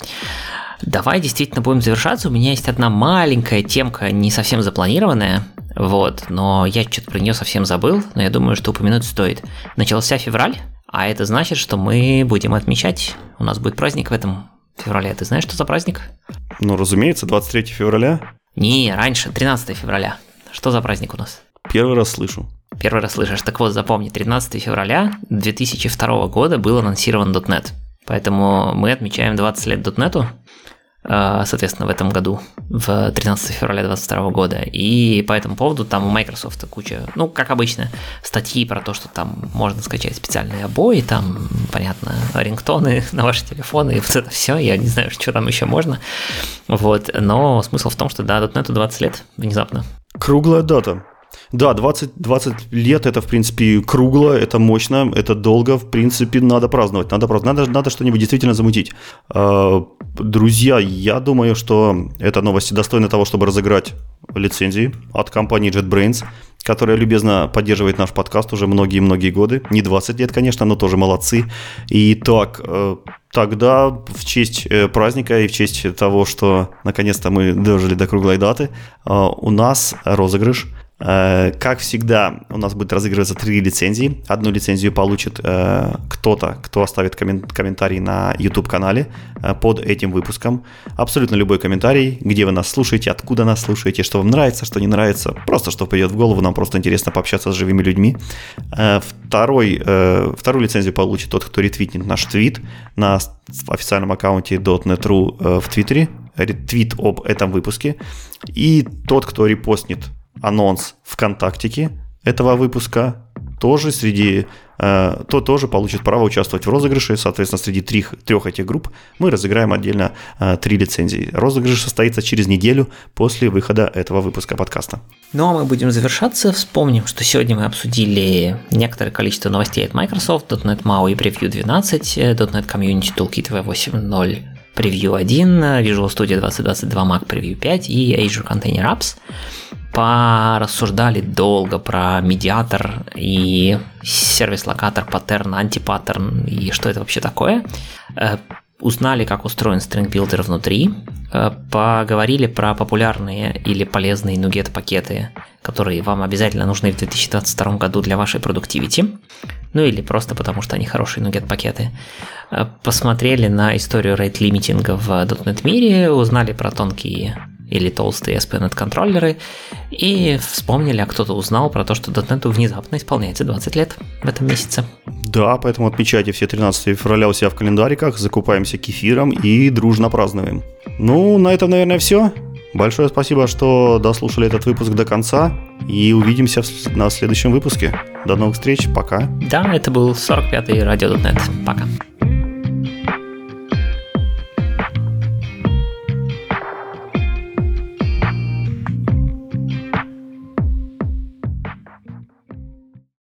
Давай действительно будем завершаться. У меня есть одна маленькая темка, не совсем запланированная, вот, но я что-то про нее совсем забыл, но я думаю, что упомянуть стоит. Начался февраль, а это значит, что мы будем отмечать, у нас будет праздник в этом феврале. Ты знаешь, что за праздник? Ну, разумеется, 23 февраля. Не, раньше, 13 февраля. Что за праздник у нас? Первый раз слышу. Первый раз слышишь. Так вот, запомни, 13 февраля 2002 года был анонсирован .NET. Поэтому мы отмечаем 20 лет .NET. А, соответственно, в этом году, в 13 февраля 2022 года. И по этому поводу там у Microsoft куча, ну, как обычно, статьи про то, что там можно скачать специальные обои, там, понятно, рингтоны на ваши телефоны, и вот это все, я не знаю, что там еще можно. Вот, но смысл в том, что да, .NET 20 лет внезапно. Круглая дата. Да, 20, 20 лет это, в принципе, кругло, это мощно, это долго, в принципе, надо праздновать, надо праздновать, надо, надо что-нибудь действительно замутить. А, друзья, я думаю, что эта новость достойна того, чтобы разыграть лицензии от компании JetBrains, которая любезно поддерживает наш подкаст уже многие-многие годы. Не 20 лет, конечно, но тоже молодцы. И так, э, тогда в честь э, праздника и в честь того, что наконец-то мы дожили до круглой даты, э, у нас розыгрыш – как всегда, у нас будет разыгрываться три лицензии. Одну лицензию получит э, кто-то, кто оставит комментарий на YouTube-канале э, под этим выпуском. Абсолютно любой комментарий, где вы нас слушаете, откуда нас слушаете, что вам нравится, что не нравится. Просто что придет в голову, нам просто интересно пообщаться с живыми людьми. Второй, вторую лицензию получит тот, кто ретвитнет наш твит на официальном аккаунте .NET.ru в Твиттере, ретвит об этом выпуске. И тот, кто репостнет анонс ВКонтактике этого выпуска, тоже среди э, то тоже получит право участвовать в розыгрыше. Соответственно, среди трех, трех этих групп мы разыграем отдельно э, три лицензии. Розыгрыш состоится через неделю после выхода этого выпуска подкаста. Ну а мы будем завершаться. Вспомним, что сегодня мы обсудили некоторое количество новостей от Microsoft, .NET MAU и Preview 12, .NET Community Toolkit V8.0 Preview 1, Visual Studio 2022 Mac Preview 5 и Azure Container Apps порассуждали долго про медиатор и сервис-локатор, паттерн, антипаттерн и что это вообще такое. Э, узнали, как устроен Builder внутри, э, поговорили про популярные или полезные NuGet пакеты, которые вам обязательно нужны в 2022 году для вашей продуктивити, ну или просто потому, что они хорошие NuGet пакеты. Э, посмотрели на историю rate лимитинга в .NET мире, узнали про тонкие или толстые SPNet контроллеры и вспомнили, а кто-то узнал про то, что .NET внезапно исполняется 20 лет в этом месяце. Да, поэтому отмечайте все 13 февраля у себя в календариках, закупаемся кефиром и дружно празднуем. Ну, на этом, наверное, все. Большое спасибо, что дослушали этот выпуск до конца. И увидимся на следующем выпуске. До новых встреч. Пока. Да, это был 45-й радио.нет. Пока.